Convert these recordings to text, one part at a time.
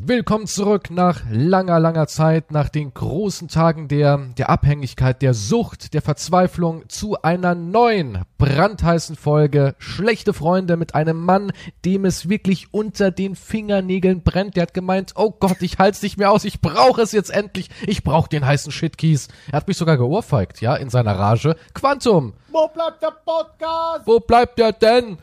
Willkommen zurück nach langer, langer Zeit, nach den großen Tagen der, der Abhängigkeit, der Sucht, der Verzweiflung zu einer neuen, brandheißen Folge. Schlechte Freunde mit einem Mann, dem es wirklich unter den Fingernägeln brennt. Der hat gemeint, oh Gott, ich halte es nicht mehr aus, ich brauche es jetzt endlich, ich brauche den heißen Shitkeys. Er hat mich sogar geohrfeigt, ja, in seiner Rage. Quantum! Wo bleibt der Podcast? Wo bleibt der denn?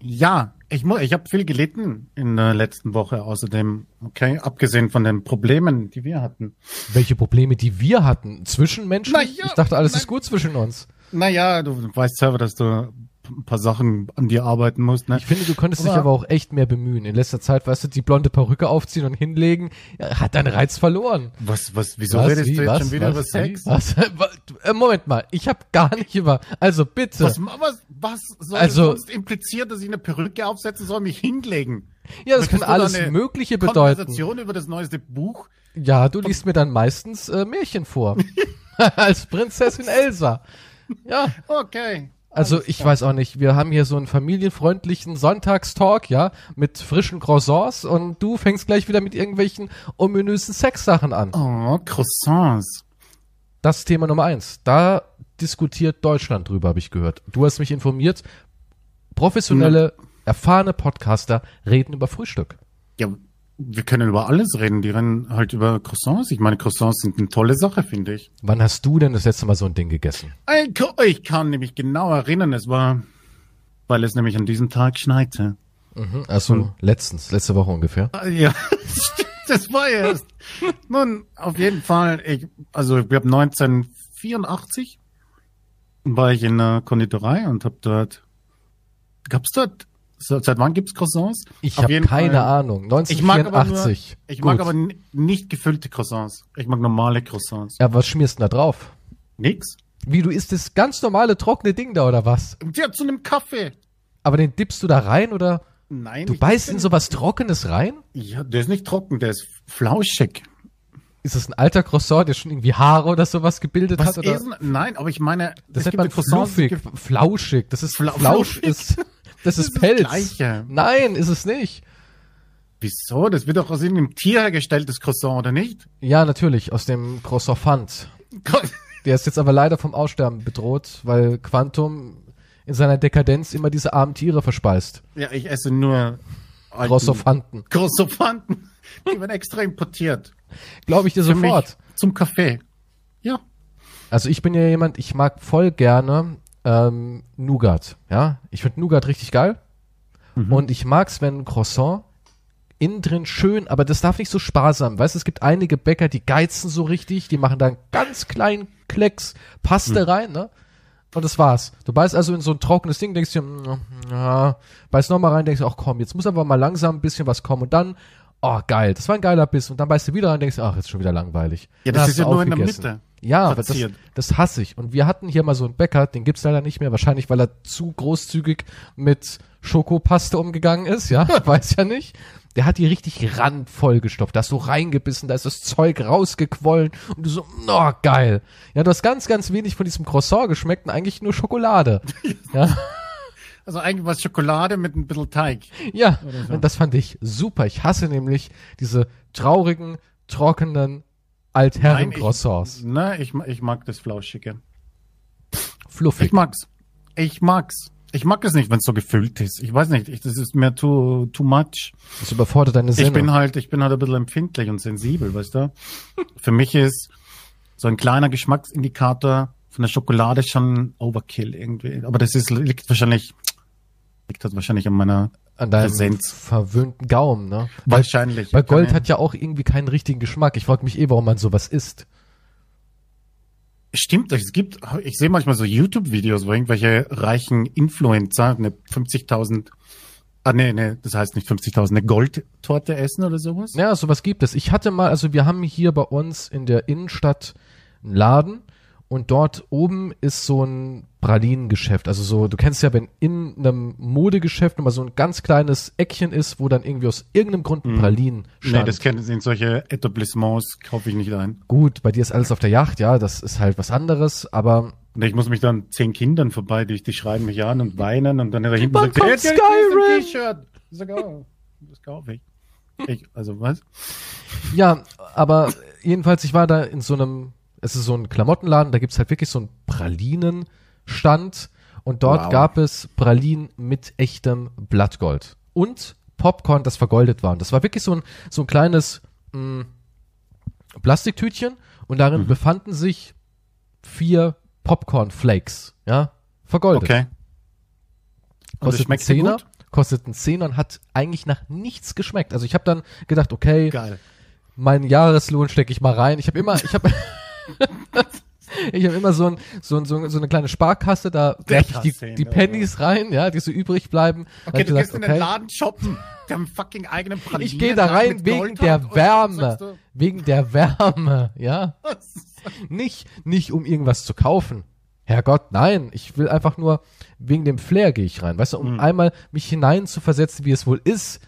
Ja, ich, ich habe viel gelitten in der letzten Woche außerdem, okay, abgesehen von den Problemen, die wir hatten. Welche Probleme, die wir hatten zwischen Menschen? Ja, ich dachte, alles na- ist gut zwischen uns. Naja, du weißt selber, dass du ein paar Sachen an dir arbeiten musst, ne? Ich finde, du könntest dich Aber- aber auch echt mehr bemühen. In letzter Zeit, weißt du, die blonde Perücke aufziehen und hinlegen, hat deinen Reiz verloren. Was, was, wieso Was, redest wie, du jetzt was, schon wieder was, über Sex? Was? Äh, Moment mal, ich habe gar nicht über. Also bitte. Was, was, was soll Also- sonst impliziert, dass ich eine Perücke aufsetzen soll, mich hinlegen? ja, das kann alles Mögliche bedeuten. Konversation über das neueste Buch? Ja, du liest mir dann meistens äh, Märchen vor. Als Prinzessin Elsa. Ja, Okay. Also ich weiß auch nicht. Wir haben hier so einen familienfreundlichen Sonntagstalk, ja, mit frischen Croissants und du fängst gleich wieder mit irgendwelchen ominösen Sexsachen an. Oh, Croissants. Das Thema Nummer eins. Da diskutiert Deutschland drüber, habe ich gehört. Du hast mich informiert. Professionelle, erfahrene Podcaster reden über Frühstück. Ja, wir können über alles reden. Die reden halt über Croissants. Ich meine, Croissants sind eine tolle Sache, finde ich. Wann hast du denn das letzte Mal so ein Ding gegessen? Ich ich kann nämlich genau erinnern, es war, weil es nämlich an diesem Tag schneite. Mhm, also Hm. letztens, letzte Woche ungefähr. Ah, Ja, das war erst. Nun, auf jeden Fall, ich, also wir haben 1984 war ich in einer Konditorei und hab dort, gab's dort, seit wann gibt's Croissants? Ich habe keine Fall. Ahnung. Ich mag aber nur, 1984. ich mag aber nicht gefüllte Croissants. Ich mag normale Croissants. Ja, was schmierst du da drauf? Nix? Wie, du isst das ganz normale trockene Ding da oder was? Ja, zu einem Kaffee. Aber den dippst du da rein oder Nein. du beißt in sowas Trockenes rein? Ja, der ist nicht trocken, der ist flauschig. Ist das ein alter Croissant, der schon irgendwie Haare oder sowas gebildet Was hat? Oder? ist denn, nein, aber ich meine, Das es nennt gibt man fluffig, es gibt- flauschig. Das ist Fla- Flausch flauschig. ist, das ist ist das Pelz. Gleiche. Nein, ist es nicht. Wieso? Das wird doch aus irgendeinem Tier hergestelltes Croissant, oder nicht? Ja, natürlich, aus dem Croissant. Der ist jetzt aber leider vom Aussterben bedroht, weil Quantum in seiner Dekadenz immer diese armen Tiere verspeist. Ja, ich esse nur Crossofanten. Crossofanten. Die werden extra importiert. Glaube ich dir Für sofort. Zum Kaffee. Ja. Also ich bin ja jemand, ich mag voll gerne ähm, Nougat. Ja, ich finde Nougat richtig geil. Mhm. Und ich mag's, wenn ein Croissant innen drin schön, aber das darf nicht so sparsam. Weißt du, es gibt einige Bäcker, die geizen so richtig, die machen da einen ganz kleinen Klecks Paste Mhm. rein, ne? Und das war's. Du beißt also in so ein trockenes Ding, denkst dir, mm, ja, beißt nochmal rein, denkst ach komm, jetzt muss aber mal langsam ein bisschen was kommen und dann, oh geil, das war ein geiler Biss und dann beißt du wieder rein, denkst, ach, jetzt schon wieder langweilig. Ja, Dann das ist ja nur in der. Mitte. Ja, aber das, das hasse ich. Und wir hatten hier mal so einen Bäcker, den gibt's leider nicht mehr, wahrscheinlich weil er zu großzügig mit Schokopaste umgegangen ist, ja, weiß ja nicht. Der hat die richtig randvoll gestopft. Da hast du reingebissen, da ist das Zeug rausgequollen und du so, oh, geil. Ja, du hast ganz, ganz wenig von diesem Croissant geschmeckt und eigentlich nur Schokolade. ja, Also eigentlich was Schokolade mit ein bisschen Teig. ja. So. Und das fand ich super. Ich hasse nämlich diese traurigen, trockenen Altherren-Croissants. Ich, ne, ich, ich mag das Flauschige. Fluffig. Ich mag's. Ich mag's. Ich mag es nicht, wenn es so gefüllt ist. Ich weiß nicht, ich, das ist mir too, too much. Das überfordert deine Sinne. Ich bin halt, ich bin halt ein bisschen empfindlich und sensibel, weißt du? Für mich ist so ein kleiner Geschmacksindikator von der Schokolade schon Overkill irgendwie. Aber das ist, liegt wahrscheinlich, liegt das wahrscheinlich an meiner, an deinem Präsenz. verwöhnten Gaumen, ne? Wahrscheinlich. weil Gold Kann- hat ja auch irgendwie keinen richtigen Geschmack. Ich frage mich eh, warum man sowas isst. Stimmt, es gibt, ich sehe manchmal so YouTube-Videos, wo irgendwelche reichen Influencer eine 50.000, ah nee, nee, das heißt nicht 50.000, eine Goldtorte essen oder sowas. Ja, sowas gibt es. Ich hatte mal, also wir haben hier bei uns in der Innenstadt einen Laden und dort oben ist so ein Pralinengeschäft. Also so, du kennst ja, wenn in einem Modegeschäft immer so ein ganz kleines Eckchen ist, wo dann irgendwie aus irgendeinem Grund ein Pralinen Mhm. Nee, stand. das kennen sind solche Etablissements, kaufe ich nicht ein. Gut, bei dir ist alles auf der Yacht, ja, das ist halt was anderes, aber ich muss mich dann zehn Kindern vorbei, die, die schreien mich an und weinen und dann dahinten Wann sagt, kommt "Hey, hier ist ein Skyrim?" T-Shirt. Ich sag, oh, das kaufe ich. Ich, also was? Ja, aber jedenfalls, ich war da in so einem, es ist so ein Klamottenladen, da gibt's halt wirklich so einen Pralinenstand und dort Wow. gab es Pralinen mit echtem Blattgold. Und Popcorn, das vergoldet war. Und das war wirklich so ein, so ein kleines mh, Plastiktütchen und darin Mhm. befanden sich vier Popcorn-Flakes, ja, vergoldet. Okay. Und Kostet einen Zehner, kostet einen Zehner und hat eigentlich nach nichts geschmeckt. Also ich habe dann gedacht, okay, Geil. meinen Jahreslohn stecke ich mal rein. Ich habe immer, ich habe ich habe immer so, ein, so, ein, so, ein- so eine kleine Sparkasse, da werfe ich die, die Pennies rein, ja, die so übrig bleiben. Okay, ich du gesagt, gehst in den Laden shoppen. Die haben fucking eigenen Pralinen. ich gehe da rein wegen Gold der Wärme, wegen der Wärme, ja. Nicht, nicht um irgendwas zu kaufen. Herrgott, nein, ich will einfach nur, wegen dem Flair gehe ich rein, weißt du, um einmal mich hinein zu versetzen, wie es wohl ist,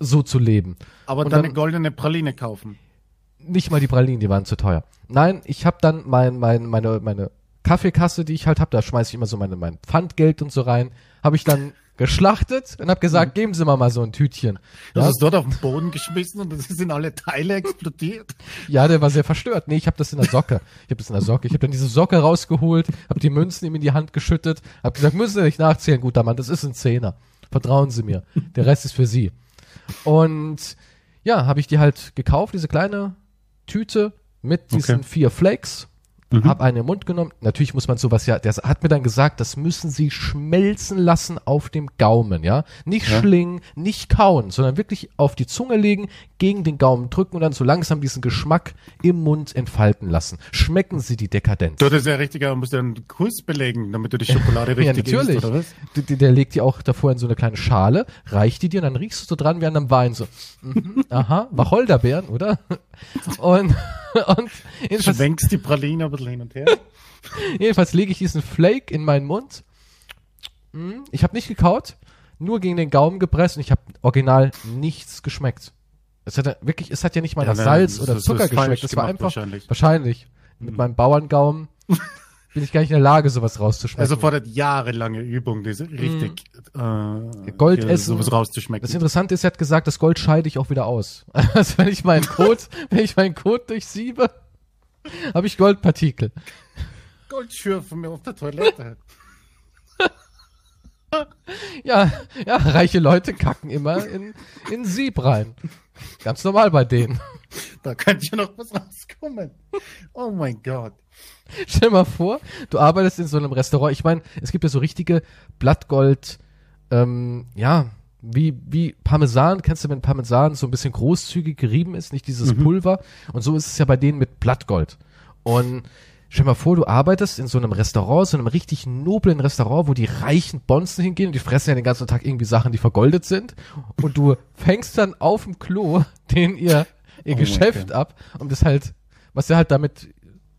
so zu leben. Aber dann dann- eine goldene Praline kaufen. Nicht mal die Pralinen, die waren zu teuer. Nein, ich habe dann mein, mein, meine, meine Kaffeekasse, die ich halt habe, da schmeiße ich immer so meine, mein Pfandgeld und so rein, habe ich dann geschlachtet und habe gesagt, geben Sie mir mal so ein Tütchen. Du Ja, hast es dort auf den Boden geschmissen und es sind alle Teile explodiert. ja, der war sehr verstört. Nee, ich habe das in der Socke. Ich habe das in der Socke. Ich habe dann diese Socke rausgeholt, habe die Münzen ihm in die Hand geschüttet, habe gesagt, müssen Sie nicht nachzählen, guter Mann, das ist ein Zehner. Vertrauen Sie mir. Der Rest ist für Sie. Und ja, habe ich die halt gekauft, diese kleine Tüte mit diesen Okay. vier Flakes. Mhm. Hab eine im Mund genommen. Natürlich muss man sowas ja, der hat mir dann gesagt, das müssen sie schmelzen lassen auf dem Gaumen, ja. Nicht Ja. schlingen, nicht kauen, sondern wirklich auf die Zunge legen, gegen den Gaumen drücken und dann so langsam diesen Geschmack im Mund entfalten lassen. Schmecken sie die Dekadenz. Du hattest ja richtiger, du musst ja einen Kurs belegen, damit du die Schokolade Ja, richtig natürlich. isst, oder was? Der, der- legt die auch davor in so eine kleine Schale, reicht die dir und dann riechst du so dran wie an einem Wein. So, mhm, aha, Wacholderbeeren, oder? Und, und Schwenkst die Praline ein bisschen hin und her. jedenfalls lege ich diesen Flake in meinen Mund. Mm, Ich habe nicht gekaut, nur gegen den Gaumen gepresst und ich habe original nichts geschmeckt. Es hat ja wirklich, es hat ja nicht mal nach Ja, Salz oder das Zucker geschmeckt. Das war einfach wahrscheinlich. wahrscheinlich mit meinem Bauerngaumen bin ich gar nicht in der Lage, sowas rauszuschmecken. Also fordert jahrelange Übung, diese richtig äh, Gold essen. sowas rauszuschmecken. Das Interessante ist, er hat gesagt, das Gold scheide ich auch wieder aus. Also wenn ich meinen Code, wenn ich meinen Code durchsiebe, habe ich Goldpartikel. Goldschür von mir auf der Toilette. Ja, ja, reiche Leute kacken immer in, in Sieb rein. Ganz normal bei denen. Da könnte ja noch was rauskommen. Oh mein Gott. Stell mal vor, du arbeitest in so einem Restaurant. Ich meine, es gibt ja so richtige Blattgold, ähm, ja, wie, wie Parmesan. Kennst du, wenn Parmesan so ein bisschen großzügig gerieben ist, nicht dieses Pulver? Und so ist es ja bei denen mit Blattgold. Und stell dir mal vor, du arbeitest in so einem Restaurant, so einem richtig noblen Restaurant, wo die reichen Bonzen hingehen und die fressen ja den ganzen Tag irgendwie Sachen, die vergoldet sind. Und du fängst dann auf dem Klo den ihr, ihr Oh Geschäft ab, um das halt, was ja halt damit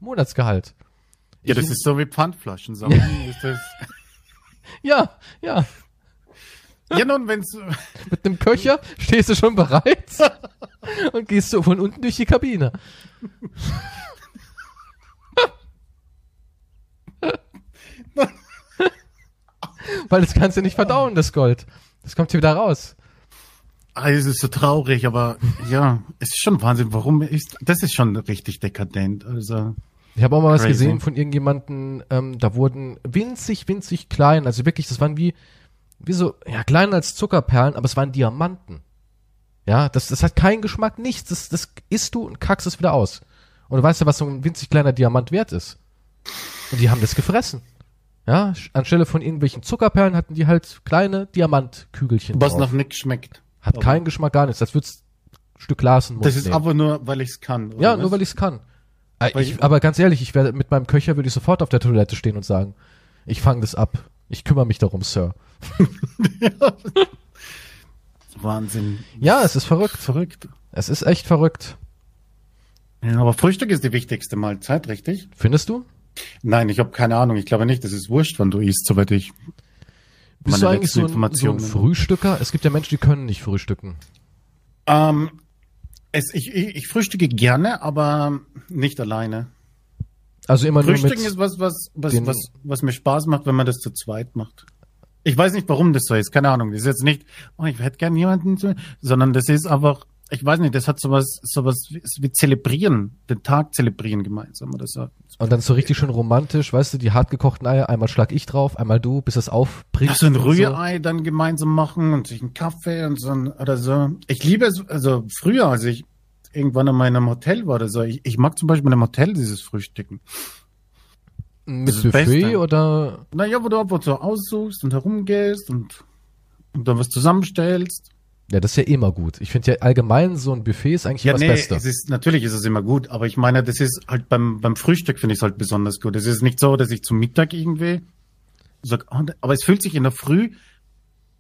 Monatsgehalt. Ja, das Ich- ist so wie Pfandflaschen sammeln. Ja, ja. Ja, nun, wenn's, Mit einem Köcher stehst du schon bereit und gehst so von unten durch die Kabine. Weil das kannst du nicht verdauen, das Gold. Das kommt hier wieder raus. ah, es ist so traurig, aber ja, es ist schon Wahnsinn. Warum ist, das ist schon richtig dekadent. Also, Ich habe auch mal was Crazy. gesehen von irgendjemanden, ähm, da wurden winzig, winzig klein, also wirklich, das waren wie, wie so, ja, kleiner als Zuckerperlen, aber es waren Diamanten. Ja, das, das hat keinen Geschmack, nichts. Das, das isst du und kackst es wieder aus. Und du weißt ja, was so ein winzig kleiner Diamant wert ist. Und die haben das gefressen. Ja, anstelle von irgendwelchen Zuckerperlen hatten die halt kleine Diamantkügelchen. was drauf. noch nicht schmeckt. Hat aber- keinen Geschmack, gar nichts. Das ein Stück Glas in Das ist nehmen. aber nur, weil ich es kann. oder Ja, was? nur weil ich es kann. Äh, Weil ich, ich- aber ganz ehrlich, ich werde mit meinem Köcher würde ich sofort auf der Toilette stehen und sagen, ich fange das ab. Ich kümmere mich darum, Sir. Wahnsinn. Ja, es ist verrückt. Verrückt. Es ist echt verrückt. Ja, aber Frühstück ist die wichtigste Mahlzeit, richtig? Findest du? Nein, ich habe keine Ahnung. Ich glaube nicht, das ist wurscht, wann du isst, soweit ich. Bist meine du eigentlich so ein, so ein Informationen. Frühstücker? Es gibt ja Menschen, die können nicht frühstücken. Ähm, es, ich, ich, ich frühstücke gerne, aber nicht alleine. Also immer nur Frühstücken mit... ist was, was, was, was, was mir Spaß macht, wenn man das zu zweit macht. Ich weiß nicht, warum das so ist. Keine Ahnung. Das ist jetzt nicht, oh, ich hätte gern jemanden zu, sondern das ist einfach, ich weiß nicht, das hat sowas, sowas wie, wie zelebrieren, den Tag zelebrieren gemeinsam oder so. Und dann so richtig schön romantisch, weißt du, die hartgekochten Eier, einmal schlag ich drauf, einmal du, bis es aufbricht. Ach, so ein Rührei dann gemeinsam machen und sich einen Kaffee und so ein, oder so. Ich liebe es, also früher, als ich irgendwann in meinem Hotel war oder so, ich, ich mag zum Beispiel in einem Hotel dieses Frühstücken. Mit Das das Buffet oder Naja, wo du einfach so aussuchst und herumgehst und, und dann was zusammenstellst. Ja, das ist ja immer gut. Ich finde ja allgemein so ein Buffet ist eigentlich Ja, immer nee, das Beste. es ist, natürlich ist es immer gut, aber ich meine, das ist halt beim, beim Frühstück finde ich es halt besonders gut. Es ist nicht so, dass ich zum Mittag irgendwie sag, oh, aber es fühlt sich in der Früh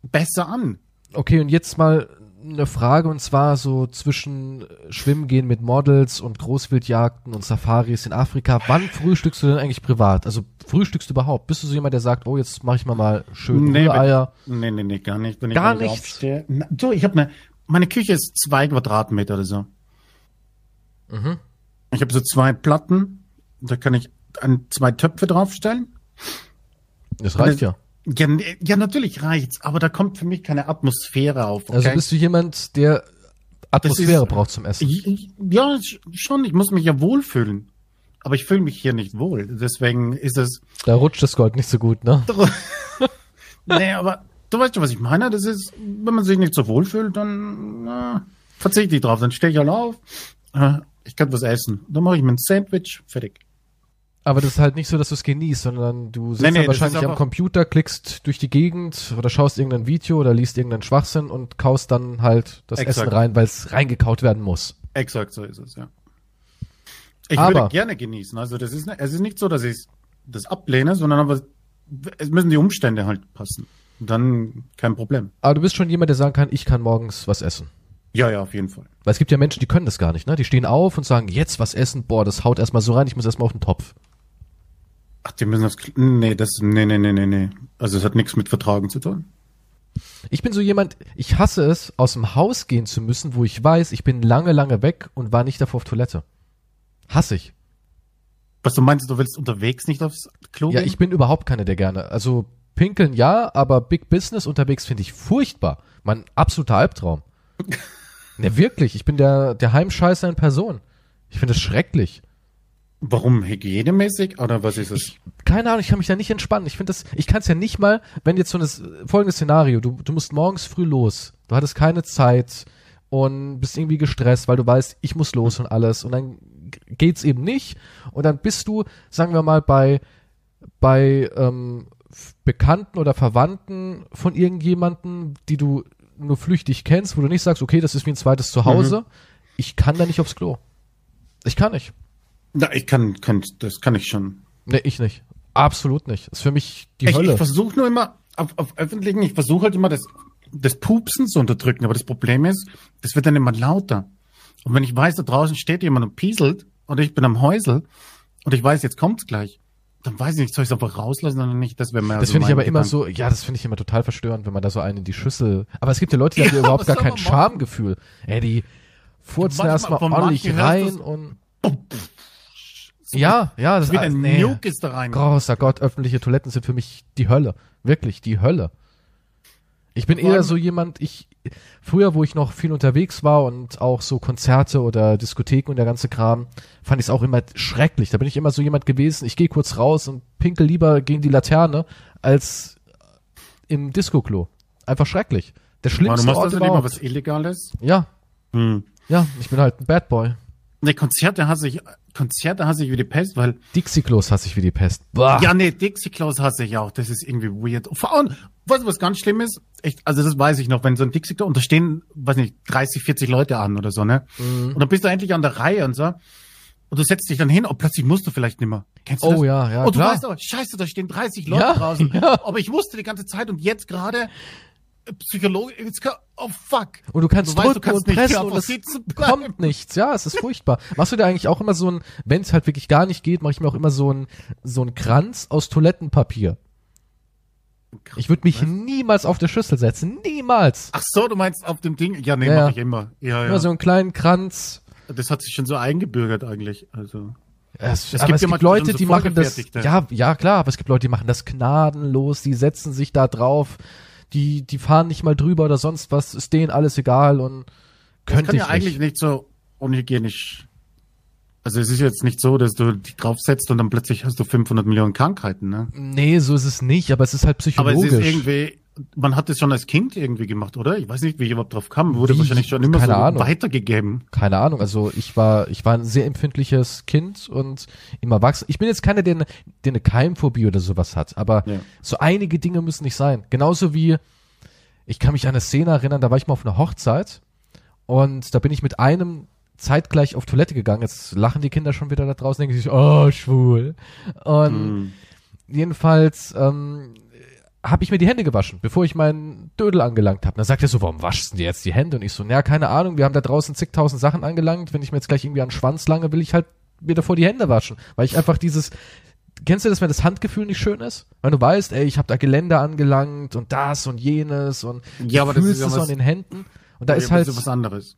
besser an. Okay, und jetzt mal eine Frage und zwar so zwischen Schwimmen gehen mit Models und Großwildjagden und Safaris in Afrika. Wann frühstückst du denn eigentlich privat? Also frühstückst du überhaupt? Bist du so jemand, der sagt, oh, jetzt mache ich mal mal schön Nee, Rühreier? Nee, nee, nee, gar nicht. Wenn Gar ich nichts? aufstehe. Na, so, ich habe eine, meine Küche ist zwei Quadratmeter oder so. Mhm. Ich habe so zwei Platten, da kann ich ein, zwei Töpfe draufstellen. Das reicht ja. Ja, ja, natürlich reicht's, aber da kommt für mich keine Atmosphäre auf. Okay? Also bist du jemand, der Atmosphäre ist- braucht zum Essen. Ja, sch- schon. Ich muss mich ja wohlfühlen. Aber ich fühle mich hier nicht wohl. Deswegen ist es. Da rutscht das Gold nicht so gut, ne? nee, aber du weißt schon, was ich meine. Das ist, wenn man sich nicht so wohlfühlt, dann äh, verzichte ich drauf. Dann stehe ich halt auf. Äh, ich kann was essen. Dann mache ich mir ein Sandwich. Fertig. Aber das ist halt nicht so, dass du es genießt, sondern du sitzt Nee, nee, ist wahrscheinlich am Computer, klickst durch die Gegend oder schaust irgendein Video oder liest irgendeinen Schwachsinn und kaust dann halt das Exakt. Essen rein, weil es reingekaut werden muss. Exakt so ist es, ja. Ich Aber- würde gerne genießen. Also das ist, ne- es ist nicht so, dass ich das ablehne, sondern aber es müssen die Umstände halt passen. Dann kein Problem. Aber du bist schon jemand, der sagen kann, ich kann morgens was essen. Ja, ja, auf jeden Fall. Weil es gibt ja Menschen, die können das gar nicht, ne? Die stehen auf und sagen, jetzt was essen, boah, das haut erstmal so rein, ich muss erstmal auf den Topf. Ach, die müssen das. Nee, das. Nee, nee, nee, nee, nee. Also es hat nichts mit Vertragen zu tun. Ich bin so jemand, ich hasse es, aus dem Haus gehen zu müssen, wo ich weiß, ich bin lange, lange weg und war nicht davor auf Toilette. Hasse ich. Was du meinst, du willst unterwegs nicht aufs Klo Ja, gehen? ich bin überhaupt keine, der gerne. Also pinkeln ja, aber Big Business unterwegs finde ich furchtbar. Mein absoluter Albtraum. ne, wirklich. Ich bin der, der Heimscheißer in Person. Ich finde es schrecklich. Warum? Hygienemäßig? Oder was ist es? Keine Ahnung, ich kann mich da nicht entspannen. Ich finde das, ich kann es ja nicht mal, wenn jetzt so ein folgendes Szenario, du, du musst morgens früh los, du hattest keine Zeit und bist irgendwie gestresst, weil du weißt, ich muss los und alles und dann geht's eben nicht und dann bist du, sagen wir mal, bei, bei ähm, Bekannten oder Verwandten von irgendjemanden, die du nur flüchtig kennst, wo du nicht sagst, okay, das ist wie ein zweites Zuhause. Ich kann da nicht aufs Klo. Ich kann nicht. Na, ich kann, kann, das kann ich schon. Nee, ich nicht. Absolut nicht. ist für mich die ich Hölle. ich versuche nur immer, auf, auf öffentlichen, ich versuche halt immer das, das Pupsen zu unterdrücken, aber das Problem ist, das wird dann immer lauter. Und wenn ich weiß, da draußen steht jemand und pieselt, und ich bin am Häusel, und ich weiß, jetzt kommt's gleich, dann weiß ich nicht, soll ich es einfach rauslassen oder nicht? Das wäre mehr Das so finde ich aber immer Gedanke. so, ja, das finde ich immer total verstörend, wenn man da so einen in die Schüssel. Aber es gibt ja Leute, die haben ja Ja, überhaupt gar kein? Schamgefühl. Ey, die furzen erstmal ordentlich rein und. So Ja, ja, das wie ein nee. Nuke ist da rein. Großer Gott, öffentliche Toiletten sind für mich die Hölle. Wirklich, die Hölle. Ich bin eher so jemand, ich, früher, wo ich noch viel unterwegs war und auch so Konzerte oder Diskotheken und der ganze Kram, fand ich es auch immer schrecklich. Da bin ich immer so jemand gewesen, ich gehe kurz raus und pinkel lieber gegen die Laterne, als im Disco-Klo. Einfach schrecklich. Der Aber schlimmste du machst Ort also überhaupt. was Illegales? Ja, Hm. ja, ich bin halt ein Bad Boy. Ne, Konzerte hasse ich, Konzerte hasse ich wie die Pest, weil, Dixie-Klos hasse ich wie die Pest. Boah. ja, nee, Dixie Klos hasse ich auch. Das ist irgendwie weird. Vor allem, weißt du, was ganz schlimm ist? Echt, also das weiß ich noch, wenn so ein Dixie Klo, und da stehen, weiß nicht, 30, 40 Leute an oder so, ne? Mhm. Und dann bist du endlich an der Reihe und so. Und du setzt dich dann hin und plötzlich musst du vielleicht nimmer. Kennst du das? Oh ja, ja, Und du klar. weißt aber, scheiße, da stehen 30 Leute Ja, draußen. ja. Aber ich wusste die ganze Zeit und jetzt gerade, Psychologe, kann- oh fuck. Und du kannst Du weißt, du drücken kannst und pressen und es kommt nichts. Ja, es ist furchtbar. Machst du dir eigentlich auch immer so ein, wenn es halt wirklich gar nicht geht, mache ich mir auch immer so ein so ein Kranz aus Toilettenpapier. Ich würde mich niemals auf der Schüssel setzen, niemals. Ach so, du meinst auf dem Ding? Ja, nee, Ja, ja. mach ich immer. Ja, ja. Immer so einen kleinen Kranz. das hat sich schon so eingebürgert eigentlich. Also. Es, Es gibt es ja gibt Leute, so die machen das. Ja, ja klar, aber es gibt Leute, die machen das gnadenlos. Die setzen sich da drauf. Die die fahren nicht mal drüber oder sonst was. Ist denen alles egal und Das Könnte kann ich ja eigentlich nicht so unhygienisch. Also es ist jetzt nicht so, dass du dich draufsetzt und dann plötzlich hast du 500 Millionen Krankheiten, ne? Nee, so ist es nicht, aber es ist halt Aber es psychologisch. ist irgendwie, man hat es schon als Kind irgendwie gemacht, oder? Ich weiß nicht, wie ich überhaupt drauf kam. Wurde Wie? wahrscheinlich schon immer Keine so Ahnung. weitergegeben. Keine Ahnung, also ich war, ich war ein sehr empfindliches Kind und im Erwachsenen. Ich bin jetzt keiner, der eine, der eine Keimphobie oder sowas hat, aber Ja. so einige Dinge müssen nicht sein. Genauso wie, ich kann mich an eine Szene erinnern, da war ich mal auf einer Hochzeit und da bin ich mit einem zeitgleich auf Toilette gegangen. Jetzt lachen die Kinder schon wieder da draußen, denken sich, oh, schwul. Und Hm. jedenfalls ähm, habe ich mir die Hände gewaschen, bevor ich meinen Dödel angelangt habe. Dann sagt er so, warum waschst du dir jetzt die Hände? Und ich so, naja, keine Ahnung, wir haben da draußen zigtausend Sachen angelangt. Wenn ich mir jetzt gleich irgendwie an den Schwanz lange, will ich halt mir davor die Hände waschen. Weil ich einfach dieses, kennst du das, wenn das Handgefühl nicht schön ist? Weil du weißt, ey, ich habe da Geländer angelangt und das und jenes und Ja, aber du das fühlst ist ja es so was- an den Händen. Und da ist halt, das ist was anderes.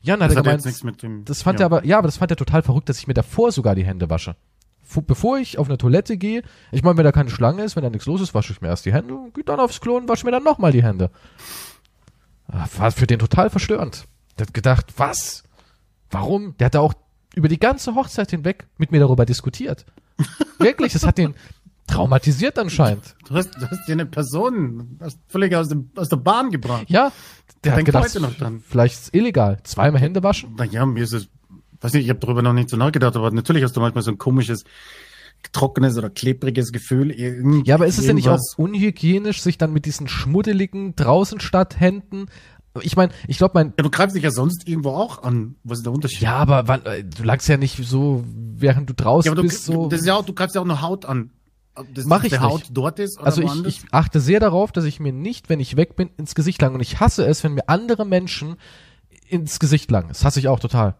ja, hat Das hat gemeint, nichts mit dem. das fand ja. er aber, ja, aber das fand er total verrückt, dass ich mir davor sogar die Hände wasche. Bevor ich auf eine Toilette gehe, ich meine, wenn da keine Schlange ist, wenn da nichts los ist, wasche ich mir erst die Hände, geh dann aufs Klo und wasche mir dann nochmal die Hände. Ah, War für den total verstörend. Der hat gedacht, was? Warum? Der hat da auch über die ganze Hochzeit hinweg mit mir darüber diskutiert. Wirklich, das hat den traumatisiert anscheinend. Du hast, du hast dir eine Person völlig aus, dem, aus der Bahn gebracht. Ja, der hat Denkt gedacht, heute noch dran. vielleicht ist illegal. Zweimal Hände waschen? Naja, mir ist es, weiß nicht, ich habe darüber noch nicht so nachgedacht, aber natürlich hast du manchmal so ein komisches, trockenes oder klebriges Gefühl. Ja, aber ist es denn nicht auch unhygienisch, sich dann mit diesen schmuddeligen draußen statt Händen? Ich meine, ich glaube, mein Ja, du greifst dich ja sonst irgendwo auch an. Was ist der Unterschied? ja, aber wann, äh, du lagst ja nicht so, während du draußen Ja, du, bist, so. das ist ja auch, du greifst ja auch nur Haut an. Das, Mach ich nicht. Haut dort ist also ich, ich achte sehr darauf, dass ich mir nicht, wenn ich weg bin, ins Gesicht lange. Und ich hasse es, wenn mir andere Menschen ins Gesicht langen. Das hasse ich auch total.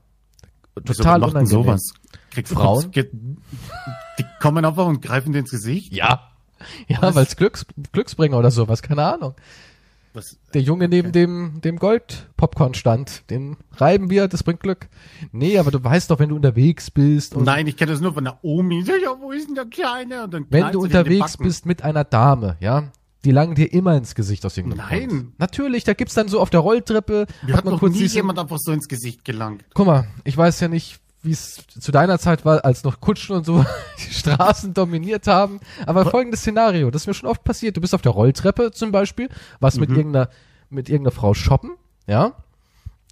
Wieso Total man unangenehm. sowas? Kriegt Frauen? Die kommen einfach und greifen dir ins Gesicht. Ja. Ja, weil es Glücks, Glücksbringer oder sowas, keine Ahnung. Was, Der Junge neben dem, dem Gold-Popcorn stand, den reiben wir, das bringt Glück. Nee, aber du weißt doch, wenn du unterwegs bist und Nein, ich kenne das nur von der Omi. Ja, ja, wo ist denn der Kleine? Und dann wenn du unterwegs bist mit einer Dame, ja, die langen dir immer ins Gesicht aus irgendeinem Nein. Grund. Natürlich, da gibt's dann so auf der Rolltreppe, Mir hat hat man noch nie jemand einfach so ins Gesicht gelangt. Guck mal, ich weiß ja nicht, wie es zu deiner Zeit war, als noch Kutschen und so die Straßen dominiert haben. Aber folgendes Szenario, das ist mir schon oft passiert. Du bist auf der Rolltreppe zum Beispiel, warst Mhm. mit irgendeiner, mit irgendeiner Frau shoppen, ja.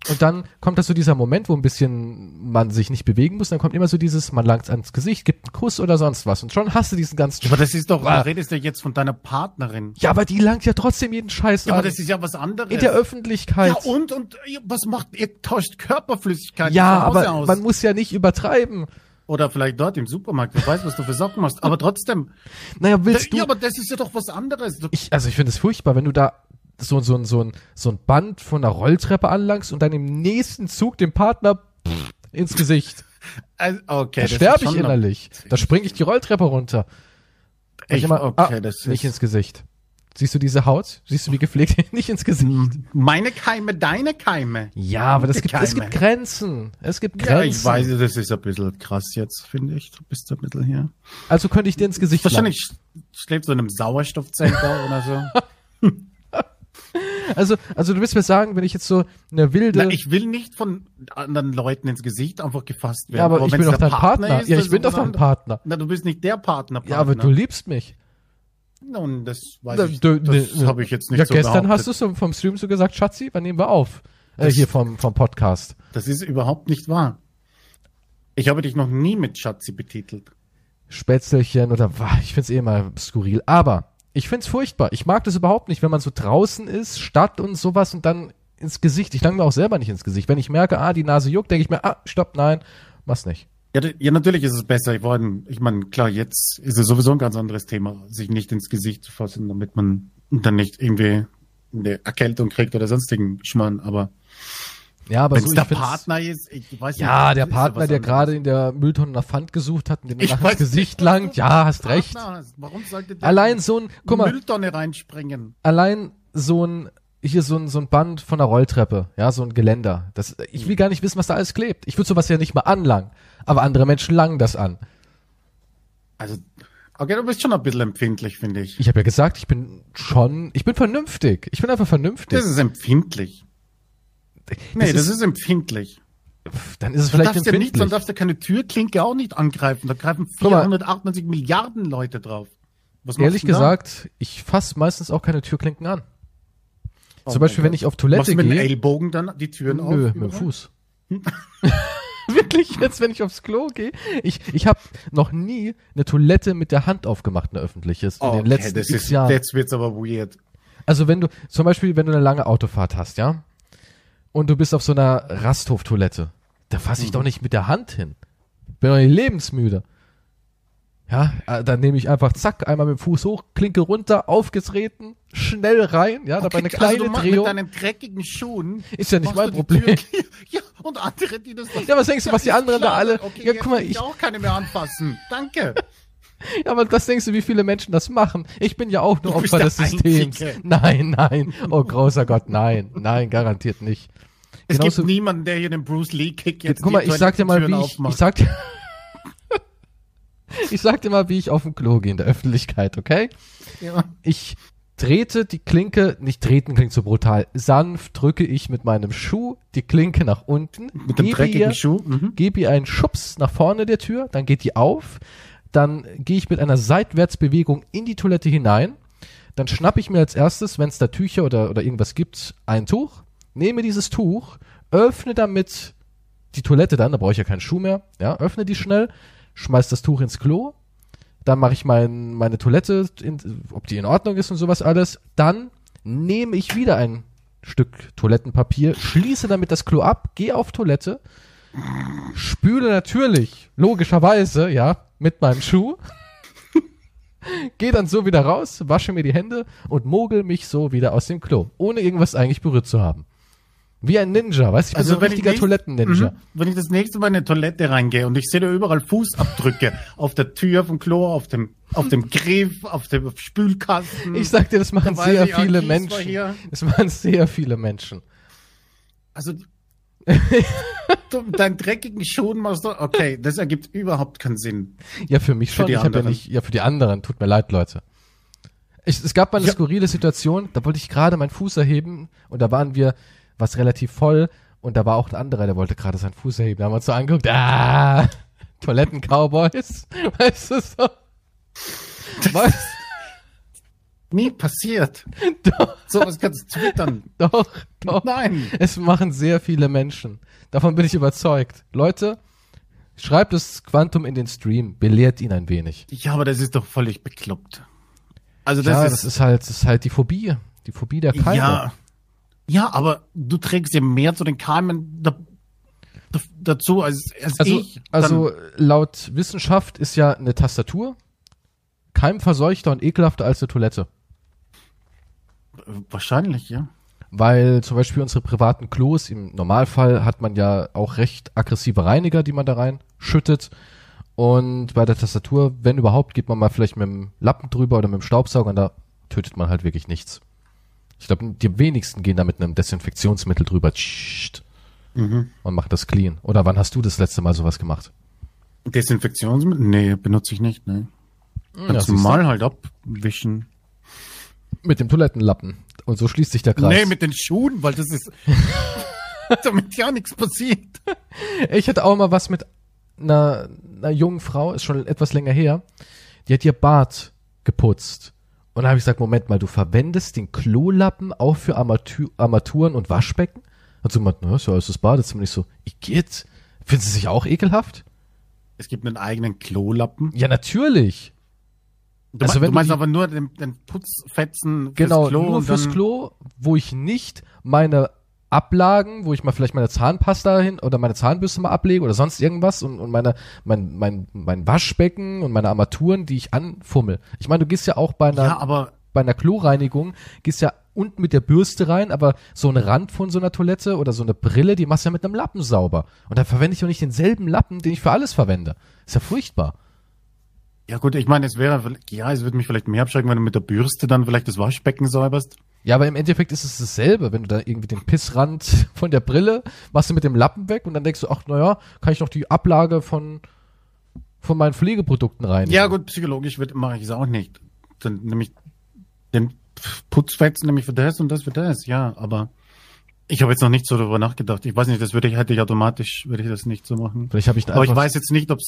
Und dann kommt da so dieser Moment, wo ein bisschen man sich nicht bewegen muss. Dann kommt immer so dieses, man langt ans Gesicht, gibt einen Kuss oder sonst was. Und schon hast du diesen ganzen. Aber das ist doch, Ah. du redest ja jetzt von deiner Partnerin. Ja, aber die langt ja trotzdem jeden Scheiß Ja, an. aber das ist ja was anderes. in der Öffentlichkeit. ja, und, und was macht, ihr tauscht Körperflüssigkeit Ja, aber aus. man muss ja nicht übertreiben. Oder vielleicht dort im Supermarkt, wer weiß, was du für Sachen machst. Aber trotzdem, Naja, willst du. ja, aber das ist ja doch was anderes. Ich, also ich finde es furchtbar, wenn du da so, so, so, ein, so ein Band von einer Rolltreppe anlangst und dann im nächsten Zug dem Partner pff, ins Gesicht. also, okay, Da sterbe ich innerlich. Da springe ich die Rolltreppe runter. Ich, immer, okay, ah, das nicht ins Gesicht. Siehst du diese Haut? Siehst du wie gepflegt? nicht ins Gesicht. meine Keime, deine Keime. Ja, aber das gibt, es gibt Grenzen. Es gibt Ja, Grenzen. ich weiß, das ist ein bisschen krass jetzt, finde ich. Du bist ein bisschen hier. Also könnte ich dir ins Gesicht Wahrscheinlich sch- schläfst du in einem Sauerstoffzentrum oder so. Also, also du willst mir sagen, wenn ich jetzt so eine wilde. Na, ich will nicht von anderen Leuten ins Gesicht einfach gefasst werden. ja, aber, ich wenn's bin doch der dein Partner. ist, ja, ich bin doch dein. Partner. Na, du bist nicht der Partner. Ja, aber du liebst mich. Nun, das weiß Da- ich. du- Das ne- habe ich jetzt nicht ja, so gestern behauptet. hast du so vom Stream so gesagt, Schatzi, wann nehmen wir auf? Äh, hier vom, vom Podcast. Das ist überhaupt nicht wahr. Ich habe dich noch nie mit Schatzi betitelt. Spätzelchen oder ich find's eh immer skurril. Aber ich find's furchtbar. Ich mag das überhaupt nicht, wenn man so draußen ist, Stadt und sowas und dann ins Gesicht. Ich lang mir auch selber nicht ins Gesicht. Wenn ich merke, ah, die Nase juckt, denke ich mir, ah, stopp, nein, mach's nicht. Ja, ja, natürlich ist es besser. Wollte- ich meine, klar, jetzt ist es sowieso ein ganz anderes Thema, sich nicht ins Gesicht zu fassen, damit man dann nicht irgendwie eine Erkältung kriegt oder sonstigen Schmarrn. Aber Ja, aber wenn so, der Partner ist, ich weiß Ja, nicht. der Partner, der gerade in der Mülltonne nach Pfand gesucht hat und Ich nach ins Gesicht langt. Ja, hast recht. Partner hast. Warum sollte der Allein so ein, guck mal, Mülltonne reinspringen? allein so ein, hier so ein, so ein Band von der Rolltreppe, ja, so ein Geländer. Das, ich will gar nicht wissen, was da alles klebt. Ich würde sowas ja nicht mal anlangen. Aber andere Menschen langen das an. Also, okay, du bist schon ein bisschen empfindlich, finde ich. Ich habe ja gesagt, ich bin schon, ich bin vernünftig. Ich bin einfach vernünftig. Das ist empfindlich. Nee, das, ist, empfindlich. dann ist es Dann vielleicht darfst du ja nicht, empfindlich. dann darfst du keine Türklinke auch nicht angreifen. Da greifen Guck mal. 498 Milliarden Leute drauf. Was Ehrlich du da? gesagt, ich fasse meistens auch keine Türklinken an. Oh Zum Beispiel, wenn ich auf Toilette du mit dem gehe. Ellbogen dann die Türen auf? Nö, mit dem? Fuß. Wirklich, jetzt wenn ich aufs Klo gehe. Ich, ich habe noch nie eine Toilette mit der Hand aufgemacht, eine öffentliches, in Oh, den okay, letzten das ist, Jahren. jetzt wird's aber weird. Also wenn du, zum Beispiel, wenn du eine lange Autofahrt hast, ja, und du bist auf so einer Rasthoftoilette, da fasse ich Mhm. doch nicht mit der Hand hin. Bin doch nicht lebensmüde. Ja, äh, dann nehme ich einfach zack, einmal mit dem Fuß hoch, Klinke runter, aufgetreten, schnell rein, ja, dabei eine Okay, kleine also Drehung. Mit deinen dreckigen Schuhen. Ist ja nicht mein Problem. Ja, und andere, die das. Ja, was denkst du, was die anderen da alle- Okay, Ja, guck mal, will ich- auch keine mehr anfassen. Danke. Ja, aber was denkst du, wie viele Menschen das machen? Ich bin ja auch nur Opfer des Systems. Einzige. Nein, nein. Oh, großer Gott, nein. Nein, garantiert nicht. Es Genauso- gibt niemanden, der hier den Bruce Lee Kick jetzt Guck mal, ich sag dir mal, wie ich, ich sag dir, ich sag dir mal, wie ich auf dem Klo gehe in der Öffentlichkeit, okay? ja. Ich trete die Klinke, nicht treten klingt so brutal, sanft drücke ich mit meinem Schuh die Klinke nach unten, Mit dem dreckigen ihr, Schuh. Mhm. gebe ihr einen Schubs nach vorne der Tür, dann geht die auf, dann gehe ich mit einer Seitwärtsbewegung in die Toilette hinein, dann schnappe ich mir als erstes, wenn es da Tücher oder, oder irgendwas gibt, ein Tuch, nehme dieses Tuch, öffne damit die Toilette dann, da brauche ich ja keinen Schuh mehr, ja, öffne die schnell, schmeiß das Tuch ins Klo, dann mache ich mein, meine Toilette, in, ob die in Ordnung ist und sowas alles, dann nehme ich wieder ein Stück Toilettenpapier, schließe damit das Klo ab, gehe auf Toilette, spüle natürlich, logischerweise, ja, mit meinem Schuh, gehe dann so wieder raus, wasche mir die Hände und mogel mich so wieder aus dem Klo, ohne irgendwas eigentlich berührt zu haben. Wie ein Ninja, weißt du, Also so ein wenn ich richtiger Toiletten-Ninja. Mhm. Wenn ich das nächste Mal in eine Toilette reingehe und ich sehe da überall Fußabdrücke auf der Tür vom Klo, auf dem, auf dem Griff, auf dem Spülkasten. Ich sag dir, das machen sehr ich, viele Menschen. Das machen sehr viele Menschen. Also, deinen dreckigen Schuhen machst du, okay, das ergibt überhaupt keinen Sinn. Ja, für mich Für schon. die ich habe ja anderen. nicht, ja, für die anderen. Tut mir leid, Leute. Ich, es gab mal eine Ja. skurrile Situation, da wollte ich gerade meinen Fuß erheben und da waren wir was relativ voll und da war auch ein anderer, der wollte gerade seinen Fuß erheben. Da haben wir uns so angeguckt, ah, Toiletten-Cowboys, weißt du so. Was? Nie passiert. Doch, So was kannst du twittern. doch, doch. Nein. Es machen sehr viele Menschen. Davon bin ich überzeugt. Leute, schreibt das Quantum in den Stream, belehrt ihn ein wenig. Ja, aber das ist doch völlig bekloppt. Also das ja, ist, das ist halt, das ist halt die Phobie. Die Phobie der Keime. ja. Ja, aber du trägst ja mehr zu den Keimen da, da, dazu als, als Also, ich. Dann- also laut Wissenschaft ist ja eine Tastatur keimverseuchter und ekelhafter als eine Toilette. Wahrscheinlich, ja. Weil zum Beispiel unsere privaten Klos, im Normalfall hat man ja auch recht aggressive Reiniger, die man da reinschüttet. Und bei der Tastatur, wenn überhaupt, geht man mal vielleicht mit dem Lappen drüber oder mit dem Staubsauger und da tötet man halt wirklich nichts. Ich glaube, die wenigsten gehen da mit einem Desinfektionsmittel drüber Tscht, Mhm. und machen das clean. Oder wann hast du das letzte Mal sowas gemacht? Desinfektionsmittel? Nee, benutze ich nicht, ne. Ja, Ganz du. normal halt abwischen. Mit dem Toilettenlappen. Und so schließt sich der Kreis. Nee, mit den Schuhen, weil das ist, damit ja nichts passiert. Ich hatte auch mal was mit einer, einer jungen Frau, ist schon etwas länger her. Die hat ihr Bart geputzt. Und da habe ich gesagt, Moment mal, du verwendest den Klolappen auch für Armatu Armaturen und Waschbecken? Hat sie gemeint, na, ist ja alles das Badezimmer. nicht so, ich geht. Finden Sie sich auch ekelhaft? Es gibt einen eigenen Klolappen. Ja, natürlich. Du, Also mein, wenn du meinst die- aber nur den, den Putzfetzen fürs Genau, Klo nur und fürs Klo, wo ich nicht meine Ablagen, wo ich mal vielleicht meine Zahnpasta hin oder meine Zahnbürste mal ablege oder sonst irgendwas und, und meine, mein, mein, mein Waschbecken und meine Armaturen, die ich anfummel. Ich meine, du gehst ja auch bei einer, Ja, aber bei einer Kloreinigung, gehst ja unten mit der Bürste rein, aber so ein Rand von so einer Toilette oder so eine Brille, die machst du ja mit einem Lappen sauber. Und dann verwende ich auch nicht denselben Lappen, den ich für alles verwende. Ist ja furchtbar. Ja gut, ich meine, es wäre, ja, es würde mich vielleicht mehr abschrecken, wenn du mit der Bürste dann vielleicht das Waschbecken säuberst. Ja, aber im Endeffekt ist es dasselbe, wenn du da irgendwie den Pissrand von der Brille machst du mit dem Lappen weg und dann denkst du, ach naja, kann ich noch die Ablage von von meinen Pflegeprodukten rein. Ja gut, psychologisch wird- mache ich es auch nicht. Dann nehme ich den Putzfetzen nämlich für das und das für das, ja, aber Ich habe jetzt noch nicht so darüber nachgedacht. Ich weiß nicht, das würde ich, hätte ich automatisch, würde ich das nicht so machen. Vielleicht habe ich Aber ich weiß jetzt nicht, ob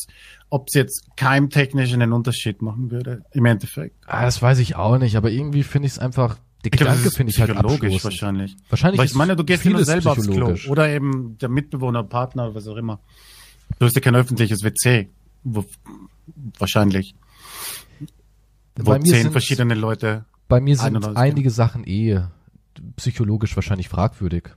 es jetzt keimtechnisch einen Unterschied machen würde, im Endeffekt. Ah, das weiß ich auch nicht, aber irgendwie finde ich es einfach, der Ich Gedanke finde ich halt abstoßend. wahrscheinlich. Wahrscheinlich Weil ist ich meine, du gehst immer selber aufs Klo. Oder eben der Mitbewohner, Partner, was auch immer. Du hast ja kein öffentliches WC. Wo, wahrscheinlich. Wo Bei mir zehn sind- verschiedene Leute. Bei mir sind einige Sachen eh psychologisch wahrscheinlich fragwürdig.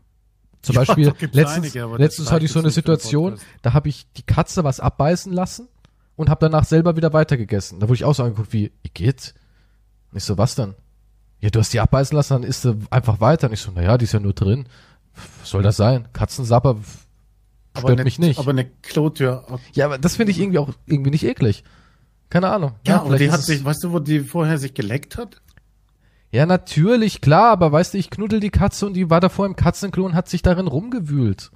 Zum Ja, Beispiel, letztens, einige, aber letztens hatte ich so eine Situation, da habe ich die Katze was abbeißen lassen und habe danach selber wieder weitergegessen. Da wurde ich auch so angeguckt, wie, geht? Und ich so, was denn? Ja, du hast die abbeißen lassen, dann isst du einfach weiter. Und ich so, naja, die ist ja nur drin. Was soll das sein? Katzensapper Aber stört eine, mich nicht. Aber eine Klotür. ja, aber das finde ich irgendwie auch irgendwie nicht eklig. Keine Ahnung. Ja, aber vielleicht die hat sich, weißt du, wo die vorher sich geleckt hat? Ja, natürlich, klar, aber weißt du, ich knuddel die Katze und die war davor im Katzenklo und hat sich darin rumgewühlt.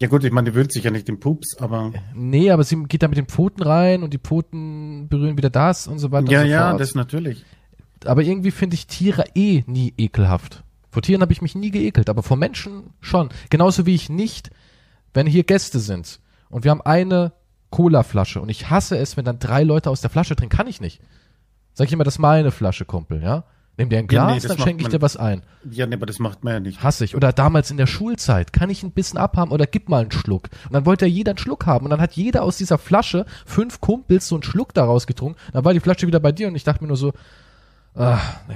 Ja gut, ich meine, die wühlt sich ja nicht im Pups, aber. Nee, aber sie geht da mit den Pfoten rein und die Pfoten berühren wieder das und so weiter Ja, und so ja, fort. das natürlich. aber irgendwie finde ich Tiere eh nie ekelhaft. Vor Tieren habe ich mich nie geekelt, aber vor Menschen schon. Genauso wie ich nicht, wenn hier Gäste sind und wir haben eine Cola-Flasche und ich hasse es, wenn dann drei Leute aus der Flasche trinken, kann ich nicht. Sag ich immer, das ist meine Flasche, Kumpel, ja? Nimm dir ein Ja, Glas, nee, das dann schenke ich man- dir was ein. Ja, nee, aber das macht man ja nicht. Hasse ich. Oder damals in der Schulzeit, kann ich ein bisschen abhaben oder gib mal einen Schluck. Und dann wollte ja jeder einen Schluck haben. Und dann hat jeder aus dieser Flasche, fünf Kumpels, so einen Schluck daraus getrunken. Dann war die Flasche wieder bei dir und ich dachte mir nur so, ah, nee.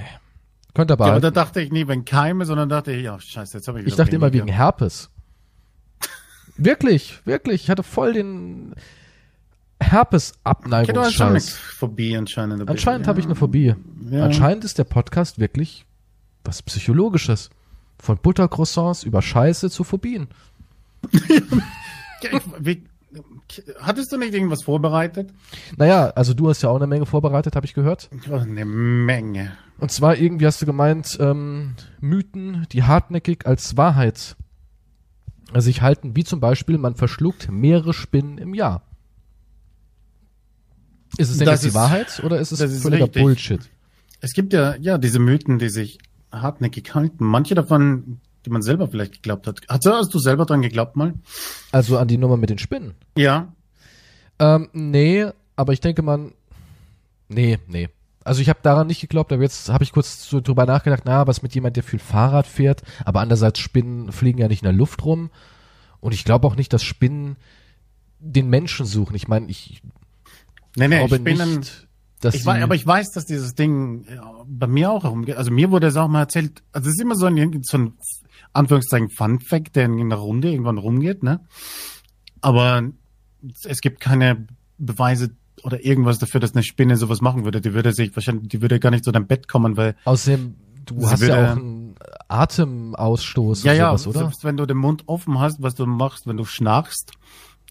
Könnte aber, Ja, aber da dachte ich nie wegen Keime, sondern dachte ich, ja, scheiße, jetzt habe ich ich wieder dachte immer wegen Herpes. wirklich, wirklich. Ich hatte voll den Schon eine Herpes-Abneigungsscheiß. Phobie anscheinend. ein Anscheinend habe ich eine Phobie. Ja. Anscheinend ist der Podcast wirklich was Psychologisches. Von Buttercroissants über Scheiße zu Phobien. Ich, wie, hattest du nicht irgendwas vorbereitet? Naja, also du hast ja auch eine Menge vorbereitet, habe ich gehört. Eine Menge. Und zwar irgendwie hast du gemeint, ähm, Mythen, die hartnäckig als Wahrheit sich halten, wie zum Beispiel, man verschluckt mehrere Spinnen im Jahr. Ist es denn Das jetzt die ist- Wahrheit oder ist es völliger richtig. Bullshit? Es gibt ja, ja, diese Mythen, die sich hartnäckig halten. Manche davon, die man selber vielleicht geglaubt hat. Hast du, hast du selber dran geglaubt mal? Also an die Nummer mit den Spinnen. Ja. Ähm, nee, aber ich denke man, nee, nee. Also ich habe daran nicht geglaubt, aber jetzt habe ich kurz so drüber nachgedacht, na, was mit jemand, der viel Fahrrad fährt, aber andererseits Spinnen fliegen ja nicht in der Luft rum und ich glaube auch nicht, dass Spinnen den Menschen suchen. Ich meine, ich Nee, nee, Spinnen, nicht, dass ich weiß, aber ich weiß, dass dieses Ding ja, bei mir auch herumgeht. Also mir wurde es auch mal erzählt, also es ist immer so ein, so ein Anführungszeichen Fun Fact, der in einer Runde irgendwann rumgeht, ne? Aber es gibt keine Beweise oder irgendwas dafür, dass eine Spinne sowas machen würde. Die würde sich wahrscheinlich, die würde gar nicht zu deinem Bett kommen, weil außerdem, du hast ja würde- auch einen Atemausstoß ja, ja, sowas, oder? selbst wenn du den Mund offen hast, was du machst, wenn du schnarchst,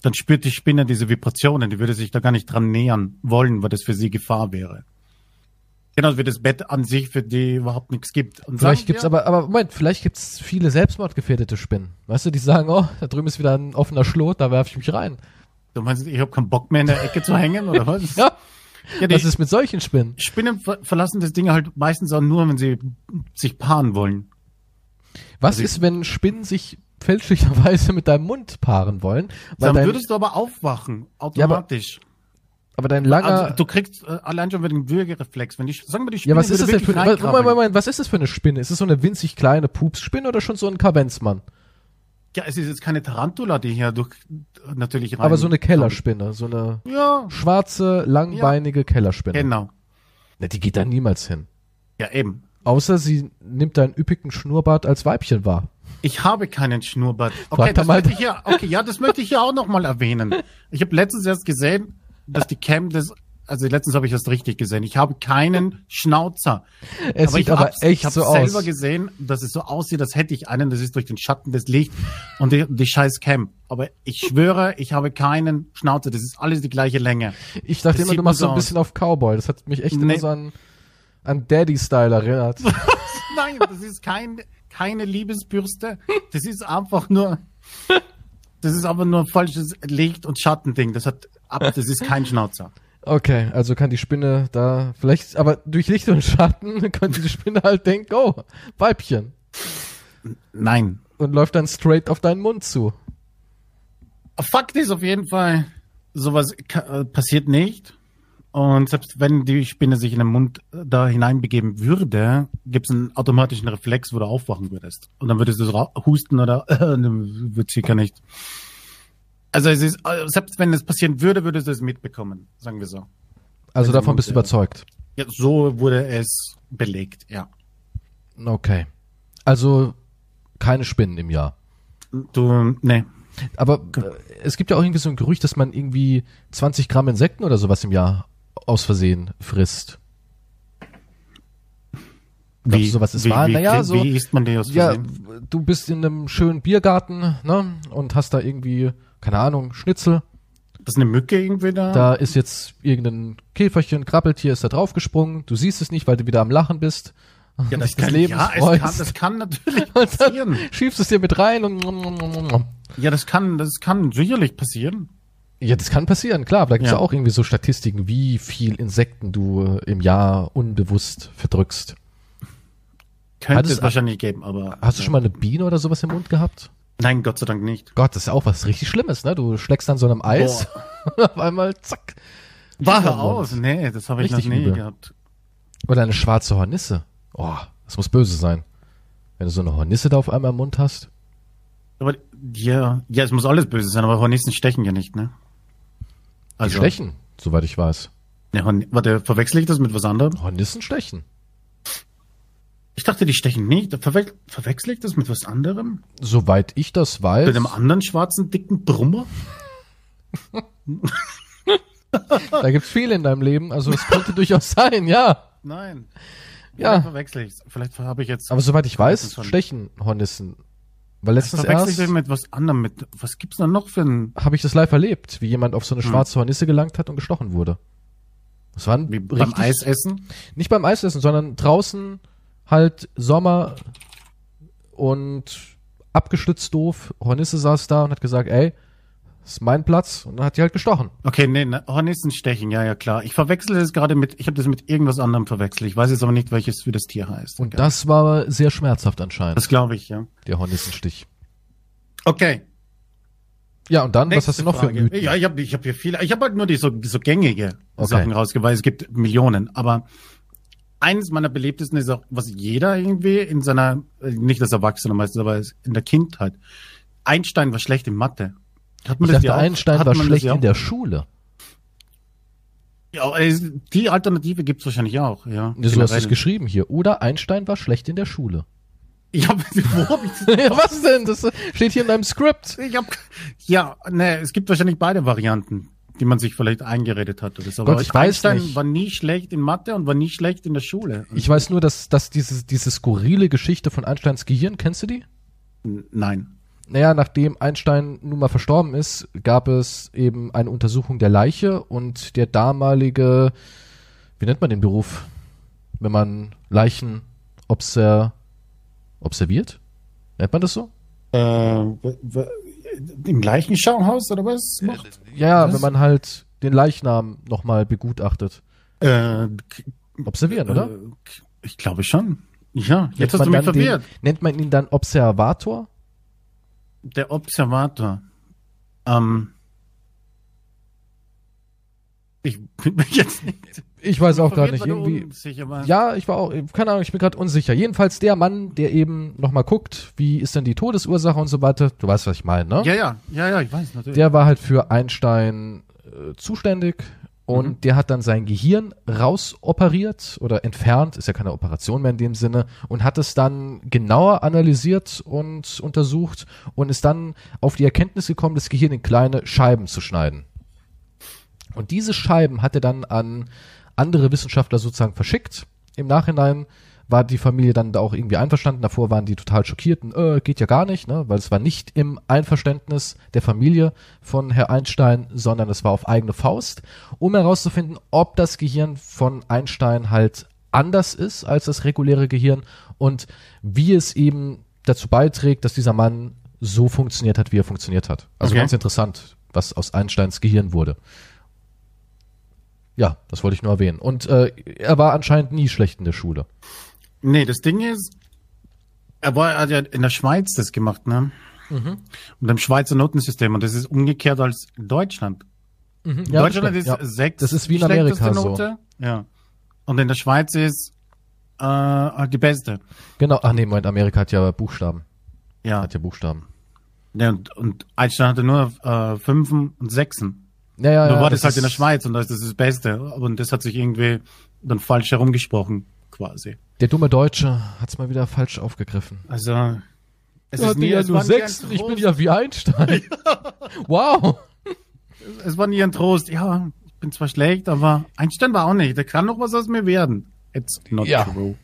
dann spürt die Spinne diese Vibrationen. Die würde sich da gar nicht dran nähern wollen, weil das für sie Gefahr wäre. Genau, wie das Bett an sich für die überhaupt nichts gibt. Und Vielleicht gibt's wir- aber, aber Moment, vielleicht gibt's viele selbstmordgefährdete Spinnen. Weißt du, die sagen, oh, da drüben ist wieder ein offener Schlot, da werfe ich mich rein. Du meinst, ich habe keinen Bock mehr in der Ecke zu hängen, oder was? Ja, ja was ist mit solchen Spinnen? Spinnen ver verlassen das Ding halt meistens auch nur, wenn sie sich paaren wollen. Was Also ist, wenn Spinnen sich fälschlicherweise mit deinem Mund paaren wollen? Dann dein, würdest du aber aufwachen, aber automatisch. aber dein langer, also, du kriegst äh, allein schon mit dem Würgereflex. Wenn die, sagen wir, die ja, Spinne was ist das denn für, Moment. Moment, was ist das für eine Spinne? Ist es so eine winzig kleine Pupsspinne oder schon so ein Kavenzmann? Ja, es ist jetzt keine Tarantula, die hier durch natürlich rein. Aber so eine Kellerspinne, so eine Ja, schwarze, langbeinige Kellerspinne. genau. Na, die geht da niemals hin. Ja, eben. Außer sie nimmt deinen üppigen Schnurrbart als Weibchen wahr. Ich habe keinen Schnurrbart. Okay, da das möchte ich ja, okay, ja, das möchte ich ja auch noch mal erwähnen. Ich habe letztens erst gesehen, dass die Cam das, also letztens habe ich das richtig gesehen. Ich habe keinen Schnauzer. Es sieht ich aber echt ich so selber aus. gesehen, dass es so aussieht, als hätte ich einen, das ist durch den Schatten des Lichts und die, die scheiß Cam. Aber ich schwöre, ich habe keinen Schnauzer. Das ist alles die gleiche Länge. Ich dachte Das immer, sieht du machst so ein bisschen auf Cowboy. Das hat mich echt immer Nee. so an, an Daddy-Style erinnert. Nein, das ist kein, keine Liebesbürste. Das ist einfach nur, das ist aber nur falsches Licht- und Schattending. Das hat, ab, das ist kein Schnauzer. Okay, also kann die Spinne da vielleicht, aber durch Licht und Schatten könnte die Spinne halt denken, oh, Weibchen. Nein. Und läuft dann straight auf deinen Mund zu. Fakt ist auf jeden Fall, sowas äh, passiert nicht. Und selbst wenn die Spinne sich in den Mund äh, da hineinbegeben würde, gibt es einen automatischen Reflex, wo du aufwachen würdest. Und dann würdest du so husten oder äh, wird sicher nicht. Also es ist, äh, selbst wenn es passieren würde, würdest du es mitbekommen, sagen wir so. Also Wenn davon bist du ja. überzeugt. Ja, so wurde es belegt, ja. Okay. Also keine Spinnen im Jahr. Du, nee. Aber äh, es gibt ja auch irgendwie so ein Gerücht, dass man irgendwie 20 Gramm Insekten oder sowas im Jahr aus Versehen frisst. Glaubst du, sowas ist wie, wahr? Wie, Naja, wie, so- wie isst man die aus Ja, Versehen? du bist in einem schönen Biergarten, ne? Und hast da irgendwie, keine Ahnung, Schnitzel. Das ist eine Mücke irgendwie da? Da ist jetzt irgendein Käferchen, Krabbeltier ist da draufgesprungen. Du siehst es nicht, weil du wieder am Lachen bist. ja, des kann, Lebens ja, es freust. kann, das kann natürlich passieren. schiebst es dir mit rein und Ja, das kann, das kann sicherlich passieren. Ja, das kann passieren, klar. Da gibt's ja. Ja. auch irgendwie so Statistiken, wie viel Insekten du äh, im Jahr unbewusst verdrückst. Könnte Hat es- es wahrscheinlich geben, aber. Hast du schon mal eine Biene oder sowas im Mund gehabt? Nein, Gott sei Dank nicht. Gott, das ist ja auch was richtig Schlimmes, ne? Du schlägst an so einem Eis und auf einmal zack. Mund. auf. Nee, das habe ich noch nie übel. gehabt. Oder eine schwarze Hornisse. Oh, das muss böse sein. Wenn du so eine Hornisse da auf einmal im Mund hast. Aber ja, ja, es muss alles böse sein, aber Hornissen stechen ja nicht, ne? Die stechen, soweit ich weiß. Horn warte, verwechsel ich das mit was anderem? Hornissen stechen. Ich dachte, die stechen nicht. Verwe verwechsel ich das mit was anderem? Soweit ich das weiß. Mit einem anderen schwarzen, dicken Brummer? Da gibt's viel in deinem Leben, also es könnte durchaus sein, ja. Nein. Ja. Vielleicht verwechsel ich Vielleicht habe ich jetzt. Aber soweit ich weiß, stechen Hornissen. Weil letztens ich erst das mit was anderem. Mit, was gibt's da noch für ein. habe ich das live erlebt, wie jemand auf so eine Hm. schwarze Hornisse gelangt hat und gestochen wurde. Das war ein Wie beim Eisessen? nicht beim Eisessen, sondern draußen halt Sommer und abgestützt doof. Hornisse saß da und hat gesagt, ey, das ist mein Platz und dann hat die halt gestochen. Okay, nee, ne, Hornissen stechen, ja, ja, klar. Ich verwechsel das gerade mit, ich habe das mit irgendwas anderem verwechselt. Ich weiß jetzt aber nicht, welches für das Tier heißt. Und okay. das war sehr schmerzhaft anscheinend, Das glaube ich, ja. der Hornissenstich. Okay. Ja, und dann, was nächste hast du noch Frage. für Mythen? Ja, ich habe ich hab hier viele. Ich habe halt nur die so, so gängige Okay. Sachen rausgewählt. Es gibt Millionen, aber eines meiner beliebtesten ist auch, was jeder irgendwie in seiner, nicht als Erwachsener meistens, aber in der Kindheit. Einstein war schlecht in Mathe. Hat Ich das dachte, ja Einstein war man schlecht ja in der Schule. Ja, äh, die Alternative gibt's wahrscheinlich auch, ja. So hast du es geschrieben hier. Oder Einstein war schlecht in der Schule. Ich hab, wo hab ich das? ja, was denn? Das steht hier in deinem Skript. Ich hab, ja, ne, es gibt wahrscheinlich beide Varianten, die man sich vielleicht eingeredet hat oder so. Gott, ich weiß Einstein nicht. war nie schlecht in Mathe und war nie schlecht in der Schule. Ich weiß nur, dass, dass diese, diese skurrile Geschichte von Einsteins Gehirn, kennst du die? Nein. Naja, nachdem Einstein nun mal verstorben ist, gab es eben eine Untersuchung der Leiche und der damalige, wie nennt man den Beruf, wenn man Leichen obser, observiert? Nennt man das so? Äh, Im gleichen Schauhaus oder was? Macht? Ja, ja, Was? wenn man halt den Leichnam nochmal begutachtet. Äh, Observieren, oder? äh, ich glaube schon. Ja, Nennt jetzt hast man du mich verwirrt. Nennt man ihn dann Observator? Der Observator. Ähm, ich bin mir jetzt nicht. Ich weiß auch gerade verwirrt, nicht. Irgendwie, unsicher. Ja, ich war auch, keine Ahnung, ich bin gerade unsicher. Jedenfalls der Mann, der eben nochmal guckt, wie ist denn die Todesursache und so weiter. Du weißt, was ich meine, ne? ja, ja, ja, ja, ich weiß natürlich. Der war halt für Einstein äh, zuständig und Mhm. der hat dann sein Gehirn rausoperiert oder entfernt, ist ja keine Operation mehr in dem Sinne, und hat es dann genauer analysiert und untersucht und ist dann auf die Erkenntnis gekommen, das Gehirn in kleine Scheiben zu schneiden. Und diese Scheiben hat er dann an andere Wissenschaftler sozusagen verschickt. Im Nachhinein war die Familie dann da auch irgendwie einverstanden. Davor waren die total schockiert und äh, geht ja gar nicht, ne? weil es war nicht im Einverständnis der Familie von Herr Einstein, sondern es war auf eigene Faust, um herauszufinden, ob das Gehirn von Einstein halt anders ist als das reguläre Gehirn und wie es eben dazu beiträgt, dass dieser Mann so funktioniert hat, wie er funktioniert hat. Also Okay. ganz interessant, was aus Einsteins Gehirn wurde. Ja, das wollte ich nur erwähnen. Und äh, er war anscheinend nie schlecht in der Schule. Nee, das Ding ist, Er war er hat ja in der Schweiz das gemacht, ne? Mhm. Und im Schweizer Notensystem. Und das ist umgekehrt als in Deutschland. Mhm. Ja, das Deutschland stimmt, ist ja. sechs Das ist wie in Amerika so. Note. Ja. Und in der Schweiz ist äh, halt die beste. Genau. Ach nee, Moment, Amerika hat ja Buchstaben. Ja. Hat ja Buchstaben. ja und, und Einstein hatte nur äh, Fünfen und Sechsen. Ja, ja, Nur ja, war das, halt ist- in der Schweiz und da ist das das Beste. Und das hat sich irgendwie dann falsch herumgesprochen, quasi. Der dumme Deutsche hat's mal wieder falsch aufgegriffen. Also es ja es nur war nie ein sechs, ich bin Trost. ja wie Einstein. wow. es war nie ein Trost. Ja, ich bin zwar schlecht, aber Einstein war auch nicht. Der kann noch was aus mir werden. It's not Ja. true.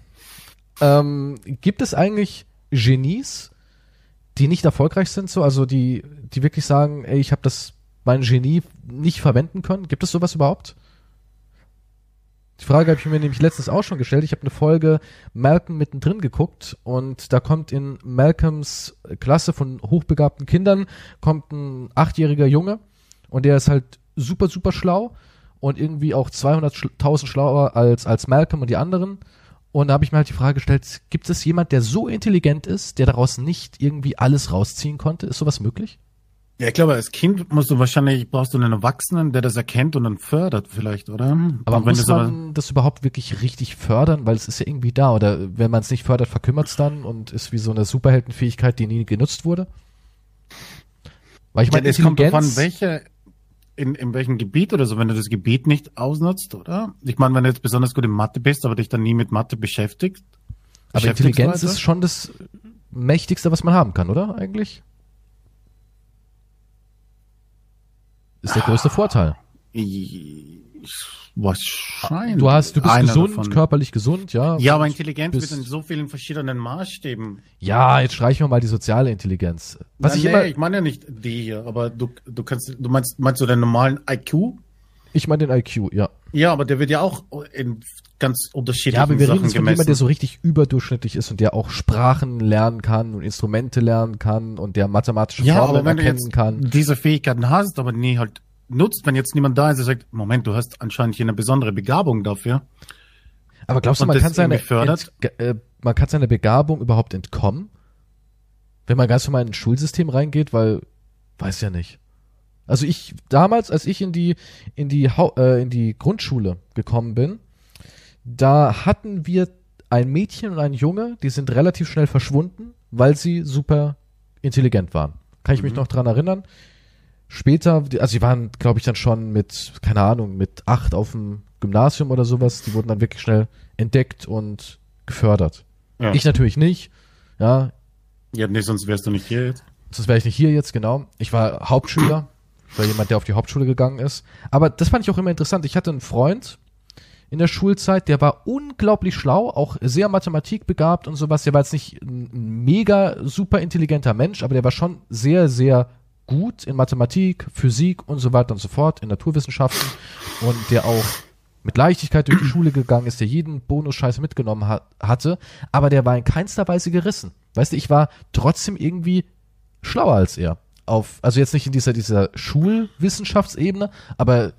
Ähm, gibt es eigentlich Genies, die nicht erfolgreich sind, so also die, die wirklich sagen, ey, ich habe das mein Genie nicht verwenden können? Gibt es sowas überhaupt? Die Frage habe ich mir nämlich letztens auch schon gestellt. Ich habe eine Folge Malcolm mittendrin geguckt und da kommt in Malcolms Klasse von hochbegabten Kindern kommt ein achtjähriger Junge und der ist halt super super schlau und irgendwie auch 200.000 schlauer als als Malcolm und die anderen. Und da habe ich mir halt die Frage gestellt, gibt es jemand, der so intelligent ist, der daraus nicht irgendwie alles rausziehen konnte? Ist sowas möglich? Ja, ich glaube, als Kind musst du wahrscheinlich, brauchst du einen Erwachsenen, der das erkennt und dann fördert vielleicht, oder? Aber Und wenn muss das aber- man das überhaupt wirklich richtig fördern? Weil es ist ja irgendwie da. Oder wenn man es nicht fördert, verkümmert es dann und ist wie so eine Superheldenfähigkeit, die nie genutzt wurde? Weil ich Ja, meine, es kommt davon, welche, in, in welchem Gebiet oder so, wenn du das Gebiet nicht ausnutzt, oder? Ich meine, wenn du jetzt besonders gut in Mathe bist, aber dich dann nie mit Mathe beschäftigst. aber Intelligenz ist schon das Mächtigste, was man haben kann, oder? Eigentlich? Ist der größte Vorteil. Ich- Wahrscheinlich. Du hast, du bist Einer gesund, davon. körperlich gesund, ja. Ja, aber Intelligenz bist- wird in so vielen verschiedenen Maßstäben. Ja, jetzt streichen wir mal die soziale Intelligenz. Was Nein, ich nee, immer, ich meine ja nicht die hier, aber du, du kannst, du meinst, meinst du den normalen IQ? ich meine den IQ, ja. Ja, aber der wird ja auch in ganz unterschiedlichen Ja, aber wir reden Sachen jetzt von gemessen. jemandem, der so richtig überdurchschnittlich ist und der auch Sprachen lernen kann und Instrumente lernen kann und der mathematische ja, Formeln erkennen kann. diese Fähigkeiten hast, aber nie halt nutzt, wenn jetzt niemand da ist, der sagt, Moment, du hast anscheinend hier eine besondere Begabung dafür. Aber glaubst du, und man kann seine äh, man kann seiner Begabung überhaupt entkommen? Wenn man ganz normal in ein Schulsystem reingeht, weil weiß ja nicht. Also ich damals, als ich in die in die äh, in die Grundschule gekommen bin, da hatten wir ein Mädchen und einen Junge, die sind relativ schnell verschwunden, weil sie super intelligent waren. Kann ich mich noch dran erinnern. Später, also sie waren, glaube ich, dann schon mit, keine Ahnung, mit acht auf dem Gymnasium oder sowas. Die wurden dann wirklich schnell entdeckt und gefördert. Ja. Ich natürlich nicht. Ja, ja, nee, sonst wärst du nicht hier jetzt. sonst wäre ich nicht hier jetzt, genau. Ich war Hauptschüler. War jemand, der auf die Hauptschule gegangen ist. Aber das fand ich auch immer interessant. Ich hatte einen Freund in der Schulzeit, der war unglaublich schlau, auch sehr mathematikbegabt und sowas. Der war jetzt nicht ein mega super intelligenter Mensch, aber der war schon sehr, sehr gut in Mathematik, Physik und so weiter und so fort, in Naturwissenschaften und der auch mit Leichtigkeit durch die Schule gegangen ist, der jeden Bonus-Scheiß mitgenommen hat, hatte, aber der war in keinster Weise gerissen. Weißt du, ich war trotzdem irgendwie schlauer als er. Auf, also jetzt nicht in dieser, dieser Schulwissenschaftsebene, aber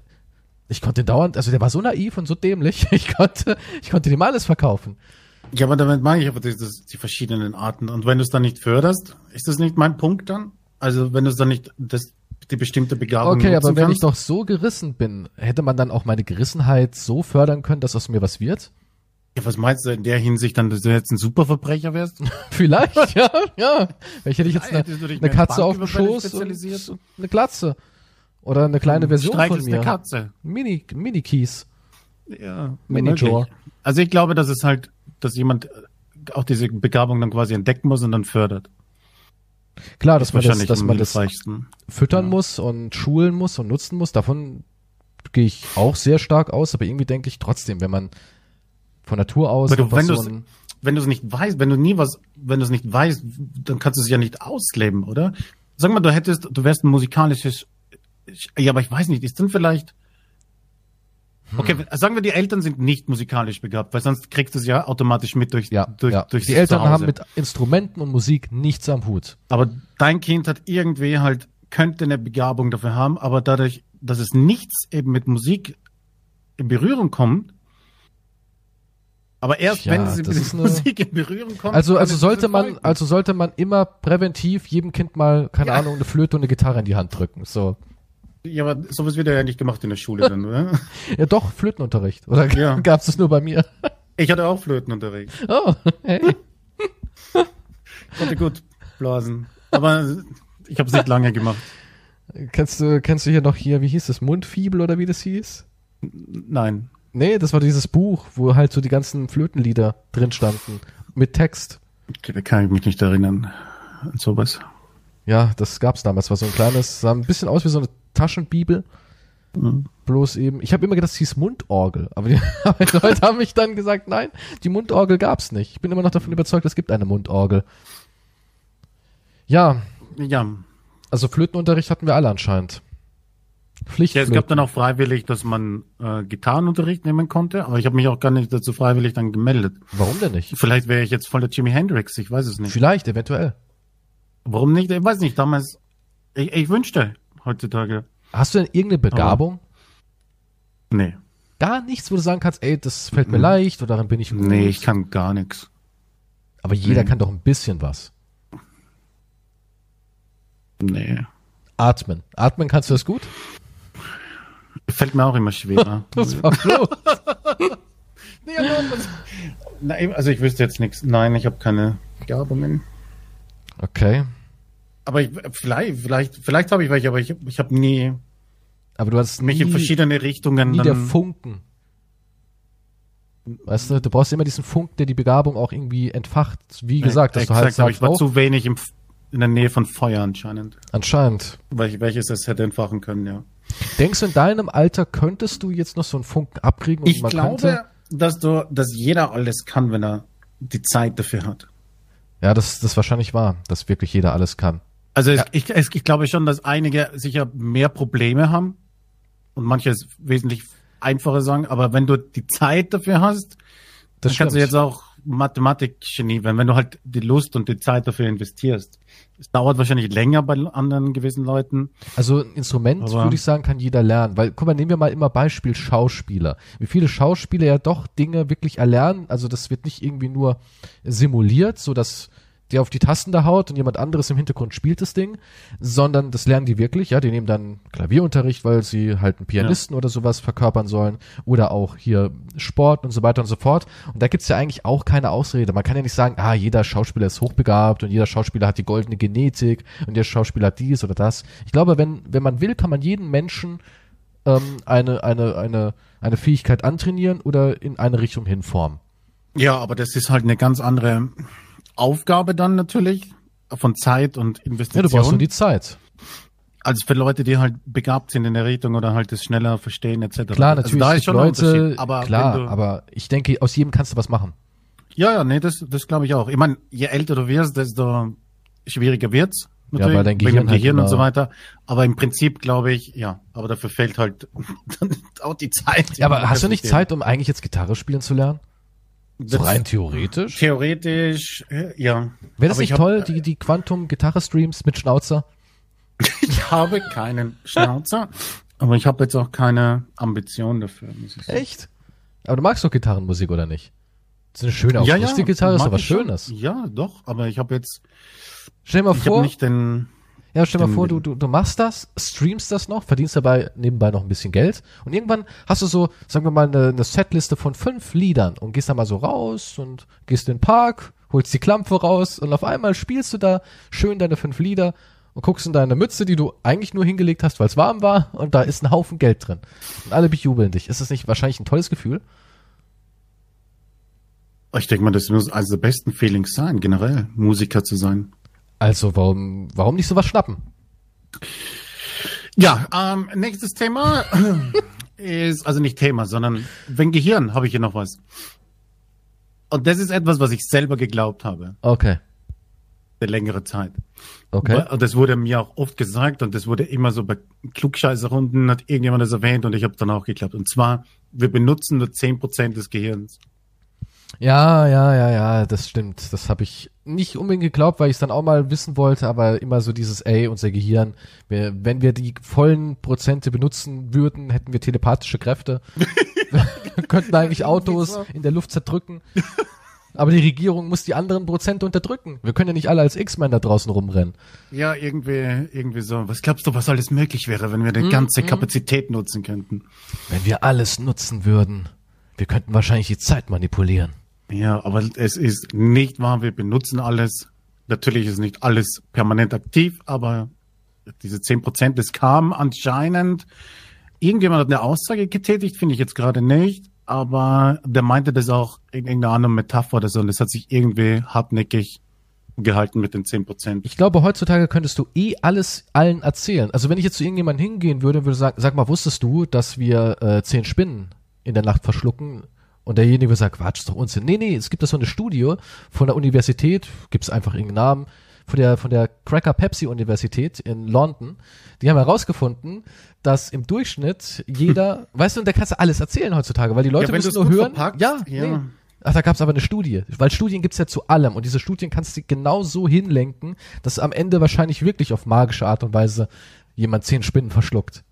ich konnte ihn dauernd, also der war so naiv und so dämlich, ich konnte, ich konnte ihm alles verkaufen. Ja, aber damit meine ich aber das, die verschiedenen Arten. Und wenn du es dann nicht förderst, ist das nicht mein Punkt dann? Also wenn du es dann nicht das, die bestimmte Begabung Okay, aber wenn ich kannst? doch so gerissen bin, hätte man dann auch meine Gerissenheit so fördern können, dass aus mir was wird? Ja, was meinst du in der Hinsicht dann, dass du jetzt ein Superverbrecher wärst? Vielleicht, ja, ja. Vielleicht hätte ich jetzt eine, eine Katze auf dem Schoß und eine Glatze. Oder eine kleine Version von Streichelst mir. eine Katze. Mini, Mini-Keys. Ja, Mini-Jaw. möglich. Also ich glaube, dass es halt, dass jemand äh, auch diese Begabung dann quasi entdecken muss und dann fördert. Klar, dass man das, dass man das füttern Ja. muss und schulen muss und nutzen muss. Davon gehe ich auch sehr stark aus, aber irgendwie denke ich trotzdem, wenn man von Natur aus du, wenn so ein, Wenn du es nicht weißt, wenn du nie was, wenn du es nicht weißt, dann kannst du es ja nicht ausleben, oder? Sag mal, du hättest, du wärst ein musikalisches, ja, aber ich weiß nicht, ist denn vielleicht, okay, sagen wir, die Eltern sind nicht musikalisch begabt, weil sonst kriegst du es ja automatisch mit durch, ja, durch, ja. durch die Eltern haben mit Instrumenten und Musik nichts am Hut. Aber dein Kind hat irgendwie halt, könnte eine Begabung dafür haben, aber dadurch, dass es nichts eben mit Musik in Berührung kommt, Aber erst Ja, wenn sie mit der Musik in Berührung kommen. Also, also sollte man, also sollte man immer präventiv jedem Kind mal, keine Ahnung, eine Flöte und eine Gitarre in die Hand drücken. So. Ja, aber sowas wird ja nicht gemacht in der Schule dann, oder? Ja, doch, Flötenunterricht. Oder Ja. gab's das nur bei mir? Ich hatte auch Flötenunterricht. Oh, hey. Konnte gut blasen. Aber ich habe es nicht lange gemacht. Kennst du, kennst du hier noch hier, wie hieß das, Mundfibel oder wie das hieß? Nein. Nee, das war dieses Buch, wo halt so die ganzen Flötenlieder drin standen. Mit Text. Okay, da kann ich mich nicht erinnern an sowas. Ja, das gab's damals. War so ein kleines, sah ein bisschen aus wie so eine Taschenbibel. Mhm. Bloß eben, ich habe immer gedacht, es hieß Mundorgel. Aber die, aber die Leute haben mich dann gesagt, nein, die Mundorgel gab's nicht. Ich bin immer noch davon überzeugt, es gibt eine Mundorgel. Ja, Ja. also Flötenunterricht hatten wir alle anscheinend. Ja, Pflichtflöten. es gab dann auch freiwillig, dass man äh, Gitarrenunterricht nehmen konnte, aber ich habe mich auch gar nicht dazu freiwillig dann gemeldet. Warum denn nicht? Vielleicht wäre ich jetzt voll der Jimi Hendrix, ich weiß es nicht. Vielleicht, eventuell. Warum nicht? Ich weiß nicht, damals, ich, ich wünschte heutzutage. Hast du denn irgendeine Begabung? Nee, Gar nichts, wo du sagen kannst, ey, das fällt mir leicht oder darin bin ich gut. Mhm. nee, ich kann gar nichts. Aber jeder Nee. kann doch ein bisschen was. Nee. Atmen. Atmen kannst du das gut? Fällt mir auch immer schwerer. Das war Flo. Nee, Nein, also ich wüsste jetzt nichts. Nein, ich habe keine Begabungen. Okay. Aber ich, vielleicht, vielleicht, vielleicht habe ich welche, aber ich, ich habe nie Aber du hast mich nie, in verschiedene Richtungen nie der dann. Funken. Weißt du, du brauchst immer diesen Funken, der die Begabung auch irgendwie entfacht. Wie gesagt, dass du halt Exakt, aber sagst, ich war oh, zu wenig im, in der Nähe von Feuer anscheinend. anscheinend. Weil ich, welches es hätte entfachen können, ja. Denkst du, in deinem Alter könntest du jetzt noch so einen Funken abkriegen? und Ich man glaube, dass du, dass jeder alles kann, wenn er die Zeit dafür hat. Ja, das, das ist wahrscheinlich wahr, dass wirklich jeder alles kann. Also es, ich, es, ich glaube schon, dass einige sicher mehr Probleme haben und manche es wesentlich einfacher sagen, aber wenn du die Zeit dafür hast, Das dann kannst du jetzt auch Mathematik-Genie werden, wenn du halt die Lust und die Zeit dafür investierst. Es dauert wahrscheinlich länger bei anderen gewissen Leuten. Also ein Instrument, Aber- würde ich sagen, kann jeder lernen. Weil, guck mal, nehmen wir mal immer Beispiel Schauspieler. Wie viele Schauspieler ja doch Dinge wirklich erlernen. Also das wird nicht irgendwie nur simuliert, so dass der auf die Tasten da haut und jemand anderes im Hintergrund spielt das Ding, sondern das lernen die wirklich, ja, die nehmen dann Klavierunterricht, weil sie halt einen Pianisten oder sowas verkörpern sollen oder auch hier Sport und so weiter und so fort. Und da gibt's ja eigentlich auch keine Ausrede. Man kann ja nicht sagen, ah, jeder Schauspieler ist hochbegabt und jeder Schauspieler hat die goldene Genetik und der Schauspieler hat dies oder das. Ich glaube, wenn, wenn man will, kann man jeden Menschen ähm, eine, eine, eine, eine Fähigkeit antrainieren oder in eine Richtung hinformen. Ja, aber das ist halt eine ganz andere Aufgabe dann natürlich von Zeit und Ja, Investition. du brauchst nur die Zeit. als für Leute, die halt begabt sind in der Richtung oder halt das schneller verstehen etc. Klar, Also natürlich da gibt ist schon Leute. Aber klar, aber ich denke, aus jedem kannst du was machen. ja, ja, nee, das, das glaube ich auch. Ich meine, je älter du wirst, desto schwieriger wird's. Natürlich, weil dein wegen Gehirn dem halt Gehirn und so weiter. Aber im Prinzip glaube ich, ja, aber dafür fehlt halt dann auch die Zeit. Ja, aber hast du nicht. Zeit, um eigentlich jetzt Gitarre spielen zu lernen? So rein theoretisch? Theoretisch, äh, ja. Wäre das nicht ich hab- toll, die, die Quantum-Gitarre-Streams mit Schnauzer? Ich habe keinen Schnauzer, aber ich habe jetzt auch keine Ambition dafür. muss ich sagen. Echt? Aber du magst doch Gitarrenmusik, oder nicht? Das ist eine schöne Akustikgitarre, ist mag doch was. Schönes. Ja, doch, aber ich habe jetzt, Stell dir mal ich habe vor, nicht den, ja, stell dir mal vor, du, du, du machst das, streamst das noch, verdienst dabei nebenbei noch ein bisschen Geld und irgendwann hast du so, sagen wir mal, eine, eine Setliste von fünf Liedern und gehst da mal so raus und gehst in den Park, holst die Klampe raus und auf einmal spielst du da schön deine fünf Lieder und guckst in deine Mütze, die du eigentlich nur hingelegt hast, weil es warm war und da ist ein Haufen Geld drin. Und alle bejubeln dich. Ist das nicht wahrscheinlich ein tolles Gefühl? ich denke mal, das muss eines der besten Feelings sein, generell, Musiker zu sein. Also warum, warum nicht sowas schnappen? Ja, ähm, nächstes Thema ist, also nicht Thema, sondern wegen Gehirn habe ich hier noch was. Und das ist etwas, was ich selber geglaubt habe, Okay. der längere Zeit. Okay. Und das wurde mir auch oft gesagt und das wurde immer so bei Klugscheißerrunden, hat irgendjemand das erwähnt und ich habe dann auch geglaubt. Und zwar, wir benutzen nur 10% des Gehirns. Ja, ja, ja, ja, das stimmt. Das habe ich nicht unbedingt geglaubt, weil ich es dann auch mal wissen wollte, aber immer so dieses, ey, unser Gehirn, wir, wenn wir die vollen Prozente benutzen würden, hätten wir telepathische Kräfte. Wir könnten eigentlich Autos in der Luft zerdrücken. Aber die Regierung muss die anderen Prozente unterdrücken. Wir können ja nicht alle als X-Men da draußen rumrennen. Ja, irgendwie, irgendwie so. Was glaubst du, was alles möglich wäre, wenn wir die ganze Kapazität nutzen könnten? Wenn wir alles nutzen würden, wir könnten wahrscheinlich die Zeit manipulieren. Ja, aber es ist nicht wahr, wir benutzen alles. Natürlich ist nicht alles permanent aktiv, aber diese 10 Prozent, das kam anscheinend. Irgendjemand hat eine Aussage getätigt, finde ich jetzt gerade nicht, aber der meinte das auch in irgendeiner anderen Metapher oder so und das hat sich irgendwie hartnäckig gehalten mit den 10 Prozent. Ich glaube, heutzutage könntest du eh alles allen erzählen. Also wenn ich jetzt zu irgendjemandem hingehen würde und würde sagen, sag mal, wusstest du, dass wir äh, zehn Spinnen in der Nacht verschlucken? Und derjenige würde sagen, Quatsch, ist doch Unsinn. Nee, nee, es gibt da so eine Studie von der Universität, gibt's einfach irgendeinen Namen, von der, von der Cracker Pepsi Universität in London. Die haben herausgefunden, dass im Durchschnitt jeder, weißt du, und da kannst du alles erzählen heutzutage, weil die Leute Ja, wenn müssen nur hören. verpackst, ja, ja. Nee. Ach, da gab's aber eine Studie, weil Studien gibt's ja zu allem und diese Studien kannst du genau so hinlenken, dass am Ende wahrscheinlich wirklich auf magische Art und Weise jemand zehn Spinnen verschluckt.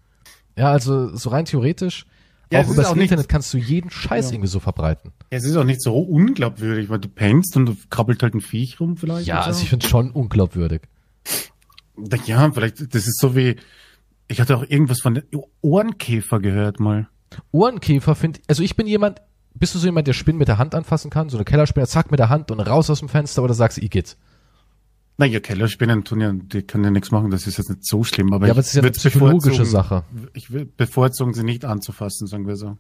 Ja, also so rein theoretisch, Ja, auch ist übers auch nicht- Internet kannst du jeden Scheiß Ja. irgendwie so verbreiten. Es ist auch nicht so unglaubwürdig, weil du pennst und du krabbelt halt ein Viech rum vielleicht. Ja, also so. ich finde schon unglaubwürdig. Ja, vielleicht, das ist so wie, ich hatte auch irgendwas von Ohrenkäfer gehört mal. Ohrenkäfer finde, also ich bin jemand, bist du so jemand, der Spinnen mit der Hand anfassen kann? So eine Kellerspinne, zack mit der Hand und raus aus dem Fenster oder sagst du, Igitt? Naja, Kellerspinnen tun ja, die können ja nichts machen, das ist jetzt nicht so schlimm, aber Ja, ich aber es ist ja eine psychologische Sache. Ich will bevorzugen, sie nicht anzufassen, sagen wir so.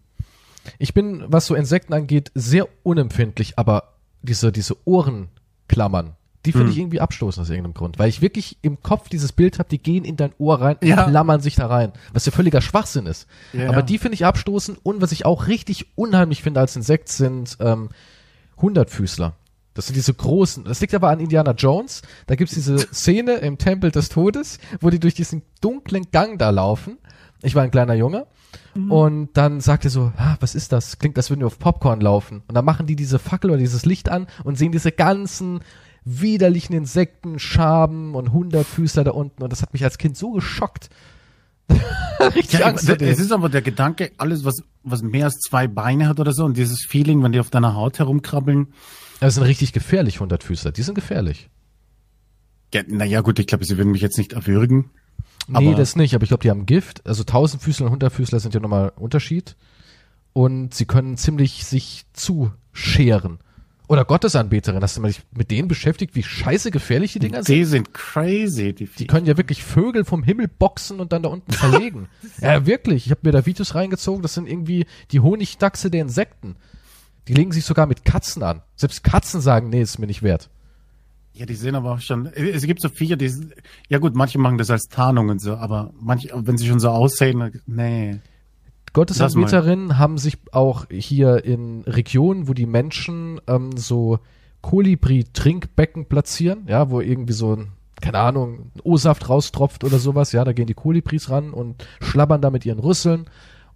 Ich bin, was so Insekten angeht, sehr unempfindlich, aber diese, diese Ohrenklammern, die finde Hm. ich irgendwie abstoßend aus irgendeinem Grund, weil ich wirklich im Kopf dieses Bild habe, die gehen in dein Ohr rein und Ja. klammern sich da rein, was ja völliger Schwachsinn ist. Ja, aber die finde ich abstoßend und was ich auch richtig unheimlich finde als Insekt sind ähm, Hundertfüßler. Das sind diese großen. Das liegt aber an Indiana Jones. Da gibt's diese Szene im Tempel des Todes, wo die durch diesen dunklen Gang da laufen. Ich war ein kleiner Junge. Und dann sagt er so, ah, was ist das? Klingt, als würden wir auf Popcorn laufen. Und dann machen die diese Fackel oder dieses Licht an und sehen diese ganzen widerlichen Insekten, Schaben und Hundertfüßler da unten. Und das hat mich als Kind so geschockt. Richtig Ja, Angst ich, vor es ist aber der Gedanke, alles, was, was mehr als zwei Beine hat oder so, und dieses Feeling, wenn die auf deiner Haut herumkrabbeln. Das sind richtig gefährlich, Hundertfüßler. Die sind gefährlich. Ja, naja, gut, ich glaube, sie würden mich jetzt nicht erwürgen. Nee, das nicht, aber ich glaube, die haben Gift. Also Tausendfüßler und Hundertfüßler sind ja nochmal Unterschied. Und sie können ziemlich sich zuscheren. Oder Gottesanbeterin, hast du mal dich mit denen beschäftigt, wie scheiße gefährlich die Dinger sind? Die sind crazy, die, Die können ja wirklich Vögel vom Himmel boxen und dann da unten verlegen. ja, wirklich. Ich habe mir da Videos reingezogen, das sind irgendwie die Honigdachse der Insekten. Die legen sich sogar mit Katzen an. Selbst Katzen sagen, nee, ist mir nicht wert. Ja, die sind aber auch schon, es gibt so Viecher, die, ja gut, manche machen das als Tarnung und so, aber manche, wenn sie schon so aussehen, nee. Gottesanbeterinnen haben sich auch hier in Regionen, wo die Menschen ähm, so Kolibri-Trinkbecken platzieren, ja, wo irgendwie so ein, keine Ahnung, ein O-Saft raustropft oder sowas, ja, da gehen die Kolibris ran und schlabbern da mit ihren Rüsseln.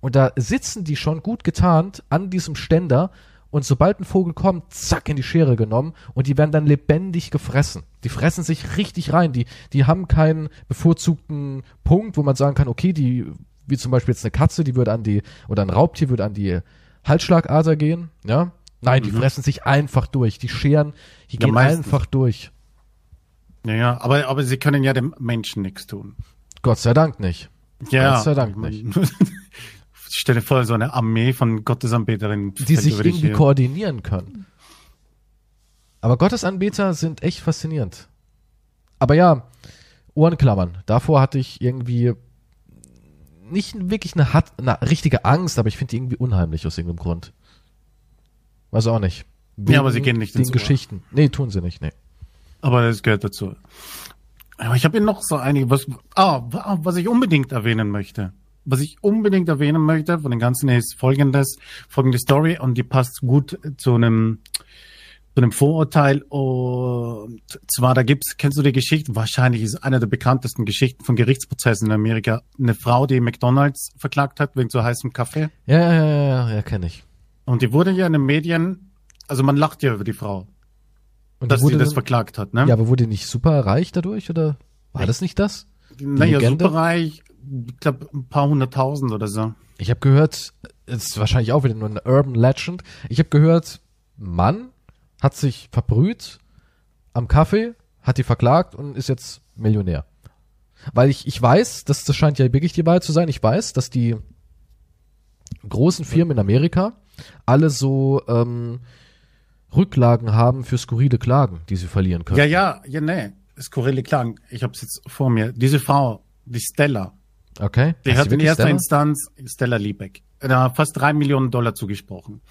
Und da sitzen die schon gut getarnt an diesem Ständer und sobald ein Vogel kommt, zack, in die Schere genommen und die werden dann lebendig gefressen. Die fressen sich richtig rein. Die, die haben keinen bevorzugten Punkt, wo man sagen kann, okay, die, wie zum Beispiel jetzt eine Katze, die würde an die, oder ein Raubtier würde an die Halsschlagader gehen, ja. Nein, die fressen sich einfach durch. Die scheren, die Mhm. Ja, gehen meistens. einfach durch. Ja, ja, aber, aber sie können ja dem Menschen nichts tun. Gott sei Dank nicht. Ja. Gott sei Dank ich mein, Stell dir vor, so eine Armee von Gottesanbeterinnen. die sich irgendwie her. koordinieren können. Aber Gottesanbeter sind echt faszinierend. Aber ja, Ohrenklammern. Davor hatte ich irgendwie nicht wirklich eine, hat, eine richtige Angst, aber ich finde die irgendwie unheimlich aus irgendeinem Grund. Weiß auch nicht. Ja, aber sie Wegen gehen nicht den ins Ohr. Geschichten. Nee, tun sie nicht, nee. Aber das gehört dazu. Aber ich habe hier noch so einige, was, ah, wa- was ich unbedingt erwähnen möchte. Was ich unbedingt erwähnen möchte von den ganzen ist folgendes, folgende Story und die passt gut zu einem, zu einem Vorurteil und zwar da gibt's, kennst du die Geschichte? Wahrscheinlich ist eine der bekanntesten Geschichten von Gerichtsprozessen in Amerika eine Frau, die McDonalds verklagt hat wegen zu heißem Kaffee Ja, ja, ja, ja, ja, kenne ich. und die wurde ja in den Medien, also man lacht ja über die Frau, Und dass die sie das dann- verklagt hat, ne? Ja, aber wurde die nicht super reich dadurch, oder? War das nicht das? Naja, Legende? superreich, ich glaube ein paar hunderttausend oder so. Ich habe gehört, ist wahrscheinlich auch wieder nur eine Urban Legend. Ich habe gehört, Mann hat sich verbrüht am Kaffee, hat die verklagt und ist jetzt Millionär. Weil ich, ich weiß, das, das scheint ja wirklich die Wahrheit zu sein, ich weiß, dass die großen Firmen in Amerika alle so ähm, Rücklagen haben für skurrile Klagen, die sie verlieren können. Ja, ja, ja, nee. Skurrile Klagen. Ich habe es jetzt vor mir. Diese Frau, die Stella, Okay. die Heißt hat in erster Stella? Instanz Stella Liebeck da fast drei Millionen Dollar zugesprochen.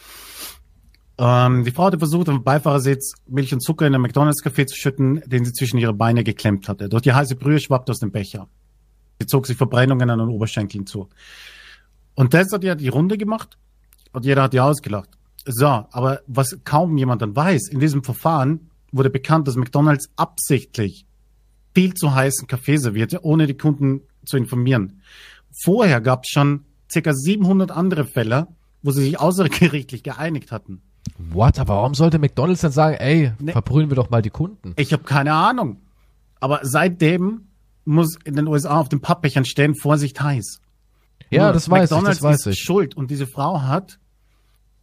Ähm, die Frau hatte versucht, dem Beifahrersitz Milch und Zucker in einen McDonalds-Café zu schütten, den sie zwischen ihre Beine geklemmt hatte. Durch die heiße Brühe schwappte aus dem Becher. Sie zog sich Verbrennungen an den Oberschenkeln zu. Und das hat ja die Runde gemacht und jeder hat ihr ausgelacht. So, aber was kaum jemand dann weiß, in diesem Verfahren wurde bekannt, dass McDonalds absichtlich viel zu heißen Kaffee servierte, ohne die Kunden zu informieren. Vorher gab es schon circa 700 andere Fälle, wo sie sich außergerichtlich geeinigt hatten. What? Aber warum sollte McDonalds dann sagen, ey, Nee. verbrühen wir doch mal die Kunden? Ich habe keine Ahnung. Aber seitdem muss in den USA auf den Pappbechern stehen, Vorsicht heiß. Ja, Nur das weiß McDonald's ich, das weiß ist ich. schuld. Und diese Frau hat,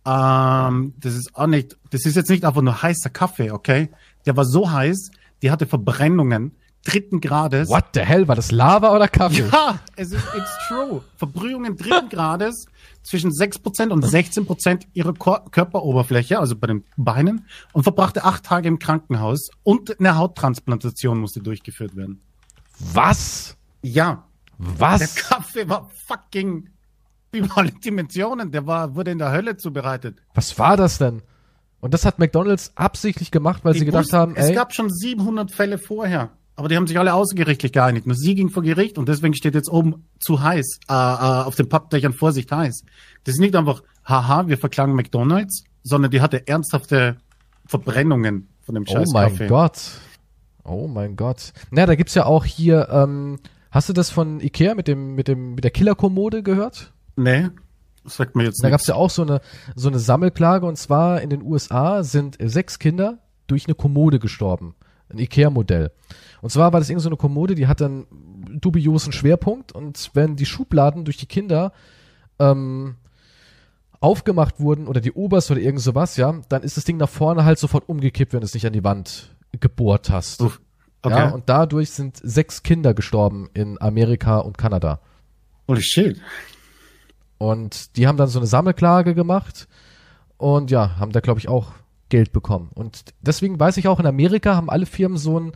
ähm, das ist auch nicht, das ist jetzt nicht einfach nur heißer Kaffee, okay? Der war so heiß, die hatte Verbrennungen dritten Grades. What the hell? War das Lava oder Kaffee? Ja, es ist it's true. Verbrühungen dritten Grades zwischen 6% und 16% ihrer Kor Körperoberfläche, also bei den Beinen, und verbrachte acht Tage im Krankenhaus und eine Hauttransplantation musste durchgeführt werden. Was? Ja, der Was? Kaffee war fucking über alle Dimensionen. Der war, wurde in der Hölle zubereitet. Was war das denn? Und das hat McDonalds absichtlich gemacht, weil Die sie gedacht wussten- haben, es ey, gab schon 700 Fälle vorher. Aber die haben sich alle außergerichtlich geeinigt. Nur sie ging vor Gericht und deswegen steht jetzt oben zu heiß, äh, äh, auf den Pappdächern Vorsicht heiß. Das ist nicht einfach, haha, wir verklagen McDonalds, sondern die hatte ernsthafte Verbrennungen von dem oh scheiß mein Kaffee. Gott. Oh mein Gott. Na, da gibt's ja auch hier, ähm, hast du das von Ikea mit dem, mit dem, mit der Killerkommode gehört? Nee, das sagt mir jetzt Da gab's ja auch so eine, so eine Sammelklage und zwar in den USA sind sechs Kinder durch eine Kommode gestorben. Ein Ikea-Modell. Und zwar war das irgend so eine Kommode, die hat dann dubiosen Schwerpunkt und wenn die Schubladen durch die Kinder ähm, aufgemacht wurden oder die Oberste oder irgend sowas, ja, dann ist das Ding nach vorne halt sofort umgekippt, wenn du es nicht an die Wand gebohrt hast. Uff, okay. Ja, und dadurch sind sechs Kinder gestorben in Amerika und Kanada. Holy shit. Und die haben dann so eine Sammelklage gemacht und ja, haben da glaube ich auch Geld bekommen. Und deswegen weiß ich auch, in Amerika haben alle Firmen so ein,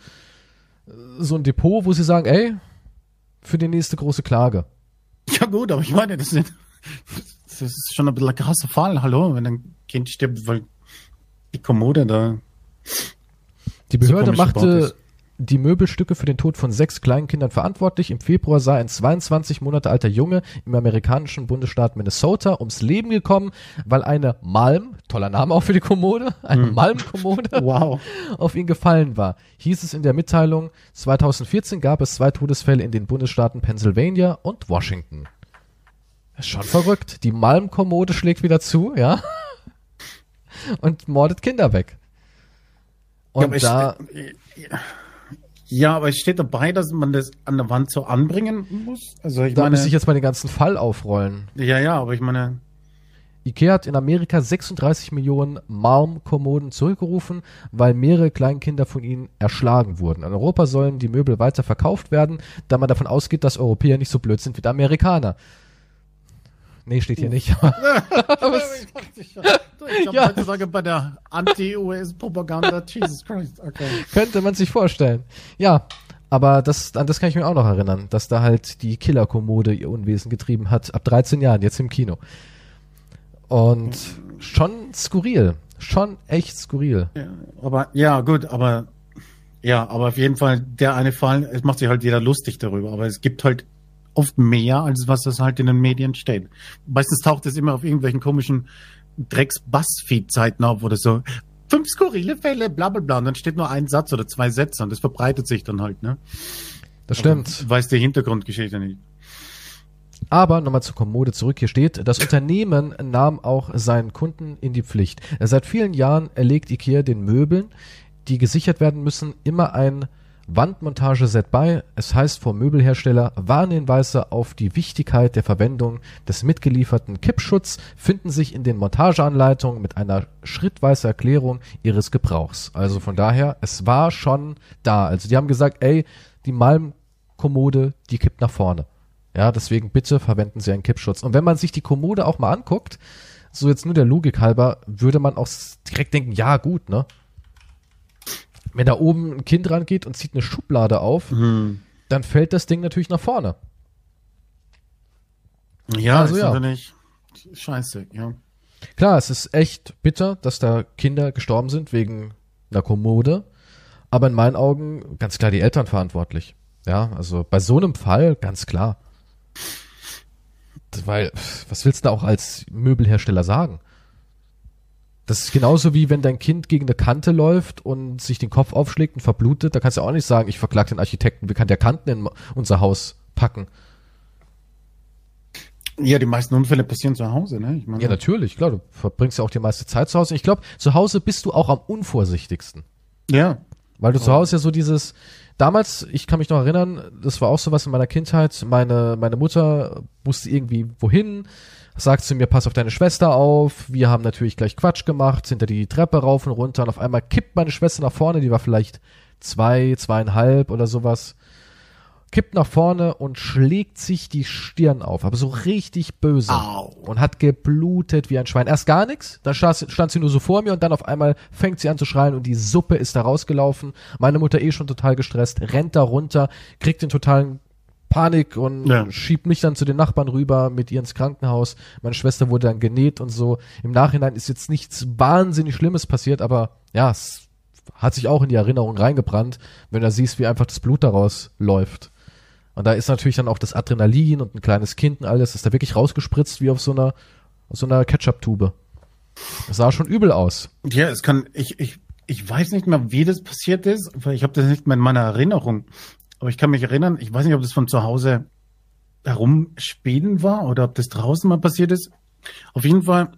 so ein Depot, wo sie sagen, ey, für die nächste große Klage. Ja gut, aber ich meine, das ist, das ist schon ein bisschen ein krasser Fall. Hallo, wenn ein Kind stirbt, weil die Kommode da Die So Behörde gebaut machte ist. Die Möbelstücke für den Tod von sechs kleinen Kindern verantwortlich. Im Februar sei ein 22 Monate alter Junge im amerikanischen Bundesstaat Minnesota ums Leben gekommen, weil eine Malm, toller Name auch für die Kommode, eine Malmkommode, Wow. auf ihn gefallen war. Hieß es in der Mitteilung, 2014 gab es zwei Todesfälle in den Bundesstaaten Pennsylvania und Washington. Ist schon verrückt. Die Malmkommode schlägt wieder zu, ja. Und mordet Kinder weg. Und es da, ste- ja, aber es steht dabei, dass man das an der Wand so anbringen muss. Also ich da meine, müsste ich jetzt mal den ganzen Fall aufrollen. ja, ja, aber ich meine, Ikea hat in Amerika 36 Millionen Malmkommoden zurückgerufen, weil mehrere Kleinkinder von ihnen erschlagen wurden. In Europa sollen die Möbel weiter verkauft werden, da man davon ausgeht, dass Europäer nicht so blöd sind wie die Amerikaner. Nee, steht hier nicht. ich glaube Ja. heutzutage bei der Anti-US-Propaganda, Jesus Christ, okay. Könnte man sich vorstellen. Ja, aber das, an das kann ich mir auch noch erinnern, dass da halt die Killerkommode ihr Unwesen getrieben hat, ab 13 Jahren, jetzt im Kino. Und schon skurril. Schon echt skurril. Ja, aber ja, gut, aber ja, aber auf jeden Fall der eine Fall, es macht sich halt jeder lustig darüber, aber es gibt halt oft mehr, als was das halt in den Medien steht. Meistens taucht es immer auf irgendwelchen komischen Drecks-Buzzfeed-Seiten auf oder so. Fünf skurrile Fälle, bla bla bla. Und dann steht nur ein Satz oder zwei Sätze und das verbreitet sich dann halt, ne? Das stimmt. Aber Weiß die Hintergrundgeschichte nicht. Aber nochmal zur Kommode zurück. Hier steht, das Unternehmen nahm auch seinen Kunden in die Pflicht. Seit vielen Jahren erlegt IKEA den Möbeln, die gesichert werden müssen, immer ein Wandmontage set by. Es heißt vom Möbelhersteller, Warnhinweise auf die Wichtigkeit der Verwendung des mitgelieferten Kippschutz finden sich in den Montageanleitungen mit einer schrittweisen Erklärung ihres Gebrauchs. Also von daher, es war schon da. Also die haben gesagt, ey, die Malmkommode, die kippt nach vorne. Ja, deswegen bitte verwenden Sie einen Kippschutz. Und wenn man sich die Kommode auch mal anguckt, so jetzt nur der Logik halber, würde man auch direkt denken, ja gut, ne? Wenn da oben ein Kind rangeht und zieht eine Schublade auf, Hm. dann fällt das Ding natürlich nach vorne. Ja, Also ist ja. natürlich scheiße, ja. Klar, es ist echt bitter, dass da Kinder gestorben sind wegen einer Kommode. Aber in meinen Augen ganz klar die Eltern verantwortlich. Ja, also bei so einem Fall ganz klar. Weil, was willst du da auch als Möbelhersteller sagen? Das ist genauso wie wenn dein Kind gegen eine Kante läuft und sich den Kopf aufschlägt und verblutet. Da kannst du auch nicht sagen, ich verklag den Architekten, wie kann der Kanten in unser Haus packen? Ja, die meisten Unfälle passieren zu Hause, ne? Ich meine, Ja, natürlich, klar, du verbringst ja auch die meiste Zeit zu Hause. Ich glaube, zu Hause bist du auch am unvorsichtigsten. ja. Weil du zu Hause ja so dieses, damals, ich kann mich noch erinnern, das war auch so was in meiner Kindheit, meine, meine Mutter musste irgendwie wohin, sagt zu mir, pass auf deine Schwester auf, wir haben natürlich gleich Quatsch gemacht, sind da die Treppe rauf und runter und auf einmal kippt meine Schwester nach vorne, die war vielleicht zwei, zweieinhalb oder sowas, kippt nach vorne und schlägt sich die Stirn auf, aber so richtig böse. Au. Und hat geblutet wie ein Schwein. Erst gar nichts, dann stand, stand sie nur so vor mir und dann auf einmal fängt sie an zu schreien und die Suppe ist da rausgelaufen. Meine Mutter eh schon total gestresst, rennt da runter, kriegt den totalen Panik und Ja. schiebt mich dann zu den Nachbarn rüber mit ihr ins Krankenhaus. Meine Schwester wurde dann genäht und so. Im Nachhinein ist jetzt nichts wahnsinnig Schlimmes passiert, aber ja, es hat sich auch in die Erinnerung reingebrannt, wenn du siehst, wie einfach das Blut daraus läuft. Und da ist natürlich dann auch das Adrenalin und ein kleines Kind und alles, ist da wirklich rausgespritzt wie auf so einer, auf so einer Ketchup-Tube. Das sah schon übel aus. Ja, es kann, ich, ich, ich weiß nicht mehr, wie das passiert ist, weil ich habe das nicht mehr in meiner Erinnerung. Aber ich kann mich erinnern, ich weiß nicht, ob das von zu Hause herumspielen war oder ob das draußen mal passiert ist. Auf jeden Fall,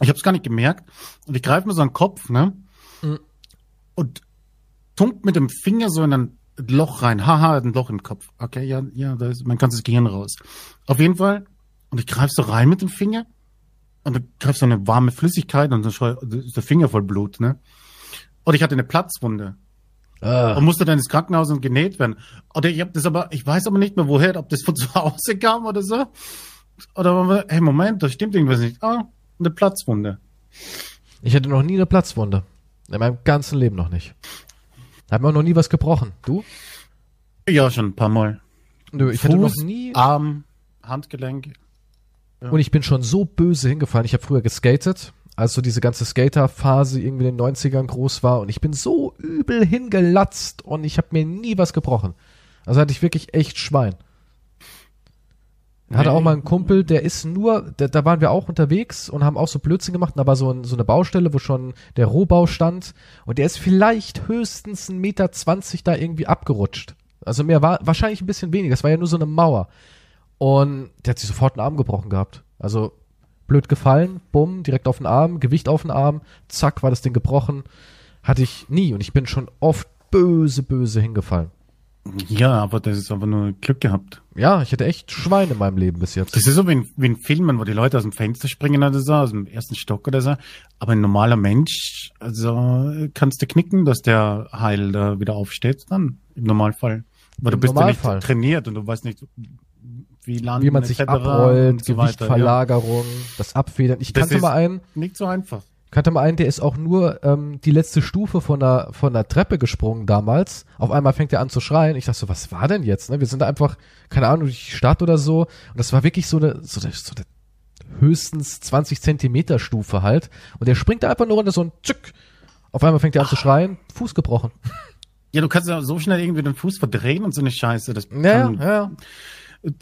ich habe es gar nicht gemerkt. Und ich greife mir so den Kopf, ne? Mhm. Und tunkt mit dem Finger so in ein Loch rein. Haha, ein Loch im Kopf. Okay, ja, ja, da ist mein ganzes Gehirn raus. Auf jeden Fall. Und ich greife so rein mit dem Finger. Und dann greift so eine warme Flüssigkeit und dann ist der Finger voll Blut, ne? Und ich hatte eine Platzwunde Ah, und musste dann ins Krankenhaus und genäht werden. Oder ich habe das aber, ich weiß aber nicht mehr woher, ob das von zu Hause kam oder so. Oder, hey, Moment, da stimmt irgendwas nicht. Ah, eine Platzwunde. ich hatte noch nie eine Platzwunde. In meinem ganzen Leben noch nicht. Hab mir auch noch nie was gebrochen. Du? Ja, schon ein paar Mal. Nö, ich hatte noch Fuß, nie. Arm, Handgelenk. Und ich bin schon so böse hingefallen. Ich habe früher geskatet, als so diese ganze Skater-Phase irgendwie in den 90ern groß war. Und ich bin so übel hingelatzt und ich habe mir nie was gebrochen. Also hatte ich wirklich echt Schwein. Hatte auch mal einen Kumpel, der ist nur, da, da waren wir auch unterwegs und haben auch so Blödsinn gemacht. Und da war so, ein, so eine Baustelle, wo schon der Rohbau stand. Und der ist vielleicht höchstens einen Meter zwanzig da irgendwie abgerutscht. Also mehr war wahrscheinlich ein bisschen weniger. Das war ja nur so eine Mauer. Und der hat sich sofort einen Arm gebrochen gehabt. Also blöd gefallen, bumm, direkt auf den Arm, Gewicht auf den Arm, zack, war das Ding gebrochen. Hatte ich nie und ich bin schon oft böse, böse hingefallen. Ja, aber das ist aber nur Glück gehabt. Ja, ich hatte echt Schweine in meinem Leben bis jetzt. Das ist so wie in, wie in Filmen, wo die Leute aus dem Fenster springen oder so, aus dem ersten Stock oder so. Aber ein normaler Mensch, also kannst du knicken, dass der heil da wieder aufsteht, dann im Normalfall. Aber du Im bist Normalfall. ja nicht trainiert und du weißt nicht, wie landen Wie man sich abrollt, so Gewichtverlagerung, das Abfedern. Ich Das kannte mal einen, Ja. Nicht so einfach. kannte mal einen, der ist auch nur ähm, die letzte Stufe von der, von der Treppe gesprungen damals. Auf einmal fängt er an zu schreien. Ich dachte so, was war denn jetzt? Ne? Wir sind da einfach, keine Ahnung, durch die Stadt oder so. Und das war wirklich so eine, so eine, so eine höchstens 20 Zentimeter Stufe halt. Und der springt da einfach nur runter, so ein Zück. Auf einmal fängt er an zu schreien, Fuß gebrochen. Ja, du kannst ja so schnell irgendwie den Fuß verdrehen und so eine Scheiße. Das Ja, kann, ja.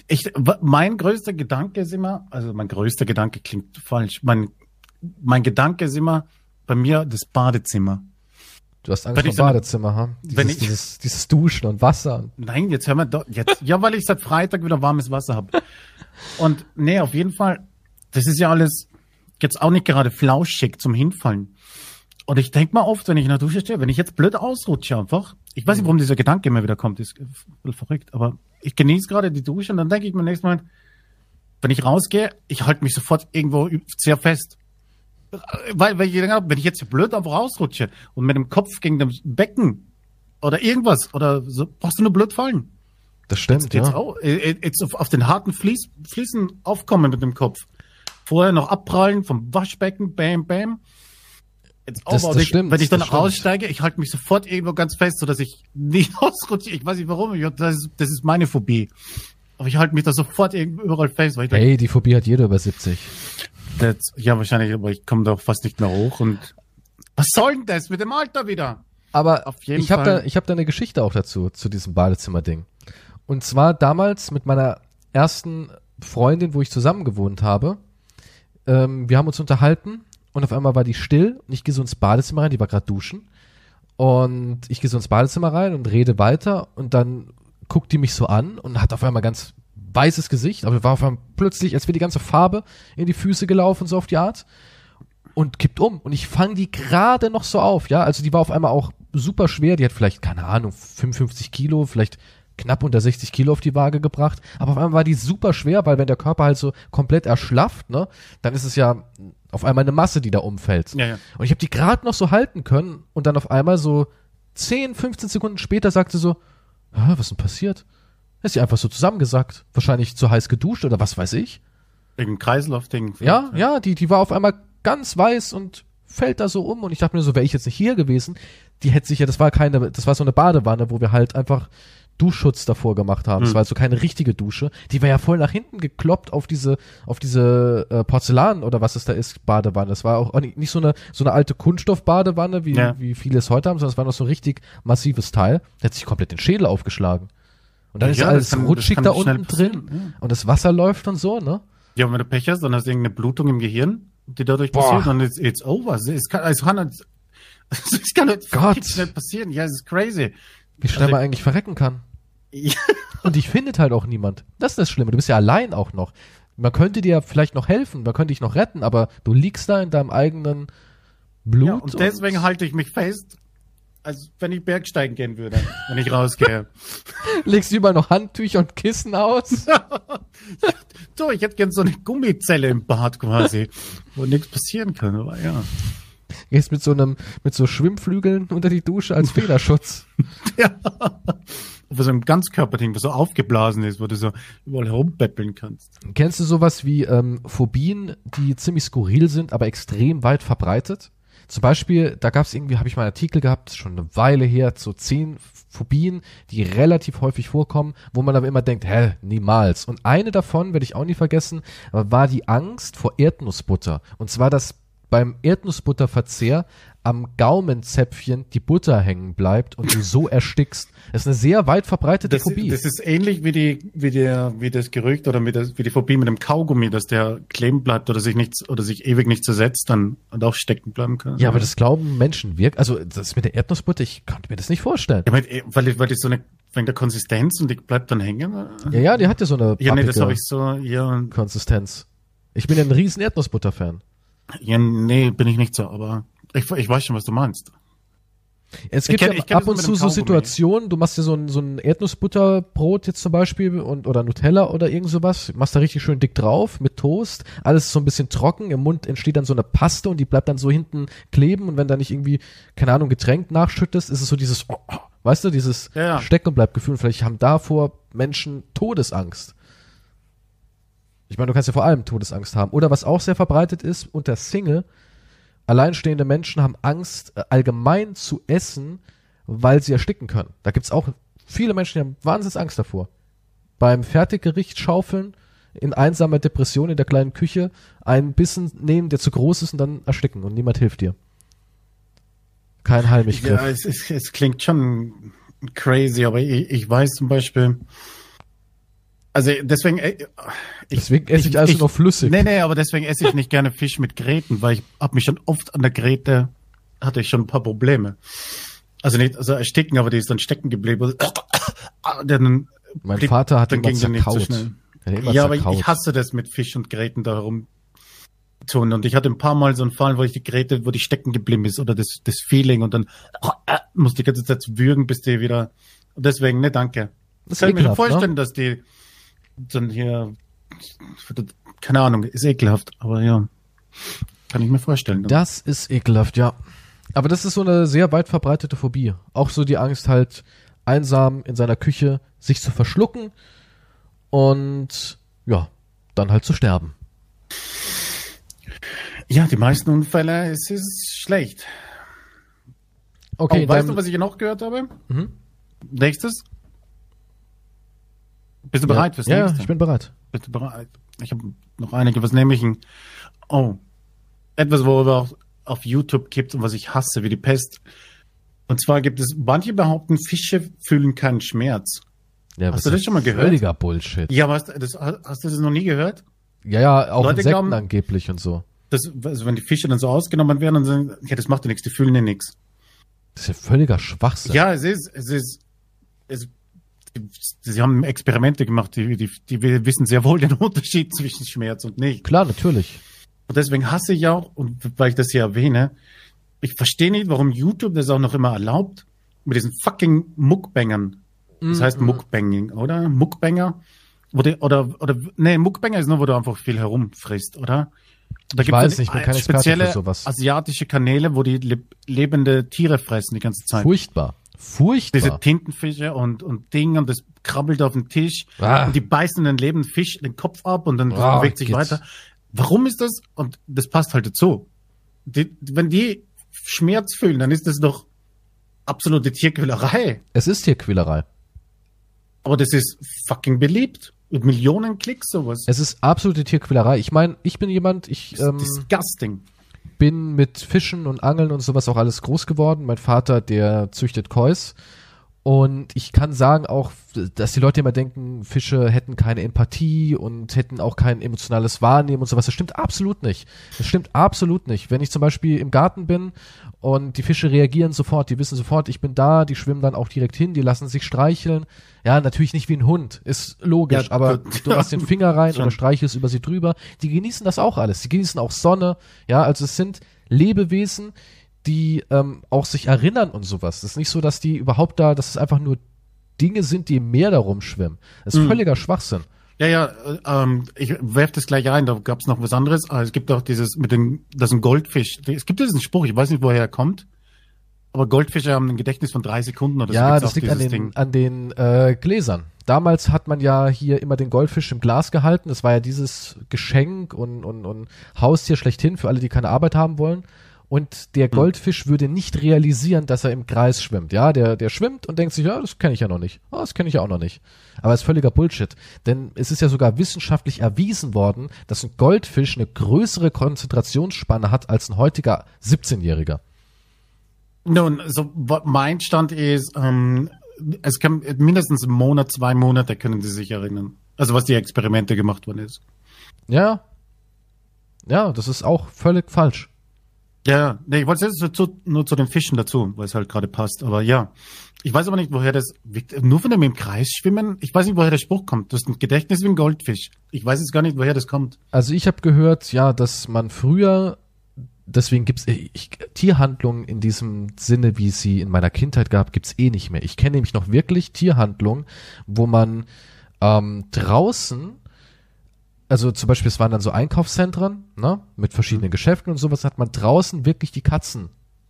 Ich, mein größter Gedanke ist immer, also mein größter Gedanke klingt falsch. Mein, mein Gedanke ist immer bei mir das Badezimmer. Du hast Angst Wenn vor Badezimmer, ha? Dieses, wenn ich- dieses, dieses Duschen und Wasser. Nein, jetzt hören wir doch, jetzt, ja, weil ich seit Freitag wieder warmes Wasser habe. Und nee, auf jeden Fall, das ist ja alles jetzt auch nicht gerade flauschig zum Hinfallen. Und ich denk mal oft, wenn ich in der Dusche stehe, wenn ich jetzt blöd ausrutsche einfach, ich weiß nicht, warum dieser Gedanke immer wieder kommt, ist verrückt, aber ich genieße gerade die Dusche und dann denke ich mir nächstes Mal, wenn ich rausgehe, ich halte mich sofort irgendwo sehr fest. Weil, weil ich denke, wenn ich jetzt blöd einfach rausrutsche und mit dem Kopf gegen das Becken oder irgendwas oder so, brauchst du nur blöd fallen. Das stimmt, Jetzt, ja. auch, äh, jetzt auf, auf den harten Fließ, Fliesen aufkommen mit dem Kopf. Vorher noch abprallen vom Waschbecken, bam, bam. Das- auch, das wenn ich- stimmt, wenn ich dann das aussteige, ich halte mich sofort irgendwo ganz fest, so dass ich nicht ausrutsche. Ich weiß nicht warum, ich, das, ist, das ist meine Phobie. Aber ich halte mich da sofort irgendwo überall fest, weil ich Hey, die Phobie hat jeder über 70. denke, das, ja wahrscheinlich, aber ich komme da fast nicht mehr hoch und was soll denn das mit dem Alter wieder? Aber Auf jeden ich habe da, ich hab da eine Geschichte auch dazu, zu diesem Badezimmer-Ding. Und zwar damals mit meiner ersten Freundin, wo ich zusammen gewohnt habe. Ähm, wir haben uns unterhalten und auf einmal war die still und ich gehe so ins Badezimmer rein, die war gerade duschen. Und ich gehe so ins Badezimmer rein und rede weiter und dann guckt die mich so an und hat auf einmal ganz weißes Gesicht, aber war auf einmal plötzlich, als wäre die ganze Farbe in die Füße gelaufen, so auf die Art und kippt um. Und ich fange die gerade noch so auf, ja. Also die war auf einmal auch super schwer. Die hat vielleicht, keine Ahnung, 55 Kilo, vielleicht knapp unter 60 Kilo auf die Waage gebracht. Aber auf einmal war die super schwer, weil wenn der Körper halt so komplett erschlafft, ne, dann ist es ja auf einmal eine Masse, die da umfällt. Ja, ja. Und ich habe die gerade noch so halten können und dann auf einmal so 10, 15 Sekunden später sagte so, was ist denn passiert? Ist sie einfach so zusammengesackt. Wahrscheinlich zu heiß geduscht oder was weiß ich. Wegen Kreislaufding. Ja, ja, die, die war auf einmal ganz weiß und fällt da so um und ich dachte mir so, wäre ich jetzt nicht hier gewesen, die hätte sich ja, das war keine, das war so eine Badewanne, wo wir halt einfach Duschschutz davor gemacht haben. Das Hm. war also keine richtige Dusche. Die war ja voll nach hinten gekloppt auf diese, auf diese äh, Porzellan oder was es da ist, Badewanne. Das war auch nicht so eine, so eine alte Kunststoffbadewanne, wie, Ja. wie viele es heute haben, sondern es war noch so ein richtig massives Teil. Der hat sich komplett den Schädel aufgeschlagen. Und dann ist Ja, alles das kann- rutschig da unten drin und das Wasser läuft und so, ne? Ja, und wenn du Pech hast, dann hast du irgendeine Blutung im Gehirn, die dadurch Boah. passiert und it's, it's over. Es kann, es kann, nicht- es kann nicht Gott. schnell passieren. Ja, es ist crazy. Wie schnell Also- man eigentlich verrecken kann. Ja. Und dich findet halt auch niemand. Das ist das Schlimme. Du bist ja allein auch noch. Man könnte dir vielleicht noch helfen, man könnte dich noch retten, aber du liegst da in deinem eigenen Blut. Ja, und deswegen halte ich mich fest, als wenn ich Bergsteigen gehen würde, wenn ich rausgehe. legst du überall noch Handtücher und Kissen aus. so, ich hätte gern so eine Gummizelle im Bad quasi, wo nichts passieren kann, aber ja. Gehst mit so einem, mit so Schwimmflügeln unter die Dusche als Federschutz. ja. Wo so ein Ganzkörperding, was so aufgeblasen ist, wo du so überall herumbeppeln kannst. Kennst du sowas wie ähm, Phobien, die ziemlich skurril sind, aber extrem weit verbreitet? Zum Beispiel, da gab es irgendwie, habe ich mal einen Artikel gehabt, schon eine Weile her, so zehn Phobien, die relativ häufig vorkommen, wo man aber immer denkt, hä, niemals. Und eine davon, werde ich auch nie vergessen, war die Angst vor Erdnussbutter. Und zwar, dass beim Erdnussbutterverzehr am Gaumenzäpfchen die Butter hängen bleibt und du so erstickst. Das ist eine sehr weit verbreitete Das, Phobie. das ist ähnlich wie die, wie der, wie das Gerücht oder wie, das, wie die Phobie mit dem Kaugummi, dass der kleben bleibt oder sich nichts oder sich ewig nicht zersetzt, dann und auch stecken bleiben kann. ja, aber das glauben Menschen wirkt. Also das mit der Erdnussbutter, ich konnte mir das nicht vorstellen. Ja, weil, weil, die- so eine, wegen der Konsistenz und die bleibt dann hängen. Ja, ja, die hat ja so eine Ja, nee, das habe ich so, ja, Konsistenz. Ich bin ja ein riesen Erdnussbutter-Fan. ja, nee, bin ich nicht so, aber ich, ich weiß schon, was du meinst. Es gibt kenn- ja ab und zu so. Situationen, du machst dir so ein, so ein Erdnussbutterbrot jetzt zum Beispiel und, oder Nutella oder irgend sowas, machst da richtig schön dick drauf mit Toast, alles so ein bisschen trocken, im Mund entsteht dann so eine Paste und die bleibt dann so hinten kleben und wenn da nicht irgendwie, keine Ahnung, Getränk nachschüttest, ist es so dieses, oh, oh, weißt du, dieses Ja, ja. Stecken bleibt Gefühl. Vielleicht haben davor Menschen Todesangst. Ich meine, du kannst ja vor allem Todesangst haben. Oder was auch sehr verbreitet ist, unter Single, alleinstehende Menschen haben Angst, äh, allgemein zu essen, weil sie ersticken können. Da gibt's auch viele Menschen, die haben wahnsinnig Angst davor. Beim Fertiggericht schaufeln, in einsamer Depression in der kleinen Küche, einen Bissen nehmen, der zu groß ist und dann ersticken und niemand hilft dir. Kein Heilmichgriff. Ja, es, es, es klingt schon crazy, aber ich, ich weiß zum Beispiel, also deswegen, äh, ich, Deswegen esse ich also noch flüssig. Nee, nee, aber deswegen esse ich nicht gerne Fisch mit Gräten, weil ich hab mich schon oft an der Gräte, hatte ich schon ein paar Probleme. Also nicht, also ersticken, aber die ist dann stecken geblieben. Dann, Mein blieb- Vater hat dann ging der nicht so zerkaut. schnell. Ja, aber ich, zerkaut. ich hasse das mit Fisch und Gräten da herum tun. Und ich hatte ein paar Mal so einen Fall, wo ich die Geräte, wo die stecken geblieben ist oder das, das Feeling und dann oh, äh, muss die ganze Zeit würgen, bis die wieder. Und deswegen, ne, danke. Das kann ich mir schon vorstellen, ne? dass die dann hier, keine Ahnung, ist ekelhaft, aber ja, kann ich mir vorstellen. Das ist ekelhaft, ja. Aber das ist so eine sehr weit verbreitete Phobie. Auch so die Angst halt einsam in seiner Küche sich zu verschlucken und ja, dann halt zu sterben. Ja, die meisten Unfälle, es ist schlecht. Okay, oh, weißt dann- du, was ich noch gehört habe? Mhm. Nächstes? Bist du bereit fürs ja, ja, nächste? ich bin bereit. Bist du bereit? Ich habe noch einige, was nämlich ein, oh, etwas, worüber auch auf YouTube gibt und was ich hasse, wie die Pest. Und zwar gibt es, manche behaupten, Fische fühlen keinen Schmerz. Ja, Hast du das schon mal gehört? Völliger Bullshit. Ja, aber hast, das, hast du das noch nie gehört? Ja, ja, auch Leute Insekten glauben- angeblich und so. Das, also wenn die Fische dann so ausgenommen werden und sagen, ja, das macht ja nichts, die fühlen ja nichts. Das ist ja völliger Schwachsinn. Ja, es ist, es ist, es, sie, sie haben Experimente gemacht, die, die, die wissen sehr wohl den Unterschied zwischen Schmerz und nicht. Klar, natürlich. Und deswegen hasse ich auch, und weil ich das hier erwähne, ich verstehe nicht, warum YouTube das auch noch immer erlaubt, mit diesen fucking Muckbangern. Das heißt Mhm. Muckbanging, oder? Muckbanger? Die, oder, oder, nee, Muckbanger ist nur, wo du einfach viel herumfrisst, oder? Da Ich weiß nicht, ich bin kein Experte spezielle für sowas. asiatische Kanäle, wo die leb lebende Tiere fressen die ganze Zeit. Furchtbar. Furchtbar. Diese Tintenfische und, und Ding und das krabbelt auf den Tisch Ah. und die beißen den lebenden Fisch den Kopf ab und dann Ah, bewegt sich geht's. weiter. Warum ist das? Und das passt halt dazu. Die, wenn die Schmerz fühlen, dann ist das doch absolute Tierquälerei. es ist hier Quälerei. Aber das ist fucking beliebt. Mit Millionen Klicks sowas. Es ist absolute Tierquälerei. Ich meine, ich bin jemand, ich Das ähm, ist disgusting. Bin mit Fischen und Angeln und sowas auch alles groß geworden. Mein Vater, der züchtet Kois. Und ich kann sagen auch, dass die Leute immer denken, Fische hätten keine Empathie und hätten auch kein emotionales Wahrnehmen und sowas. Das stimmt absolut nicht. Das stimmt absolut nicht. Wenn ich zum Beispiel im Garten bin und die Fische reagieren sofort, die wissen sofort, ich bin da, die schwimmen dann auch direkt hin, die lassen sich streicheln. Ja, natürlich nicht wie ein Hund, ist logisch, Ja, aber du machst den Finger rein oder streichelst über sie drüber. Die genießen das auch alles. Die genießen auch Sonne. Ja, also es sind Lebewesen, die ähm, auch sich erinnern und sowas. Das ist nicht so, dass die überhaupt da, dass es einfach nur Dinge sind, die im Meer da rumschwimmen. Das ist Mhm. völliger Schwachsinn. Ja, ja, äh, ähm, ich werf das gleich ein, da gab's noch was anderes. Ah, Es gibt auch dieses mit dem, das ist ein Goldfisch. Es gibt diesen Spruch, ich weiß nicht, woher er kommt. Aber Goldfische haben ein Gedächtnis von drei Sekunden oder so. ja, das liegt an den, an den äh, Gläsern. Damals hat man ja hier immer den Goldfisch im Glas gehalten. Das war ja dieses Geschenk und, und, und Haustier schlechthin für alle, die keine Arbeit haben wollen. Und der Goldfisch würde nicht realisieren, dass er im Kreis schwimmt. Ja, der, der schwimmt und denkt sich, ja, das kenne ich ja noch nicht. Oh, das kenne ich ja auch noch nicht. Aber es ist völliger Bullshit. Denn es ist ja sogar wissenschaftlich erwiesen worden, dass ein Goldfisch eine größere Konzentrationsspanne hat als ein heutiger 17-Jähriger. Nun, so mein Stand ist, ähm, es kann mindestens einen Monat, zwei Monate können sie sich erinnern. Also was die Experimente gemacht worden ist. Ja. Ja, das ist auch völlig falsch. Ja, nee, ich wollte jetzt dazu, nur zu den Fischen dazu, weil es halt gerade passt. Aber ja, ich weiß aber nicht, woher das, nur von dem im Kreis schwimmen, ich weiß nicht, woher der Spruch kommt. Du hast ein Gedächtnis wie ein Goldfisch. Ich weiß jetzt gar nicht, woher das kommt. Also ich habe gehört, ja, dass man früher, deswegen gibt's ich, Tierhandlungen in diesem Sinne, wie sie in meiner Kindheit gab, gibt's eh nicht mehr. Ich kenne nämlich noch wirklich Tierhandlungen, wo man ähm, draußen, also zum Beispiel, es waren dann so Einkaufszentren, ne, mit verschiedenen Geschäften und sowas, hat man draußen wirklich die Katzen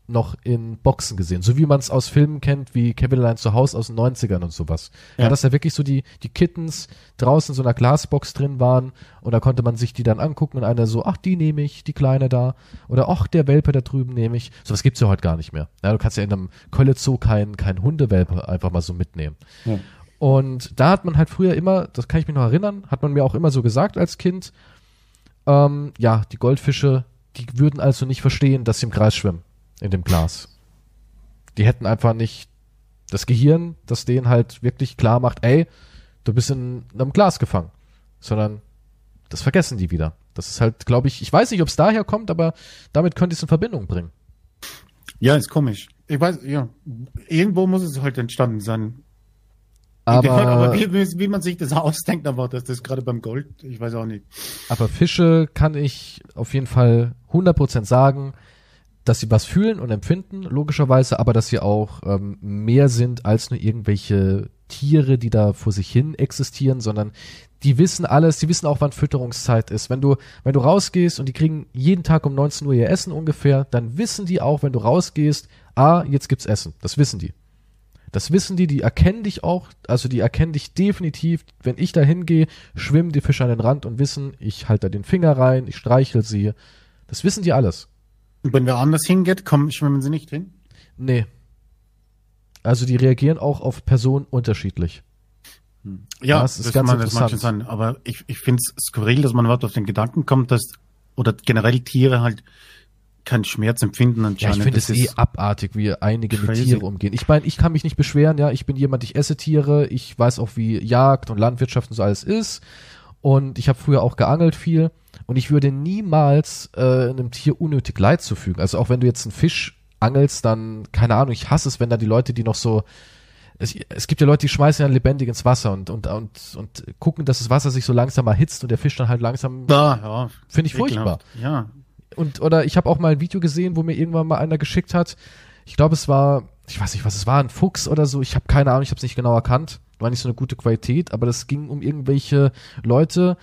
noch in Boxen gesehen, so wie man es aus Filmen kennt, wie Kevin allein zu Hause aus den 90ern und sowas. Ja, Ja. dass da wirklich so die, die Kittens draußen in so einer Glasbox drin waren und da konnte man sich die dann angucken und einer so, ach, die nehme ich, die Kleine da oder ach, der Welpe da drüben nehme ich. Sowas gibt's ja heute gar nicht mehr. Ja, du kannst ja in einem Kölle-Zoo keinen kein Hundewelpe einfach mal so mitnehmen. Ja. Und da hat man halt früher immer, das kann ich mich noch erinnern, hat man mir auch immer so gesagt als Kind, ähm, ja, die Goldfische, die würden also nicht verstehen, dass sie im Kreis schwimmen, in dem Glas. Die hätten einfach nicht das Gehirn, das denen halt wirklich klar macht, ey, du bist in einem Glas gefangen. Sondern das vergessen die wieder. Das ist halt, glaube ich, ich weiß nicht, ob es daher kommt, aber damit könnte ich es in Verbindung bringen. Ja, ist komisch. Ich weiß, ja, irgendwo muss es halt entstanden sein. Aber, aber wie, wie, man sich das ausdenkt, aber das ist gerade beim Gold, ich weiß auch nicht. aber Fische kann ich auf jeden Fall 100% sagen, dass sie was fühlen und empfinden, logischerweise, aber dass sie auch ähm, mehr sind als nur irgendwelche Tiere, die da vor sich hin existieren, sondern die wissen alles, die wissen auch, wann Fütterungszeit ist. Wenn du, wenn du rausgehst und die kriegen jeden Tag um 19 Uhr ihr Essen ungefähr, dann wissen die auch, wenn du rausgehst, ah, jetzt gibt's Essen. Das wissen die. Das wissen die, die erkennen dich auch, also die erkennen dich definitiv, wenn ich da hingehe, schwimmen die Fische an den Rand und wissen, ich halte da den Finger rein, ich streichel sie. Das wissen die alles. Und wenn wer anders hingeht, kommen, schwimmen sie nicht hin? Nee. Also die reagieren auch auf Personen unterschiedlich. Ja, Das ist das, ganz kann, das mag schon interessant. sein. Aber ich, ich finde es skurril, dass man überhaupt auf den Gedanken kommt, dass, oder generell Tiere halt keinen Schmerz empfinden Ja, anscheinend. ich finde es eh abartig, wie einige mit crazy. Tiere umgehen. Ich meine, ich kann mich nicht beschweren, ja, ich bin jemand, ich esse Tiere, ich weiß auch, wie Jagd und Landwirtschaft und so alles ist. Und ich habe früher auch geangelt viel. Und ich würde niemals äh, einem Tier unnötig Leid zufügen. Also auch wenn du jetzt einen Fisch angelst, dann, keine Ahnung, ich hasse es, wenn da die Leute, die noch so es, es gibt ja Leute, die schmeißen ja lebendig ins Wasser und, und, und, und gucken, dass das Wasser sich so langsam erhitzt und der Fisch dann halt langsam, Ah, ja, finde ich furchtbar. Ja, Und, oder ich habe auch mal ein Video gesehen, wo mir irgendwann mal einer geschickt hat. Ich glaube, es war, ich weiß nicht, was es war, ein Fuchs oder so. Ich habe keine Ahnung, ich habe es nicht genau erkannt. War nicht so eine gute Qualität, aber das ging um irgendwelche Leute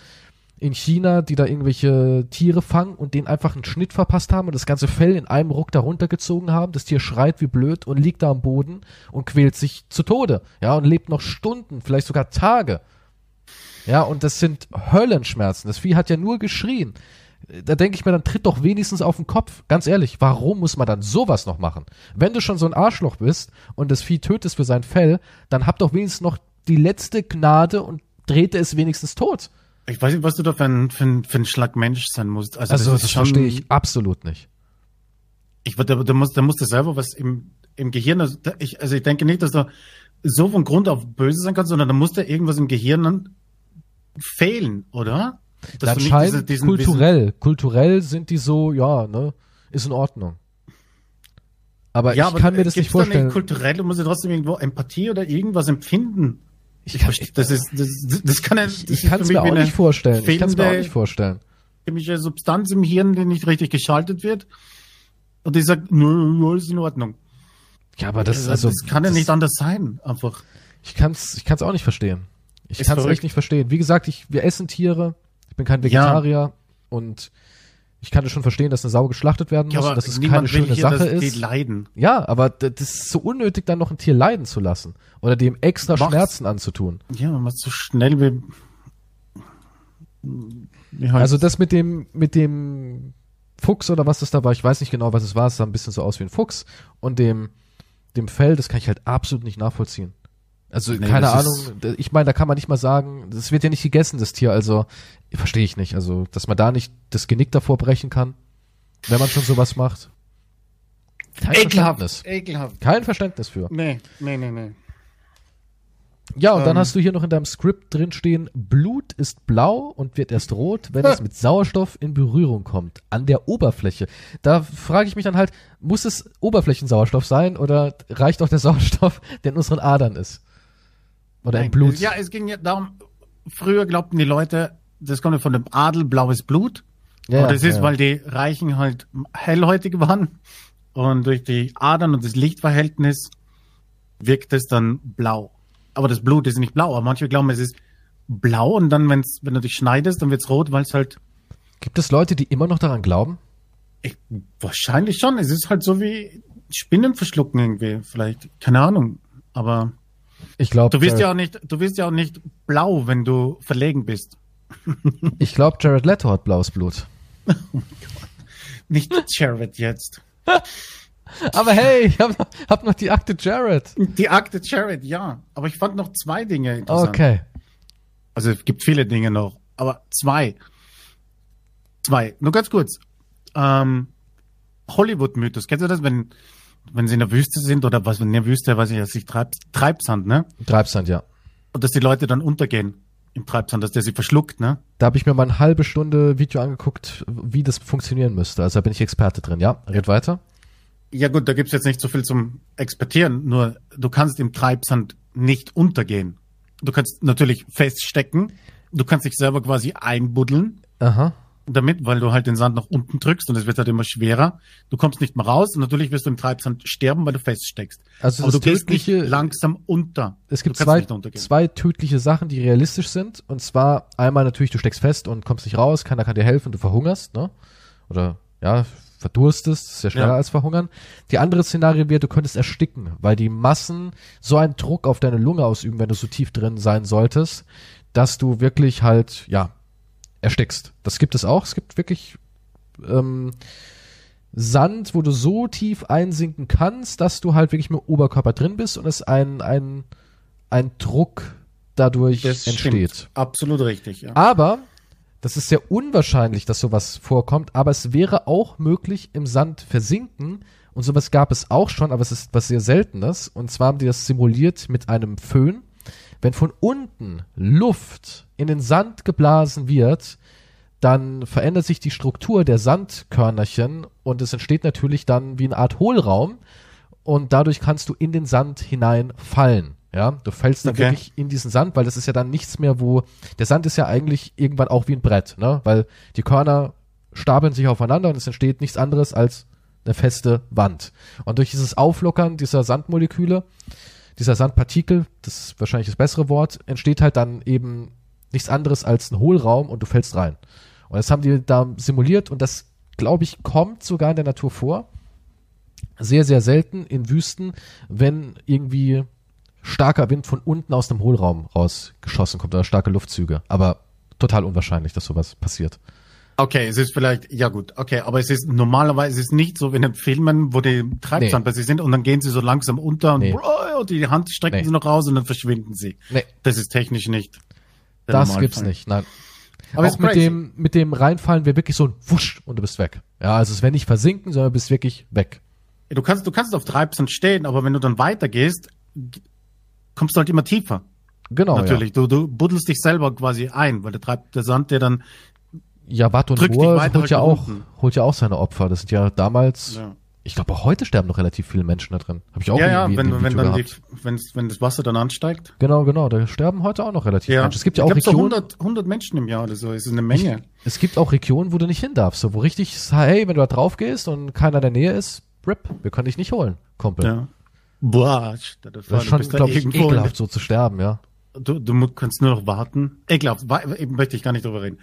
in China, die da irgendwelche Tiere fangen und denen einfach einen Schnitt verpasst haben und das ganze Fell in einem Ruck darunter gezogen haben. Das Tier schreit wie blöd und liegt da am Boden und quält sich zu Tode. Ja, und lebt noch Stunden, vielleicht sogar Tage. Ja, und das sind Höllenschmerzen. Das Vieh hat ja nur geschrien. Da denke ich mir, dann tritt doch wenigstens auf den Kopf. Ganz ehrlich, warum muss man dann sowas noch machen? Wenn du schon so ein Arschloch bist und das Vieh tötest für sein Fell, dann hab doch wenigstens noch die letzte Gnade und trete es wenigstens tot. ich weiß nicht, was du da für ein, für ein, für ein Schlag Mensch sein musst. Also, Also, das, das, schon, verstehe ich absolut nicht. Ich, da, da muss, da musst du selber was im, im Gehirn, also, ich, also ich denke nicht, dass du so von Grund auf böse sein kannst, sondern da muss da irgendwas im Gehirn fehlen, oder? Dass nicht Anscheinend diese- kulturell. Kulturell sind die so, ja, ne, ist in Ordnung. Aber ja, ich aber kann mir das nicht vorstellen. kulturell, du musst ja trotzdem irgendwo Empathie oder irgendwas empfinden. Ich Ich kann- verstehe, das ist, das, das kann ja, das Ich ist kann es mir auch nicht vorstellen. Ich kann es mir auch nicht vorstellen. chemische Substanz im Hirn, die nicht richtig geschaltet wird. Und die sagt, nö, alles in Ordnung. Ja, aber das, Also, also, das kann ja das- nicht anders sein, einfach. Ich kann's, ich kann's auch nicht verstehen. Ich Ist kann's verrückt. echt nicht verstehen. Wie gesagt, ich, wir essen Tiere. Ich bin kein Vegetarier und ich kann es schon verstehen, dass eine Sau geschlachtet werden muss, und dass es keine schöne hier, Sache ist. Leiden. Ja, aber das ist so unnötig, dann noch ein Tier leiden zu lassen oder dem extra Mach's. Schmerzen anzutun. Ja, man muss so schnell wie, wie Also das mit dem, mit dem Fuchs oder was das da war, ich weiß nicht genau, was es war, es sah ein bisschen so aus wie ein Fuchs und dem, dem Fell, das kann ich halt absolut nicht nachvollziehen. Also Nee, keine Ahnung, ich meine, da kann man nicht mal sagen, das wird ja nicht gegessen, das Tier, also verstehe ich nicht, also dass man da nicht das Genick davor brechen kann, wenn man schon sowas macht. Kein Verständnis. ekelhaft. Kein Verständnis für. Nee, nee, nee, nee. Ja, und dann Ähm. hast du hier noch in deinem Skript drin stehen, Blut ist blau und wird erst rot, wenn es mit Sauerstoff in Berührung kommt, an der Oberfläche. Da frage ich mich dann halt, muss es Oberflächensauerstoff sein oder reicht auch der Sauerstoff, der in unseren Adern ist? Oder im Nein, Blut? Ja, es ging ja darum, früher glaubten die Leute, das kommt ja von dem Adel, blaues Blut. Ja, Aber das ja, ist, ja. weil die Reichen halt hellhäutig waren und durch die Adern und das Lichtverhältnis wirkt es dann blau. Aber das Blut ist nicht blau. Aber manche glauben, es ist blau und dann, wenn's, wenn du dich schneidest, dann wird's rot, weil es halt Gibt es Leute, die immer noch daran glauben? ich, wahrscheinlich schon. Es ist halt so wie Spinnen verschlucken irgendwie, vielleicht. Keine Ahnung. Aber Ich glaube, du wirst ja auch nicht, du wirst ja auch nicht blau, wenn du verlegen bist. ich glaube, Jared Leto hat blaues Blut. Nicht Jared jetzt. Aber hey, ich hab noch, hab noch die Akte Jared. Die Akte Jared, ja. Aber ich fand noch zwei Dinge interessant. Okay. Also es gibt viele Dinge noch, aber zwei. Zwei. Nur ganz kurz. Ähm, Hollywood-Mythos. Kennst du das, wenn, wenn sie in der Wüste sind oder was, in der Wüste, weiß ich, dass sich Treib, Treibsand, ne? Treibsand, ja. Und dass die Leute dann untergehen im Treibsand, dass der sie verschluckt, ne? Da habe ich mir mal eine halbe Stunde Video angeguckt, wie das funktionieren müsste. Also da bin ich Experte drin, ja? Red weiter. Ja gut, da gibt's jetzt nicht so viel zum Expertieren, nur du kannst im Treibsand nicht untergehen. Du kannst natürlich feststecken. Du kannst dich selber quasi einbuddeln Aha. Damit, weil du halt den Sand nach unten drückst und es wird halt immer schwerer. Du kommst nicht mehr raus und natürlich wirst du im Treibsand sterben, weil du feststeckst. Also Aber das du gehst nicht langsam unter. es gibt zwei, zwei tödliche Sachen, die realistisch sind. Und zwar einmal natürlich, du steckst fest und kommst nicht raus, keiner kann dir helfen, du verhungerst, ne? Oder ja, verdurstest, ist ja schneller Ja. als verhungern. Die andere Szenario wäre, du könntest ersticken, weil die Massen so einen Druck auf deine Lunge ausüben, wenn du so tief drin sein solltest, dass du wirklich halt, ja, erstickst. Das gibt es auch. Es gibt wirklich ähm, Sand, wo du so tief einsinken kannst, dass du halt wirklich mit dem Oberkörper drin bist und es ein, ein, ein Druck dadurch Das entsteht. stimmt. Absolut richtig, ja. Aber das ist sehr unwahrscheinlich, dass sowas vorkommt, aber es wäre auch möglich im Sand versinken und sowas gab es auch schon, aber es ist was sehr seltenes und zwar haben die das simuliert mit einem Föhn. Wenn von unten Luft in den Sand geblasen wird, dann verändert sich die Struktur der Sandkörnerchen und es entsteht natürlich dann wie eine Art Hohlraum und dadurch kannst du in den Sand hineinfallen. Ja, du fällst dann Okay. wirklich in diesen Sand, weil das ist ja dann nichts mehr, wo der Sand ist ja eigentlich irgendwann auch wie ein Brett, ne? Weil die Körner stapeln sich aufeinander und es entsteht nichts anderes als eine feste Wand. Und durch dieses Auflockern dieser Sandmoleküle, dieser Sandpartikel, das ist wahrscheinlich das bessere Wort, entsteht halt dann eben nichts anderes als ein Hohlraum und du fällst rein. Und das haben die da simuliert und das, glaube ich, kommt sogar in der Natur vor. Sehr, sehr selten in Wüsten, wenn irgendwie starker Wind von unten aus dem Hohlraum rausgeschossen kommt oder starke Luftzüge. Aber total unwahrscheinlich, dass sowas passiert. Okay, es ist vielleicht, ja gut, okay, aber es ist normalerweise es ist nicht so wie in den Filmen, wo die Treibsand bei sich sind und dann gehen sie so langsam unter und, Nee. und die Hand strecken Nee. sie noch raus und dann verschwinden sie. Nee, Das ist technisch nicht. das Normalfall. gibt's nicht, nein. Aber auch mit crazy. dem, mit dem Reinfallen wäre wirklich so ein Wusch und du bist weg. Ja, also es wäre nicht versinken, sondern du bist wirklich weg. Du kannst, du kannst auf Treibsand stehen, aber wenn du dann weitergehst, kommst du halt immer tiefer. Genau. Natürlich. Du, du buddelst dich selber quasi ein, weil der treibt der Sand, der dann, Ja, ja Moor weiter holt ja auch, unten. holt ja auch seine Opfer. Das sind ja damals, ja, ich glaube auch heute sterben noch relativ viele Menschen da drin. Habe ich auch ja, ja wenn, wenn dann die, wenn, wenn das Wasser dann ansteigt. Genau, genau. Da sterben heute auch noch relativ viele Menschen. Es gibt ja ich auch glaub, so Regionen, 100, 100 Menschen im Jahr oder so, es ist eine Menge. es gibt auch Regionen, wo du nicht hin darfst. So, wo richtig, hey, wenn du da drauf gehst und keiner in der Nähe ist, rip, wir können dich nicht holen, Kumpel. Ja. Boah, Das ist schon, glaube ich, ekelhaft, so zu sterben, ja. Du, du kannst nur noch warten. Ekelhaft, eben möchte ich gar nicht drüber reden.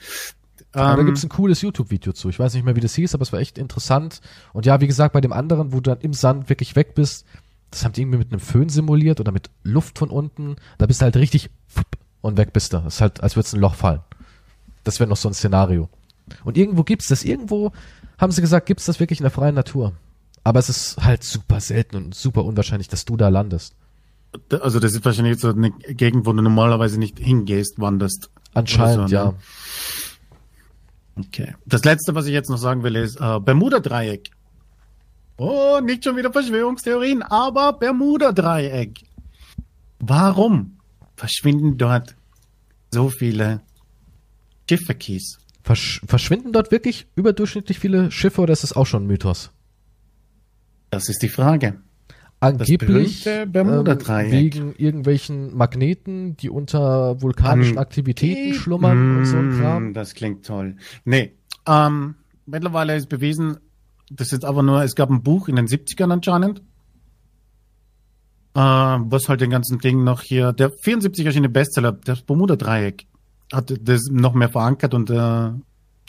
Aber da Ähm, gibt's ein cooles YouTube-Video zu. Ich weiß nicht mehr, wie das hieß, aber es war echt interessant. Und ja, wie gesagt, bei dem anderen, wo du dann im Sand wirklich weg bist, das haben die irgendwie mit einem Föhn simuliert oder mit Luft von unten. Da bist du halt richtig und weg bist du. Das ist halt, als würdest ein Loch fallen. Das wäre noch so ein Szenario. Und irgendwo gibt's das. Irgendwo haben sie gesagt, gibt's das wirklich in der freien Natur. Aber es ist halt super selten und super unwahrscheinlich, dass du da landest. also das ist wahrscheinlich so eine Gegend, wo du normalerweise nicht hingehst, wanderst. Anscheinend, so, ja. Okay. Das letzte, was ich jetzt noch sagen will, ist äh, Bermuda-Dreieck. Oh, nicht schon wieder Verschwörungstheorien, aber Bermuda-Dreieck. Warum verschwinden dort so viele Schiffe-Keys? Versch verschwinden dort wirklich überdurchschnittlich viele Schiffe oder ist das auch schon ein Mythos? Das ist die Frage. Angeblich Bermuda-Dreieck. wegen irgendwelchen Magneten, die unter vulkanischen An- Aktivitäten schlummern und so ein Mm, Kram. Das klingt toll. Nee, ähm, mittlerweile ist bewiesen, das ist aber nur, es gab ein Buch in den 70ern anscheinend, äh, was halt den ganzen Ding noch hier, der 74 erschienene Bestseller, das Bermuda-Dreieck, hat das noch mehr verankert und äh,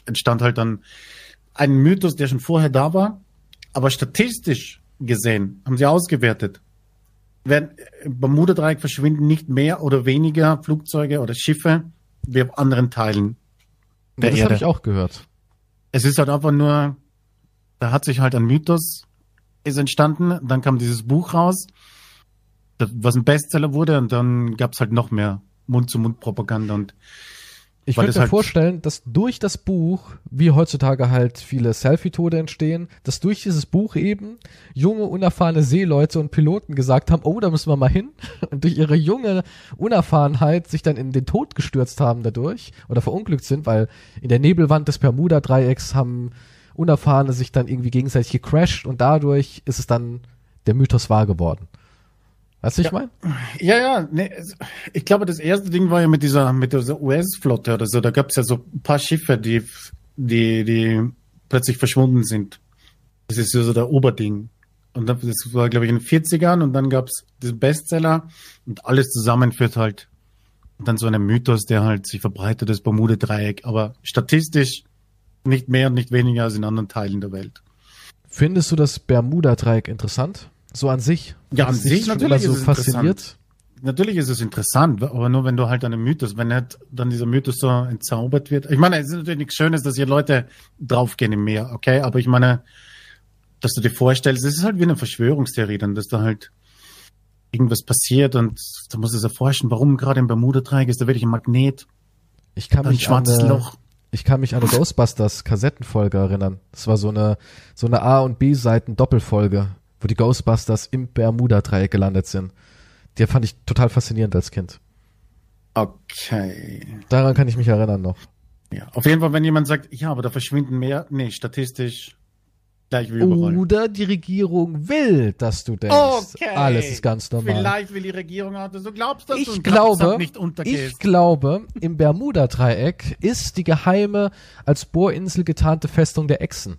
entstand halt dann ein Mythos, der schon vorher da war, aber statistisch gesehen, haben sie ausgewertet, im Bermuda-Dreieck verschwinden nicht mehr oder weniger Flugzeuge oder Schiffe wie auf anderen Teilen Ja, der das habe Erde. ich auch gehört. Es ist halt einfach nur, da hat sich halt ein Mythos ist entstanden, dann kam dieses Buch raus, das, was ein Bestseller wurde und dann gab's halt noch mehr Mund-zu-Mund-Propaganda und Ich das mir halt- vorstellen, dass durch das Buch, wie heutzutage halt viele Selfie-Tode entstehen, dass durch dieses Buch eben junge, unerfahrene Seeleute und Piloten gesagt haben, oh, da müssen wir mal hin. Und durch ihre junge Unerfahrenheit sich dann in den Tod gestürzt haben dadurch oder verunglückt sind, weil in der Nebelwand des Bermuda-Dreiecks haben Unerfahrene sich dann irgendwie gegenseitig gecrashed und dadurch ist es dann der Mythos wahr geworden. Weißt du, ich meine? Ja, ja, nee, es- ich glaube, das erste Ding war ja mit dieser, mit dieser US-Flotte oder so. Da gab es ja so ein paar Schiffe, die, die, die plötzlich verschwunden sind. Das ist so der Oberding. Und das war, glaube ich, in den 40ern und dann gab es diesen Bestseller und alles zusammen führt halt und dann so einen Mythos, der halt sich verbreitet, das Bermuda-Dreieck. Aber statistisch nicht mehr und nicht weniger als in anderen Teilen der Welt. Findest du das Bermuda-Dreieck interessant? So an sich? Ja, an sich natürlich so es fasziniert. Natürlich ist es interessant, aber nur wenn du halt einen Mythos, wenn halt dann dieser Mythos so entzaubert wird. Ich meine, es ist natürlich nichts Schönes, dass hier Leute draufgehen im Meer, okay? Aber ich meine, dass du dir vorstellst, es ist halt wie eine Verschwörungstheorie, dann, dass da halt irgendwas passiert und du musst es erforschen, warum gerade im Bermuda-Dreieck ist da wirklich ein Magnet, Ich kann ein mich an schwarzes Loch. ich kann mich an eine Ghostbusters Kassettenfolge erinnern. Das war so eine so eine A und B Seiten Doppelfolge, wo die Ghostbusters im Bermuda Dreieck gelandet sind. Die fand ich total faszinierend als Kind. Okay. Daran kann ich mich erinnern noch. Ja, auf jeden Fall, wenn jemand sagt, ja, aber da verschwinden mehr, nee, statistisch gleich wie überall. Oder die Regierung will, dass du denkst, alles ist ganz normal. Vielleicht will die Regierung auch, dass du glaubst, dass du Ich in glaube, nicht ich untergehst. glaube, im Bermuda-Dreieck ist die geheime, als Bohrinsel getarnte Festung der Echsen.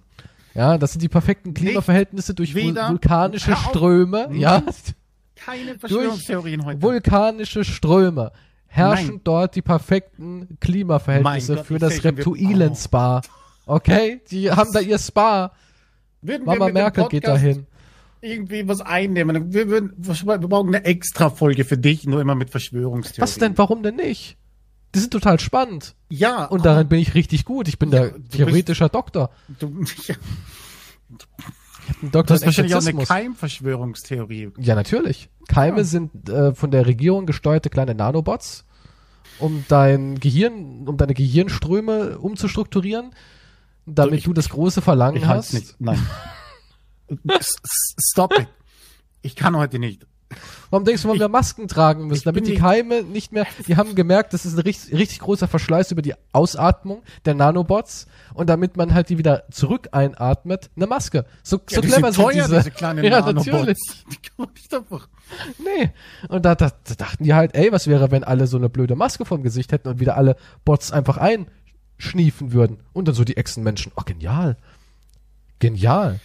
Ja, das sind die perfekten Klimaverhältnisse durch vul vulkanische. Ströme. Hm. Ja, Keine Verschwörungstheorien heute. vulkanische Ströme herrschen Nein. dort die perfekten Klimaverhältnisse Gott, für das wir- Reptilien-Spa. Okay, die haben da ihr Spa. Würden Mama Merkel geht dahin. Irgendwie was einnehmen. Wir, würden, wir brauchen eine extra Folge für dich, nur immer mit Verschwörungstheorien. Was denn? Warum denn nicht? Die sind total spannend. Ja. Und darin bin ich richtig gut. Ich bin Ja, der du bist- theoretischer Doktor. du, ja, Doktor hast in wahrscheinlich auch eine. Keimverschwörungstheorie. Ja, natürlich. Keime Ja. sind äh, von der Regierung gesteuerte kleine Nanobots, um dein Gehirn, um deine Gehirnströme umzustrukturieren, damit ich- du das große Verlangen Ich halte hast. nicht. Nein. Stop it. Ich kann heute nicht. Warum denkst du, warum wir Masken tragen müssen? Damit die Keime nicht mehr, die haben gemerkt, das ist ein richtig, richtig großer Verschleiß über die Ausatmung der Nanobots und damit man halt die wieder zurück einatmet, eine Maske. So, so die clever sind sind teuer, diese. diese kleinen ja, Nanobots. natürlich. Die kann man nicht einfach. Nee. Und da, da, da dachten die halt, ey, was wäre, wenn alle so eine blöde Maske vom Gesicht hätten und wieder alle Bots einfach einschniefen würden. Und dann so die Echsenmenschen. Oh, genial. Genial.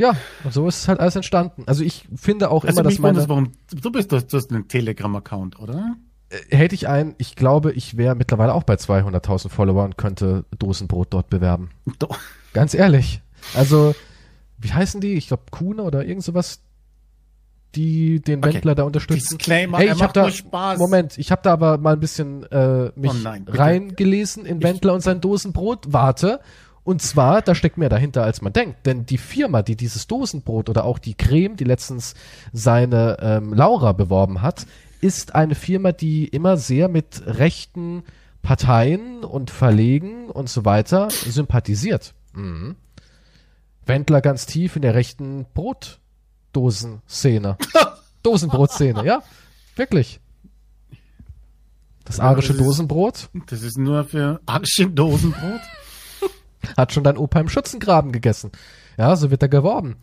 Ja, und so ist es halt alles entstanden. Also ich finde auch Also immer, dass meine, warum du bist, du hast, du hast einen Telegram-Account, oder? äh, hätte ich einen, ich glaube, ich wäre mittlerweile auch bei 200.000 Follower und könnte Dosenbrot dort bewerben. Doch. Ganz ehrlich. Also, wie heißen die? Ich glaube, Kuhne oder irgend sowas, die den Okay. Wendler da unterstützen. Disclaimer, Hey, ich hab macht da, Spaß. Moment, ich habe da aber mal ein bisschen äh, mich Oh nein, reingelesen in Wendler und sein Dosenbrot. Warte. Und zwar, da steckt mehr dahinter, als man denkt. Denn die Firma, die dieses Dosenbrot oder auch die Creme, die letztens seine ähm, Laura beworben hat, ist eine Firma, die immer sehr mit rechten Parteien und Verlegen und so weiter sympathisiert. Mhm. Wendler ganz tief in der rechten Brotdosenszene. Dosenbrotszene, ja. Wirklich. Das arische das ist- Dosenbrot Das ist nur für Arsch im Dosenbrot. Hat schon dein Opa im Schützengraben gegessen. Ja, so wird er geworben.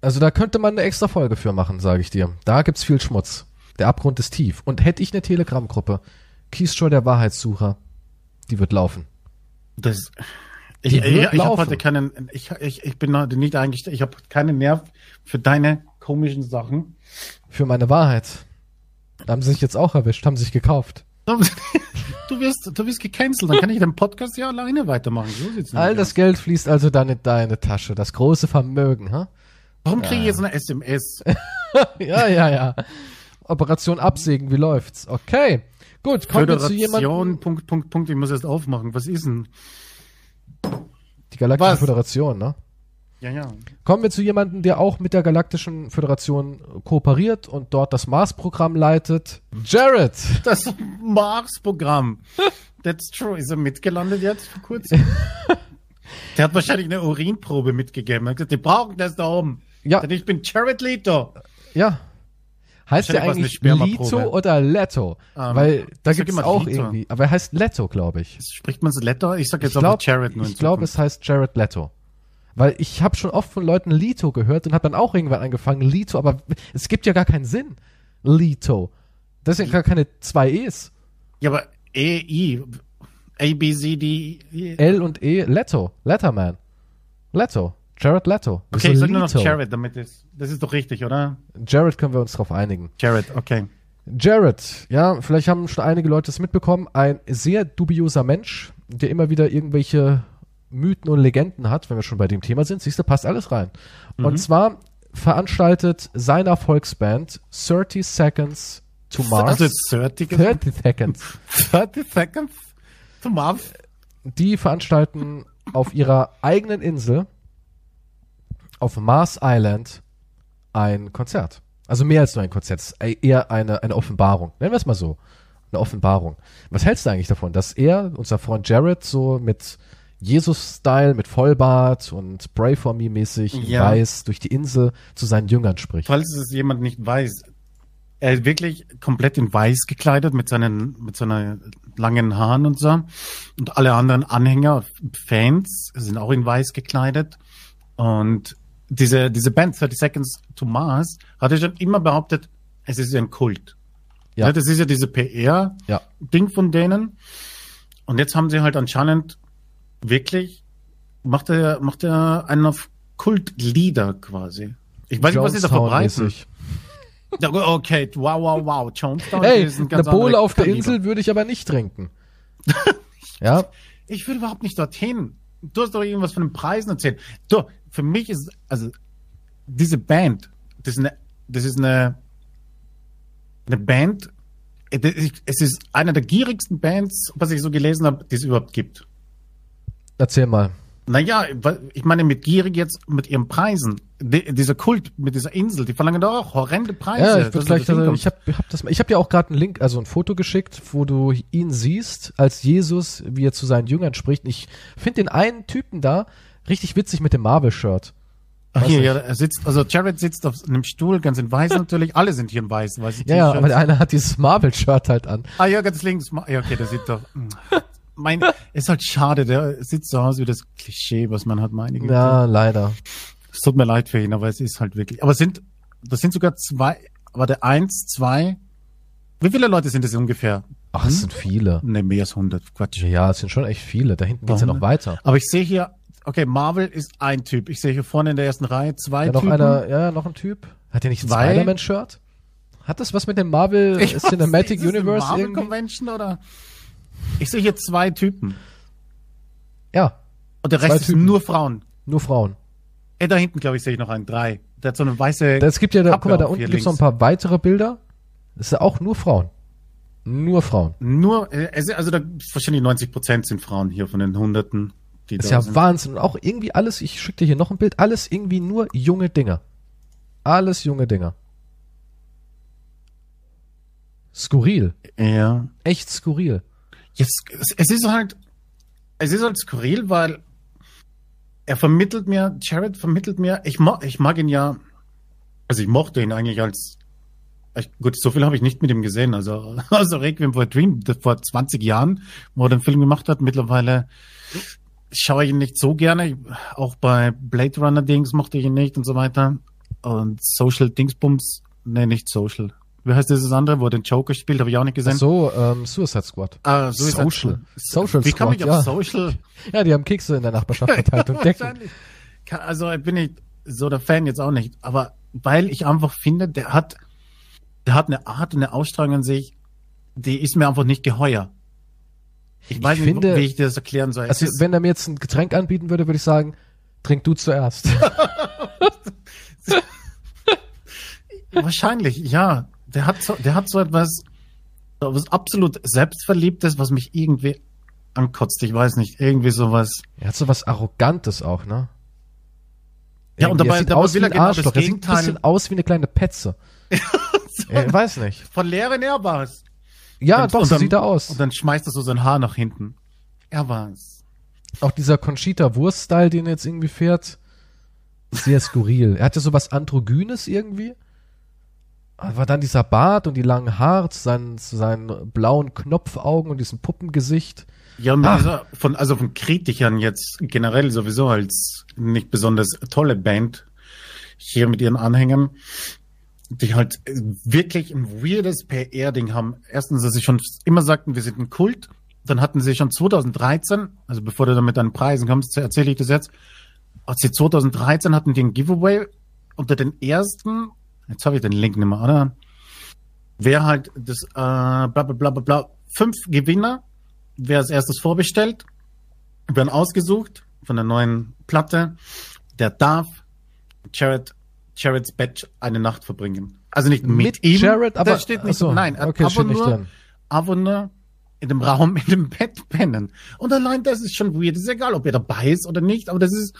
Also da könnte man eine extra Folge für machen, sage ich dir. Da gibt's viel Schmutz. Der Abgrund ist tief. Und hätte ich eine Telegram-Gruppe, Keystroy der Wahrheitssucher, die wird laufen. Das, ich, ich, wird ich habe heute keinen, ich, ich, ich bin heute nicht eingestellt, ich habe keinen Nerv für deine komischen Sachen. Für meine Wahrheit. Da haben sie sich jetzt auch erwischt, haben sich gekauft. Du wirst, du wirst gecancelt, dann kann ich den Podcast ja alleine weitermachen. So All das aus. Geld fließt also dann in deine Tasche. Das große Vermögen, ha? Warum kriege ich jetzt eine SMS? ja, ja, ja. Operation Absägen, wie läuft's? Okay. Gut, kommen wir zu jemandem. Punkt, Punkt, Punkt, ich muss erst aufmachen. Was ist denn? Die Galaktische Was? Föderation, ne? Ja, ja. Kommen wir zu jemandem, der auch mit der Galaktischen Föderation kooperiert und dort das Mars-Programm leitet. Jared! Das Mars-Programm. That's true. Ist er mitgelandet jetzt vor kurzem? Der hat wahrscheinlich eine Urinprobe mitgegeben. Er hat gesagt, die brauchen das da oben. Ja, Ich bin Jared Leto. ja. Heißt der eigentlich. Lito oder Leto? Ähm, Weil da gibt's immer auch Lito. irgendwie. Aber er heißt Leto, glaube ich. Spricht man es Letter? Ich sag jetzt Ich aber glaube, Jared nur ich glaube, es heißt Jared Leto. Weil ich habe schon oft von Leuten Lito gehört und habe dann auch irgendwann angefangen, Lito, aber es gibt ja gar keinen Sinn. Lito. Das sind ja gar keine zwei E's. Ja, aber E, I, A, B, C, D, E. L und E, Leto. Letterman. Leto. Jared Leto. Okay, ich sag nur noch? Jared, damit ist, das ist doch richtig, oder? Jared können wir uns drauf einigen. Jared, okay. Jared, ja, vielleicht haben schon einige Leute es mitbekommen, ein sehr dubioser Mensch, der immer wieder irgendwelche Mythen und Legenden hat, wenn wir schon bei dem Thema sind. Siehst du, passt alles rein. Und zwar veranstaltet seiner Volksband 30 Seconds to Mars. Also jetzt 30 gesagt? 30 Seconds. 30 Seconds to Mars. Die veranstalten auf ihrer eigenen Insel auf Mars Island ein Konzert. Also mehr als nur ein Konzert, ist eher eine, eine Offenbarung. Nennen wir es mal so. Eine Offenbarung. Was hältst du eigentlich davon, dass er, unser Freund Jared, so mit Jesus-Style, mit Vollbart und Pray for Me mäßig Ja. weiß durch die Insel zu seinen Jüngern spricht? Falls es jemand nicht weiß, er ist wirklich komplett in weiß gekleidet mit seinen, mit seinen langen Haaren und so. Und alle anderen Anhänger, Fans sind auch in weiß gekleidet. Und diese, diese Band 30 Seconds to Mars hatte schon immer behauptet, es ist ein Kult. Ja. Ja. Das ist ja diese PR-Ding Ja. von denen. Und jetzt haben sie halt anscheinend wirklich, macht er, macht er einen auf Kultlieder quasi. Ich weiß nicht, was sie da verbreiten. Okay, wow, wow, wow. Jonestown Hey, ist ein eine ganz Bohle anderes auf der. Insel würde ich aber nicht trinken. ja, Ich will überhaupt nicht dorthin. Du hast doch irgendwas von den Preisen erzählt. Du, für mich ist, also, diese Band, das ist eine, das ist eine, eine Band, äh, es ist eine der gierigsten Bands, was ich so gelesen habe, die es überhaupt gibt. Erzähl mal. Naja, ich meine mit gierig jetzt mit ihren Preisen. Die, dieser Kult mit dieser Insel, die verlangen doch auch horrende Preise. Ja, ich gleich, kommst. ich habe hab das, ich habe dir auch gerade einen Link, also ein Foto geschickt, wo du ihn siehst als Jesus, wie er zu seinen Jüngern spricht. Und Ich finde den einen Typen da richtig witzig mit dem Marvel-Shirt. Ach, hier, ja, er sitzt, also Jared sitzt auf einem Stuhl, ganz in weiß natürlich. Alle sind hier in weiß, weiß ich. Ja, ja, aber der eine hat dieses Marvel-Shirt halt an. Ah ja, ganz links. Ja, okay, der sieht doch. hm. Mein, ist halt schade, der sieht so aus wie das Klischee, was man hat, meine Güte. Ja, leider. Es tut mir leid für ihn, aber es ist halt wirklich. Aber es sind, das sind sogar zwei, aber der eins, zwei, wie viele Leute sind es ungefähr? Ach, es sind viele. Ne, mehr als 100, Quatsch. Ja, es sind schon echt viele. Da hinten geht's ja noch weiter. Aber ich sehe hier, okay, Marvel ist ein Typ. Ich sehe hier vorne in der ersten Reihe zwei Ja, noch Typen. einer, ja, noch ein Typ. Hat der nicht ein? Spider-Man-Shirt? Hat das was mit dem Marvel Ich weiß Cinematic nicht, ist das Universe Marvel irgendwie? Convention oder? Ich sehe hier zwei Typen. Ja, Und der Rest ist Typen. nur Frauen. nur Frauen. Ey, da hinten, glaube ich, sehe ich noch einen. Drei. Der hat so eine weiße. Es gibt ja, da, Kappe guck mal, da unten hier gibt's noch ein paar weitere Bilder. Das sind auch nur Frauen. Nur Frauen. Nur, äh, es- also da wahrscheinlich 90 Prozent sind Frauen hier von den Hunderten, die Das ist ja sind. Wahnsinn. Und auch irgendwie alles, ich schicke dir hier noch ein Bild, alles irgendwie nur junge Dinger. Alles junge Dinger. Skurril. Ja. Echt skurril. Jetzt, es, ist halt, es ist halt skurril, weil er vermittelt mir, Jared vermittelt mir, ich mag, ich mag ihn ja, also ich mochte ihn eigentlich als, gut, so viel habe ich nicht mit ihm gesehen, also, also Requiem for a Dream, vor 20 Jahren, wo er den Film gemacht hat, mittlerweile schaue ich ihn nicht so gerne, auch bei Blade Runner Dings mochte ich ihn nicht und so weiter und Social Dingsbums, nee, nicht Social. Wie heißt dieses andere, wo er den Joker spielt, habe ich auch nicht Ach gesehen. so, ähm, Suicide Squad. Ah, ist Social. Social Wie kann Squad, ich ja. auf Social? Ja, die haben Kekse in der Nachbarschaft verteilt und Decken. Wahrscheinlich. Kann- Also bin ich so der Fan jetzt auch nicht, aber weil ich einfach finde, der hat, der hat eine Art und eine Ausstrahlung an sich, die ist mir einfach nicht geheuer. Ich weiß Ich nicht, finde- wie ich dir das erklären soll. Also, wenn er mir jetzt ein Getränk anbieten würde, würde ich sagen, trink du zuerst. wahrscheinlich, ja. Der hat so, der hat so etwas, so was absolut selbstverliebtes, was mich irgendwie ankotzt. Ich weiß nicht, irgendwie sowas. er hat so was Arrogantes auch, ne? Ja, und dabei- er sieht dabei aus wie er ein genau Arschloch. Er sieht ein bisschen aus wie eine kleine Petze. Ich weiß nicht. Von leeren er war's. Ja, Und- doch, und so dann- sieht er aus. Und dann schmeißt er so sein Haar nach hinten. Er war's. Auch dieser Conchita Wurst-Style, den er jetzt irgendwie fährt, sehr skurril. Er hatte so was Androgynes irgendwie. Aber dann dieser Bart und die langen Haare zu seinen, zu seinen blauen Knopfaugen und diesem Puppengesicht. Ja, Ach. dieser, von, also von Kritikern jetzt generell sowieso als nicht besonders tolle Band hier mit ihren Anhängern, die halt wirklich ein weirdes PR-Ding haben. Erstens, dass sie schon immer sagten, wir sind ein Kult. Dann hatten sie schon 2013, also bevor du dann mit deinen Preisen kommst, erzähle ich das jetzt. Als sie 2013 hatten die ein Giveaway unter den ersten, jetzt habe ich den Link nicht mehr, oder? Wer halt das, äh, bla, bla, bla, bla, bla, fünf Gewinner, wer als erstes vorbestellt, werden ausgesucht von der neuen Platte. Der darf Jared, Jareds Bett eine Nacht verbringen. Also nicht mit, Mit ihm. Jared, aber- das steht nicht, so, nein, okay, aber nur, aber nur in dem Raum, in dem Bett pennen. Und allein das ist schon weird. ist egal, ob er dabei ist oder nicht, aber das ist,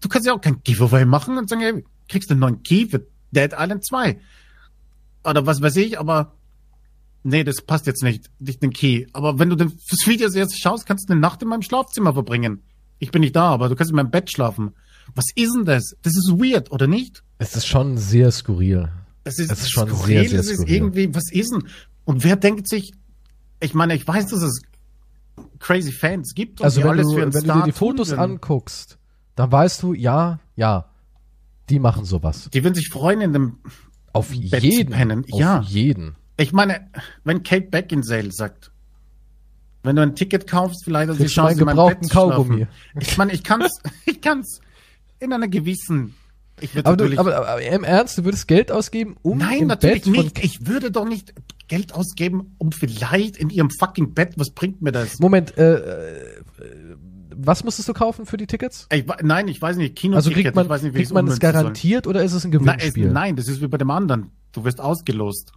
du kannst ja auch kein Giveaway machen und sagen, hey, kriegst du einen neuen Key für Dead Island 2. Oder was weiß ich, aber nee, das passt jetzt nicht, nicht den Key. Aber wenn du den, das Video jetzt schaust, kannst du eine Nacht in meinem Schlafzimmer verbringen. Ich bin nicht da, aber du kannst in meinem Bett schlafen. Was ist denn das? Das ist weird, oder nicht? Es ist schon sehr skurril. Das ist, Es ist schon skurril, sehr, sehr das ist skurril. irgendwie, was ist denn? Und wer denkt sich, ich meine, ich weiß, dass es crazy Fans gibt und Also wenn alles du, für wenn du dir die Fotos anguckst, dann weißt du, ja, ja, die machen sowas. Die würden sich freuen in dem, Auf Bett zu jeden. pennen. Auf Ja. jeden. ich meine, wenn Kate Beckinsale sagt, wenn du ein Ticket kaufst, vielleicht hast du die Chance, in meinem Bett zu. Kaugummi. Ich meine, ich kann's, ich kann's in einer gewissen, Aber, du, aber, aber im Ernst, du würdest Geld ausgeben, um nein, im natürlich Bett nicht. Ich würde doch nicht Geld ausgeben, um vielleicht in ihrem fucking Bett, was bringt mir das? Moment, äh, was musstest du kaufen für die Tickets? Ich, nein, ich weiß nicht, Kino Also kriegt man, ich weiß nicht, wie kriegt man es garantiert oder ist es ein Nein, es, Gewinnspiel? nein, das ist wie bei dem anderen. Du wirst ausgelost.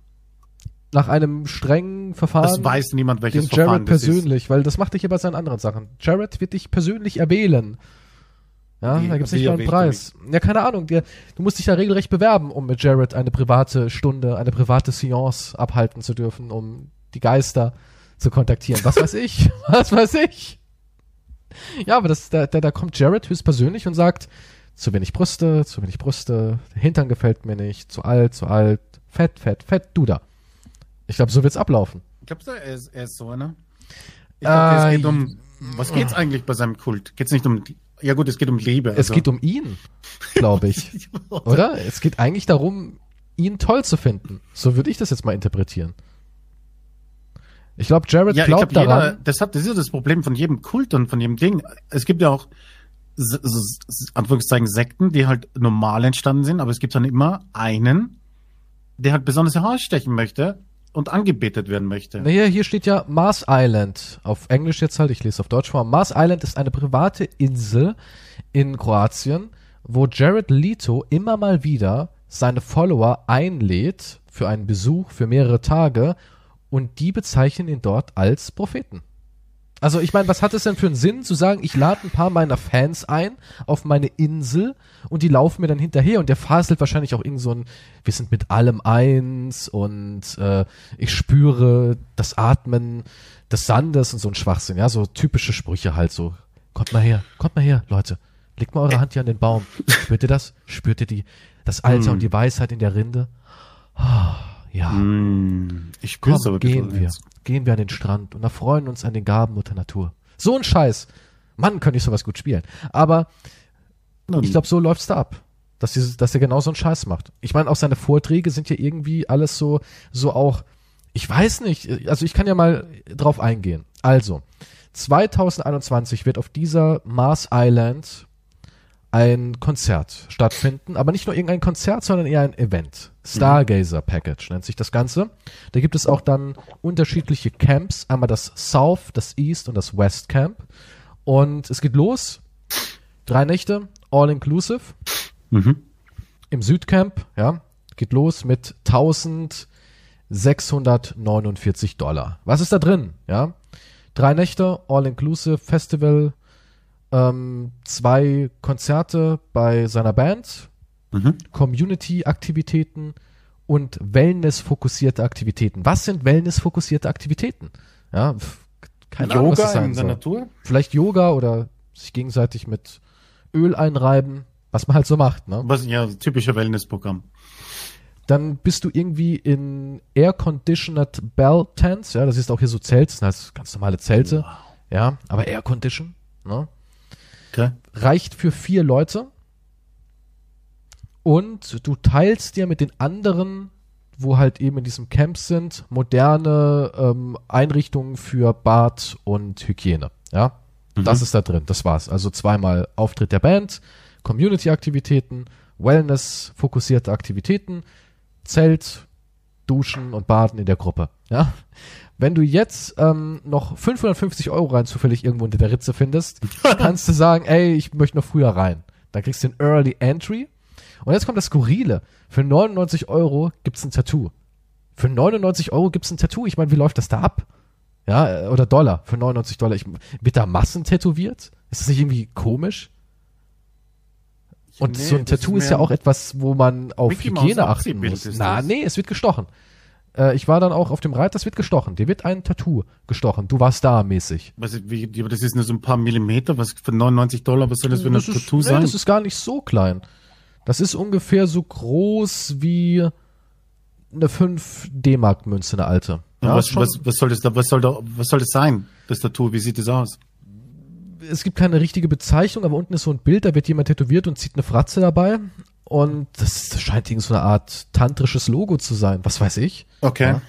Nach einem strengen Verfahren? Das weiß niemand, welches Jared Verfahren das ist. persönlich, weil das macht dich ja bei seinen anderen Sachen. Jared wird dich persönlich erwählen. Ja, Wie- da gibt's wie nicht mal einen Preis. Ja, keine Ahnung. Der, du musst dich da regelrecht bewerben, um mit Jared eine private Stunde, eine private Seance abhalten zu dürfen, um die Geister zu kontaktieren. Was weiß ich? Was weiß ich? Ja, aber das, da, da, da kommt Jared höchstpersönlich und sagt, zu wenig Brüste, zu wenig Brüste, der Hintern gefällt mir nicht, zu alt, zu alt, fett, fett, fett, du da. Ich glaube, so wird's ablaufen. Glaubst du, er ist, er ist so einer? Ich glaube, Äh, es geht um. Was geht's eigentlich bei seinem Kult? Geht's nicht um. Ja, gut, es geht um Liebe. Es geht um ihn, glaube ich. Oder? Es geht eigentlich darum, ihn toll zu finden. So würde ich das jetzt mal interpretieren. Ich glaube, Jared Ja, glaubt jeder, daran. das, hat, das ist ja das Problem von jedem Kult und von jedem Ding. Es gibt ja auch, s- s- s- Anführungszeichen, Sekten, die halt normal entstanden sind, aber es gibt dann immer einen, der halt besonders herausstechen möchte und angebetet werden möchte. Naja, hier steht ja Mars Island. Auf Englisch jetzt halt, ich lese auf Deutsch vor. Mars Island ist eine private Insel in Kroatien, wo Jared Leto immer mal wieder seine Follower einlädt für einen Besuch für mehrere Tage und die bezeichnen ihn dort als Propheten. Also ich meine, was hat es denn für einen Sinn zu sagen, ich lade ein paar meiner Fans ein auf meine Insel und die laufen mir dann hinterher und der faselt wahrscheinlich auch irgend so ein, wir sind mit allem eins und äh, ich spüre das Atmen des Sandes und so ein Schwachsinn, ja, so typische Sprüche halt so. Kommt mal her, kommt mal her, Leute. Legt mal eure Hand hier an den Baum. Spürt ihr das? Spürt ihr die, das Alter und die Weisheit in der Rinde? Ah, ja. Hm, ich Komm, gehen wir. Gehen wir an den Strand und erfreuen uns an den Gaben Mutter Natur. So ein Scheiß. Mann, könnte ich sowas gut spielen. Aber ich glaube, so läuft's da ab. Dass, sie, dass er genau so einen Scheiß macht. Ich meine, auch seine Vorträge sind ja irgendwie alles so, so auch, ich weiß nicht, also ich kann ja mal drauf eingehen. Also, 2021 wird auf dieser Mars Island ein Konzert stattfinden, aber nicht nur irgendein Konzert, sondern eher ein Event. Stargazer Package nennt sich das Ganze. Da gibt es auch dann unterschiedliche Camps, einmal das South, das East und das West Camp. Und es geht los. Drei Nächte, all inclusive. Mhm. Im Südcamp, ja, geht los mit 1649 Dollar. Was ist da drin? Ja, drei Nächte, all inclusive Festival, ähm, zwei Konzerte bei seiner Band, Mhm. Community-Aktivitäten und Wellness-fokussierte Aktivitäten. Was sind Wellness-fokussierte Aktivitäten? Ja, keine Ahnung, was das Yoga sein in der soll. Natur? Vielleicht Yoga oder sich gegenseitig mit Öl einreiben, was man halt so macht, ne? Was ja typischer Wellnessprogramm. Dann bist du irgendwie in Air-Conditioned Bell Tents, ja, das ist auch hier so Zelte, das sind halt ganz normale Zelte. Ja, aber Air Condition, ne? Okay. reicht für vier Leute und du teilst dir mit den anderen, wo halt eben in diesem Camp sind, moderne ähm, Einrichtungen für Bad und Hygiene. Ja, das ist da drin. Das war's. Also zweimal Auftritt der Band, Community-Aktivitäten, Wellness-fokussierte Aktivitäten, Zelt, Duschen und Baden in der Gruppe. Ja, wenn du jetzt ähm, noch 550 Euro rein zufällig irgendwo unter der Ritze findest, kannst du sagen, ey, ich möchte noch früher rein. Dann kriegst du den Early Entry. Und jetzt kommt das Skurrile. Für 99 Euro gibt's ein Tattoo. Für 99 Euro gibt's ein Tattoo. Ich meine, wie läuft das da ab? Ja, äh, oder Dollar. Für 99 Dollar. Ich, wird da Massen tätowiert? Ist das nicht irgendwie komisch? Und Nee, so ein Tattoo ist ist ja auch etwas, wo man auf Mickey Hygiene achten muss. Na, das. nee, es wird gestochen. Äh, ich war dann auch auf dem Reit, das wird gestochen. Dir wird ein Tattoo gestochen. Du warst da mäßig. Was, wie, aber das ist nur so ein paar Millimeter, was für 99 Dollar, was soll das für ein das ist, Tattoo nee, sein? das ist gar nicht so klein. Das ist ungefähr so groß wie eine 5 D-Mark-Münze, eine alte. Ja, was, was, was soll das da, was soll da, was soll das sein? Das Tattoo, wie sieht das aus? es gibt keine richtige Bezeichnung, aber unten ist so ein Bild, da wird jemand tätowiert und zieht eine Fratze dabei. Und das, scheint irgend so eine Art tantrisches Logo zu sein. Was weiß ich. Okay. Ja.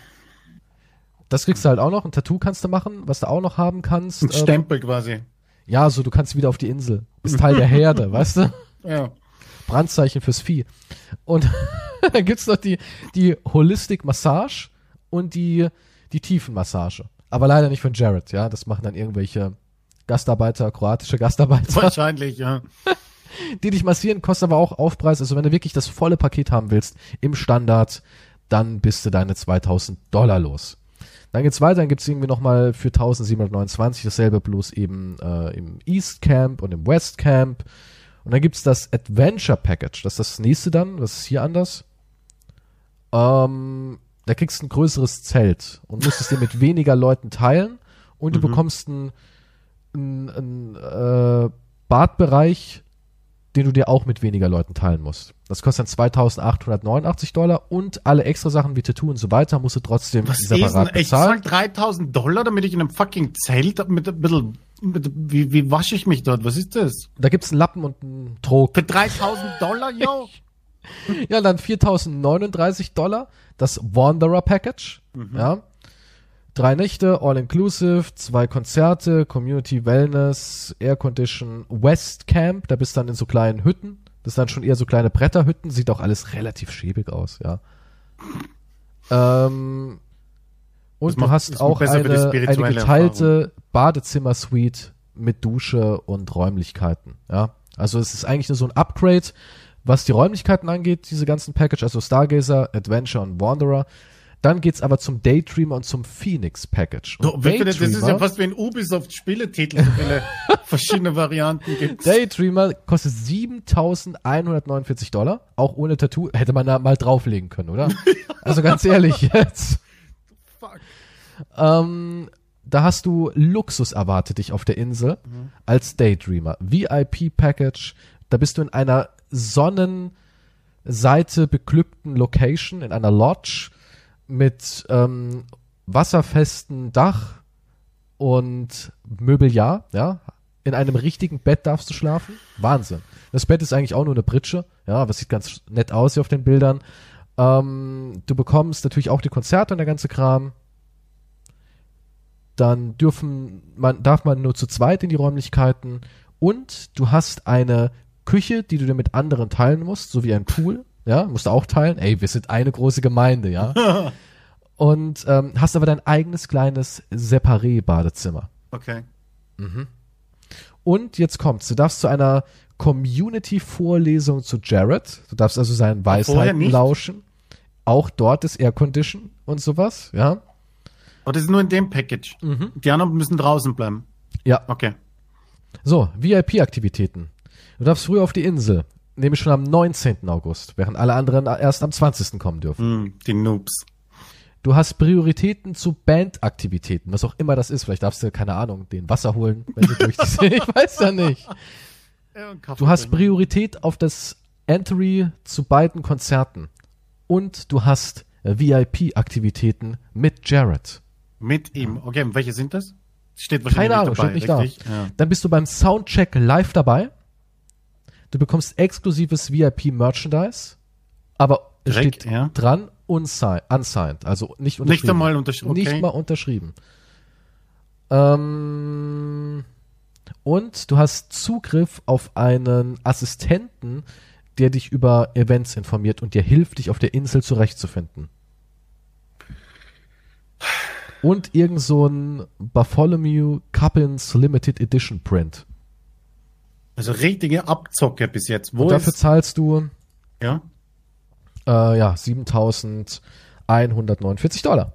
Das kriegst du halt auch noch. Ein Tattoo kannst du machen, was du auch noch haben kannst. Ein ähm, Stempel quasi. ja, so du kannst wieder auf die Insel. Bist Teil der Herde, weißt du? Ja. Brandzeichen fürs Vieh. Und dann gibt's noch die, die Holistic Massage und die, die Tiefenmassage. Aber leider nicht von Jared, ja. Das machen dann irgendwelche Gastarbeiter, kroatische Gastarbeiter, Wahrscheinlich, ja. die dich massieren, kostet aber auch Aufpreis. Also wenn du wirklich das volle Paket haben willst, im Standard, dann bist du deine 2000 Dollar los. Dann geht's weiter, dann gibt's irgendwie nochmal für 1729 dasselbe bloß eben äh, im East Camp und im West Camp. Und dann gibt's das Adventure Package. Das ist das nächste dann. Was ist hier anders? Ähm, da kriegst du ein größeres Zelt und musst es dir mit weniger Leuten teilen. Und du bekommst ein, ein, ein äh, Badbereich, den du dir auch mit weniger Leuten teilen musst. Das kostet dann 2889 Dollar und alle extra Sachen wie Tattoo und so weiter musst du trotzdem Was ist denn? separat Ich bezahlen. zahl 3000 Dollar, damit ich in einem fucking Zelt mit ein bisschen, mit, wie, wie wasche ich mich dort? Was ist das? Da gibt's einen Lappen und einen Trog. Für 3000 Dollar, yo? Ja, dann 4039 Dollar, das Wanderer Package. Ja. Drei Nächte, All-Inclusive, zwei Konzerte, Community Wellness, Air Condition, West Camp, da bist du dann in so kleinen Hütten. Das sind dann schon eher so kleine Bretterhütten, sieht auch alles relativ schäbig aus, ja. Ähm, und Das du macht- hast auch eine, eine geteilte Badezimmer-Suite mit Dusche und Räumlichkeiten, ja. Also es ist eigentlich nur so ein Upgrade, was die Räumlichkeiten angeht, diese ganzen Package, also Stargazer, Adventure und Wanderer. Dann geht's aber zum Daydreamer und zum Phoenix Package. Und wirklich, das ist ja fast wie ein Ubisoft-Spieletitel, so viele verschiedene Varianten gibt. Daydreamer kostet 7.149 Dollar, auch ohne Tattoo. Hätte man da mal drauflegen können, oder? Also ganz ehrlich jetzt. Fuck. Ähm, da hast du Luxus erwartet dich auf der Insel als Daydreamer. VIP-Package, da bist du in einer Sonnenseite beglückten Location, in einer Lodge mit ähm, wasserfesten Dach und Möbeljahr, ja. In einem richtigen Bett darfst du schlafen. Wahnsinn. Das Bett ist eigentlich auch nur eine Pritsche, ja, aber es sieht ganz nett aus hier auf den Bildern. Ähm, du bekommst natürlich auch die Konzerte und der ganze Kram dann dürfen man, darf man nur zu zweit in die Räumlichkeiten und du hast eine Küche, die du dir mit anderen teilen musst, so wie ein Pool, ja, musst du auch teilen. Ey, wir sind eine große Gemeinde, ja. und ähm, hast aber dein eigenes kleines Separé-Badezimmer. Okay. Und jetzt kommt's, du darfst zu einer Community-Vorlesung zu Jared. Du darfst also seinen Weisheiten lauschen. Auch dort ist Air Condition und sowas, ja. Aber das ist nur in dem Package. Die anderen müssen draußen bleiben. Ja, Okay. So, VIP-Aktivitäten. Du darfst früher auf die Insel, nämlich schon am 19. August, während alle anderen erst am 20. kommen dürfen. Hm, die Noobs. Du hast Prioritäten zu Bandaktivitäten, was auch immer das ist. Vielleicht darfst du, keine Ahnung, den Wasser holen, wenn du durch die Ich weiß ja nicht. Du hast Priorität auf das Entry zu beiden Konzerten. Und du hast VIP-Aktivitäten mit Jared. Mit ihm. Okay, welche sind das? Steht wahrscheinlich Keine Ahnung, dabei, steht nicht richtig? da. Ja. Dann bist du beim Soundcheck live dabei. Du bekommst exklusives VIP-Merchandise, aber es Direkt, steht ja. dran unsigned, unsigned, also nicht unterschrieben. Nicht einmal unterschrieben. Okay. Nicht mal unterschrieben. Ähm, und du hast Zugriff auf einen Assistenten, der dich über Events informiert und dir hilft, dich auf der Insel zurechtzufinden. Und irgend so ein Bartholomew Cuppins Limited Edition Print. Also richtige Abzocke bis jetzt. Wo und dafür ist, zahlst du ja? äh, ja 7.149 Dollar.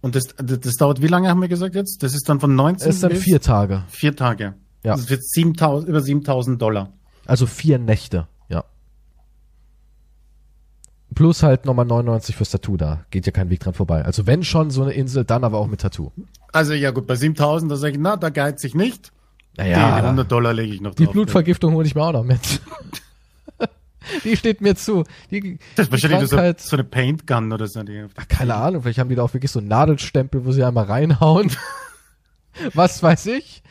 Und das, das, das dauert, wie lange haben wir gesagt jetzt? Das ist dann von 19 Es ist dann bis vier Tage. vier Tage. Ja. Das wird 7000, über 7000 Dollar. Also vier Nächte, ja. Plus halt nochmal 99 fürs Tattoo da. Geht ja kein Weg dran vorbei. Also wenn schon so eine Insel, dann aber auch mit Tattoo. Also ja gut, bei 7000, da sage ich, na, da geiz ich nicht. Die Naja, 100 Dollar lege ich noch die drauf. Blutvergiftung hole ich mir auch noch mit. die steht mir zu. Die, Das ist die wahrscheinlich so, Krankheit- so eine Paint Gun oder so. Die, keine Ahnung, vielleicht haben die da auch wirklich so einen Nadelstempel, wo sie einmal reinhauen. Was weiß ich.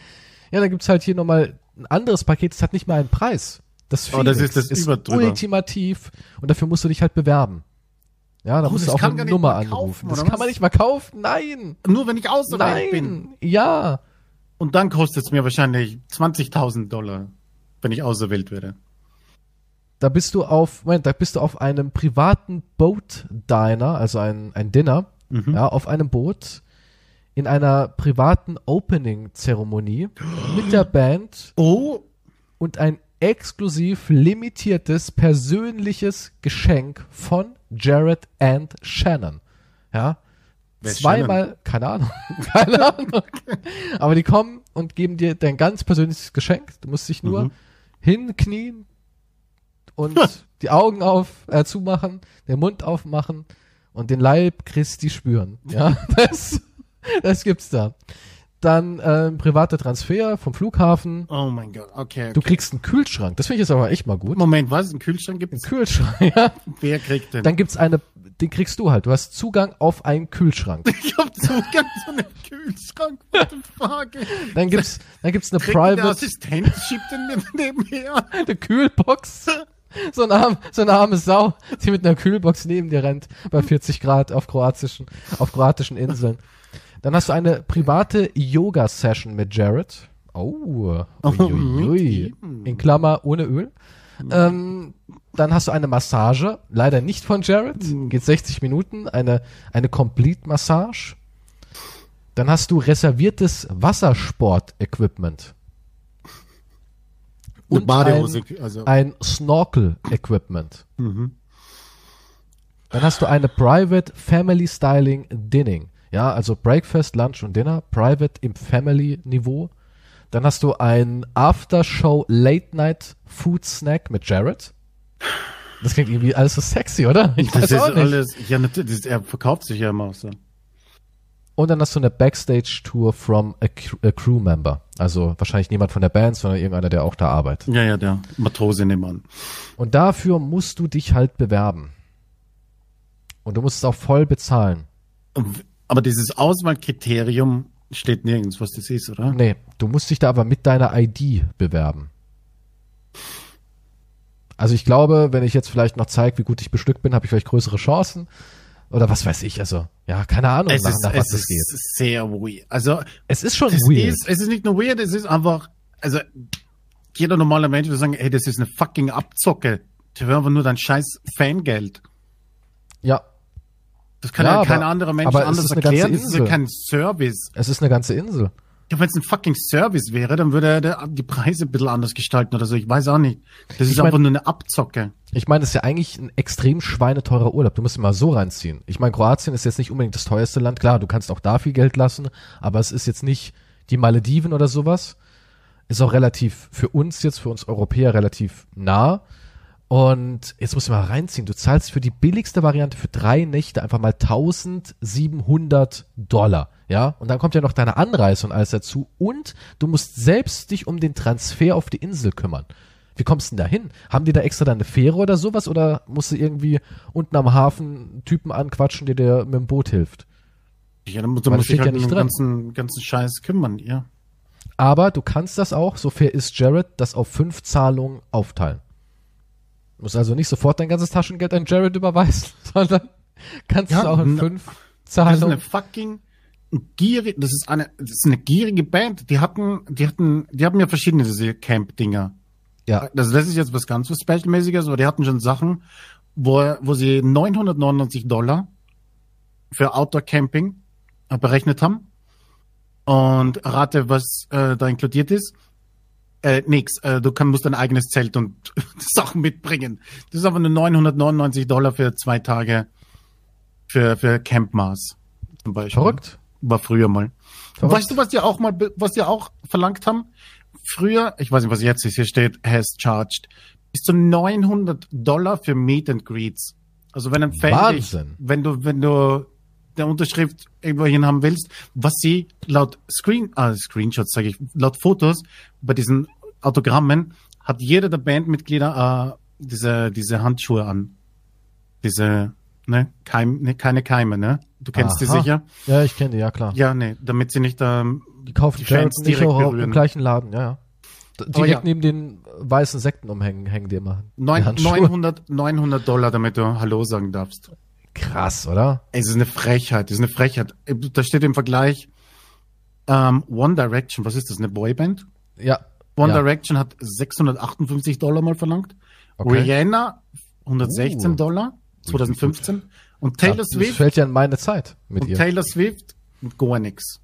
Ja, dann gibt's halt hier nochmal ein anderes Paket, das hat nicht mal einen Preis. Das, Oh, das ist das Überdrüber. ultimativ und dafür musst du dich halt bewerben. Ja, da Oh, musst du auch eine Nummer kaufen, anrufen. Das kann was? man nicht mal kaufen. Nein. nur wenn ich außerwelt bin. Nein. Ja. Und dann kostet es mir wahrscheinlich 20.000 Dollar, wenn ich auserwählt werde. Da bist du auf, Moment, da bist du auf einem privaten Boat Diner, also ein, ein Dinner, Mhm. ja, auf einem Boot in einer privaten Opening-Zeremonie mit der Band Oh, und ein exklusiv limitiertes persönliches Geschenk von Jared and Shannon. Ja. Wer Zweimal, keine Ahnung, keine Ahnung. Aber die kommen und geben dir dein ganz persönliches Geschenk. Du musst dich nur Mhm. hinknien und die Augen auf, äh, zumachen, den Mund aufmachen und den Leib Christi spüren. Ja, das, das gibt's da. Dann äh, privater Transfer vom Flughafen. oh mein Gott, okay. Du okay. kriegst einen Kühlschrank. Das finde ich jetzt aber echt mal gut. Moment, was? Ein Kühlschrank gibt Einen es? Kühlschrank, ja. Wer kriegt den? Dann gibt's eine, den kriegst du halt. Du hast Zugang auf einen Kühlschrank. ich hab Zugang zu einem Kühlschrank. What the fuck? Dann gibt's, dann gibt's eine Kriegt der Private, Assistent, schiebt den mir nebenher. eine Kühlbox. So eine, arme, so eine arme Sau, die mit einer Kühlbox neben dir rennt bei 40 Grad auf kroatischen, auf kroatischen Inseln. Dann hast du eine private Yoga-Session mit Jared. Oh, uiuiui. in Klammer ohne Öl. Ähm, dann hast du eine Massage, leider nicht von Jared, geht 60 Minuten, eine, eine Complete-Massage. Dann hast du reserviertes Wassersport-Equipment. Und Badehose, ein, also. ein Snorkel-Equipment. Mhm. Dann hast du eine Private Family Styling Dinning. Ja, also Breakfast, Lunch und Dinner, Private im Family-Niveau. Dann hast du ein After-Show Late Night Food Snack mit Jared. Das klingt irgendwie alles so sexy, oder? Ich Das weiß ist auch nicht. alles, ja, das- er verkauft sich ja immer auch so. Und dann hast du eine Backstage-Tour from a, a Crew Member. Also wahrscheinlich niemand von der Band, sondern irgendeiner, der auch da arbeitet. Ja, ja, der Matrose nehmen an. Und dafür musst du dich halt bewerben. Und du musst es auch voll bezahlen. Aber dieses Auswahlkriterium steht nirgends, was das ist, oder? Nee, du musst dich da aber mit deiner ID bewerben. Also ich glaube, wenn ich jetzt vielleicht noch zeige, wie gut ich bestückt bin, habe ich vielleicht größere Chancen. Oder was weiß ich, also, ja, keine Ahnung, Es nach, ist, nach was es es geht. ist sehr weird. Also, Es ist schon das weird. ist, es ist nicht nur weird, es ist einfach, also, jeder normale Mensch würde sagen, hey, das ist eine fucking Abzocke. Die hören einfach nur dein scheiß Fangeld. ja, Das kann Ja, ja, kein aber- anderer Mensch aber es anders erklären. Das ist ja kein Service. es ist eine ganze Insel. Ja, wenn es ein fucking Service wäre, dann würde er die Preise ein bisschen anders gestalten oder so. Ich weiß auch nicht. Das ist mein- einfach nur eine Abzocke. Ich meine, es ist ja eigentlich ein extrem schweineteurer Urlaub. Du musst ihn mal so reinziehen. Ich meine, Kroatien ist jetzt nicht unbedingt das teuerste Land. Klar, du kannst auch da viel Geld lassen, aber es ist jetzt nicht die Malediven oder sowas. Ist auch relativ für uns jetzt, für uns Europäer relativ nah. Und jetzt musst du mal reinziehen. Du zahlst für die billigste Variante für drei Nächte einfach mal 1700 Dollar. Ja, und dann kommt ja noch deine Anreise und alles dazu. Und du musst selbst dich um den Transfer auf die Insel kümmern. Wie kommst du denn da hin? Haben die da extra dann eine Fähre oder sowas? Oder musst du irgendwie unten am Hafen Typen anquatschen, der dir mit dem Boot hilft? Ja, dann, muss- dann muss ich halt ja nicht um den ganzen, ganzen Scheiß kümmern, ja. Aber du kannst das auch, so fair ist Jared, das auf fünf Zahlungen aufteilen. Du musst also nicht sofort dein ganzes Taschengeld an Jared überweisen, sondern kannst Ja, es auch in fünf Das ist eine fucking gierige, das ist eine, das ist eine gierige Band. Die hatten, die hatten, die haben ja verschiedene diese Camp-Dinger. Ja, Also das ist jetzt was ganz was Specialmäßiges, aber die hatten schon Sachen, wo, wo sie 999 Dollar für Outdoor-Camping berechnet haben. Und rate, was äh, da inkludiert ist. Äh, nix. Äh, du kann, musst dein eigenes Zelt und Sachen mitbringen. Das ist aber nur 999 Dollar für zwei Tage für, für Campmaß. Zum Beispiel. verrückt. War früher mal. Verrückt. Weißt du, was die auch mal, was die auch verlangt haben? Früher, ich weiß nicht, was jetzt ist, hier steht, has charged, bis zu 900 Dollar für Meet and Greets. Also wenn ein Fan dich, Wahnsinn. wenn du, wenn du der Unterschrift irgendwo hin haben willst, was sie laut Screen, ah, Screenshots sage ich, laut Fotos bei diesen Autogrammen hat jeder der Bandmitglieder äh, diese, diese Handschuhe an. Diese, ne, Keim, ne, keine Keime, ne? Du kennst die Aha. sicher? Ja, ich kenne die, ja klar. Ja, nee, damit sie nicht ähm, Die kaufen Die Fans nicht direkt auch im berühren. gleichen Laden, ja, ja. Direkt ja. neben den weißen Sekten umhängen, hängen die immer. die neun, Handschuhe. 900, 900 Dollar, damit du Hallo sagen darfst. Krass, oder? Es ist eine Frechheit, es ist eine Frechheit. Da steht im Vergleich ähm, One Direction, was ist das, eine Boyband? Ja. One ja. Direction hat 658 Dollar mal verlangt. Okay. Rihanna 116 Uh. Dollar 2015 und Taylor das Swift fällt ja in meine Zeit mit und ihr. Taylor Swift gar nix.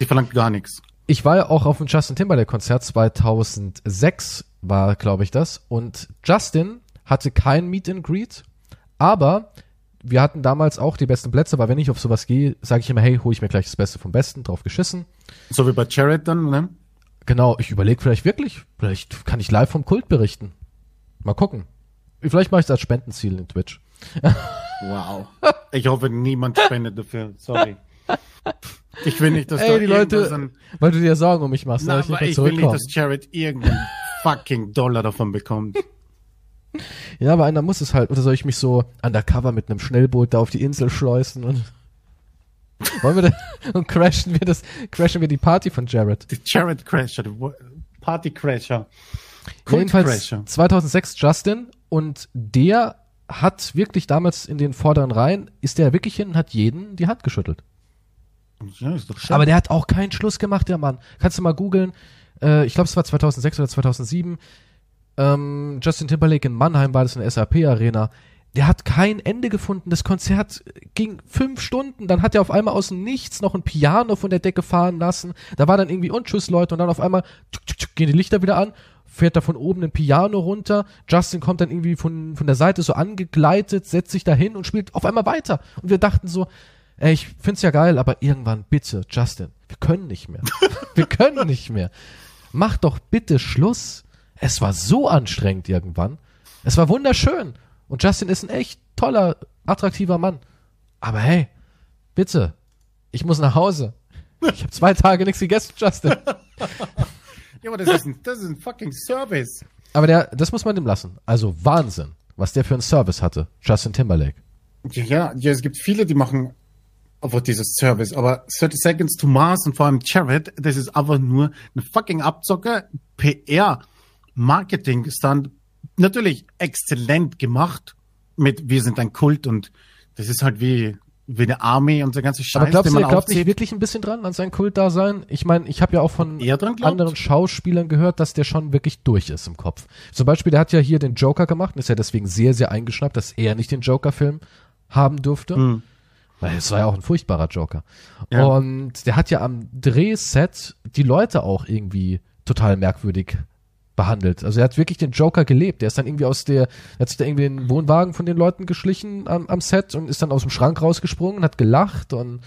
Die verlangt gar nichts. Ich war ja auch auf dem Justin Timberlake Konzert 2006 war, glaube ich, das. Und Justin hatte kein Meet and Greet, aber wir hatten damals auch die besten Plätze, weil wenn ich auf sowas gehe, sage ich immer, hey, hole ich mir gleich das Beste vom Besten, drauf geschissen. So wie bei Jared dann, ne? Genau, ich überlege vielleicht wirklich, vielleicht kann ich live vom Kult berichten. Mal gucken. Vielleicht mache ich das als Spendenziel in Twitch. Wow. Ich hoffe, niemand spendet dafür. Sorry. Ich will nicht, dass da Ey, die Leute, an- weil du dir Sorgen um mich machst, Nein, soll ich nicht ich will nicht, dass Jared irgendeinen fucking Dollar davon bekommt. Ja, aber einer muss es halt. Oder soll ich mich so undercover mit einem Schnellboot da auf die Insel schleusen und wollen wir da, und crashen wir das, crashen wir die Party von Jared. Die Jared Crasher, die Party Crasher. Kult Jedenfalls Crasher. 2006 Justin und der hat wirklich damals in den vorderen Reihen, ist der wirklich hin und hat jeden die Hand geschüttelt. Ja, ist doch. Aber der hat auch keinen Schluss gemacht, der Mann. Kannst du mal googeln. Äh, ich glaube, es war 2006 oder 2007. Ähm, Justin Timberlake in Mannheim war das in der SAP-Arena. Der hat kein Ende gefunden. Das Konzert ging fünf Stunden. Dann hat er auf einmal aus dem Nichts noch ein Piano von der Decke fahren lassen. Da war dann irgendwie und tschüss Leute und dann auf einmal tschuk, tschuk, tschuk, gehen die Lichter wieder an. Fährt da von oben ein Piano runter. Justin kommt dann irgendwie von, von der Seite so angegleitet, setzt sich da hin und spielt auf einmal weiter. Und wir dachten so, ey, ich find's ja geil, aber irgendwann bitte, Justin, wir können nicht mehr. wir können nicht mehr. Mach doch bitte Schluss. Es war so anstrengend irgendwann. Es war wunderschön. Und Justin ist ein echt toller, attraktiver Mann. Aber hey, bitte, ich muss nach Hause. Ich habe zwei Tage nichts gegessen, Justin. ja, aber das ist, ein, das ist ein fucking Service. Aber der, das muss man dem lassen. Also Wahnsinn, was der für einen Service hatte, Justin Timberlake. Ja, ja, es gibt viele, die machen einfach dieses Service, aber 30 Seconds to Mars und vor allem Jared, das ist einfach nur ein fucking Abzocker, PR, Marketing-Stand, natürlich exzellent gemacht mit Wir sind ein Kult und das ist halt wie, wie eine Armee und der ganze Scheiß, Aber glaubst den du, man er glaubt nicht wirklich ein bisschen dran an sein Kultdasein? Ich meine, ich habe ja auch von Er anderen Schauspielern gehört, dass der schon wirklich durch ist im Kopf. Zum Beispiel, der hat ja hier den Joker gemacht und ist ja deswegen sehr, sehr eingeschnappt, dass er nicht den Joker-Film haben durfte. Hm. Weil es war ja auch ein furchtbarer Joker. Ja. Und der hat ja am Drehset die Leute auch irgendwie total merkwürdig behandelt. Also er hat wirklich den Joker gelebt. Der ist dann irgendwie aus der, er hat sich da irgendwie in den Wohnwagen von den Leuten geschlichen am, am Set und ist dann aus dem Schrank rausgesprungen, hat gelacht und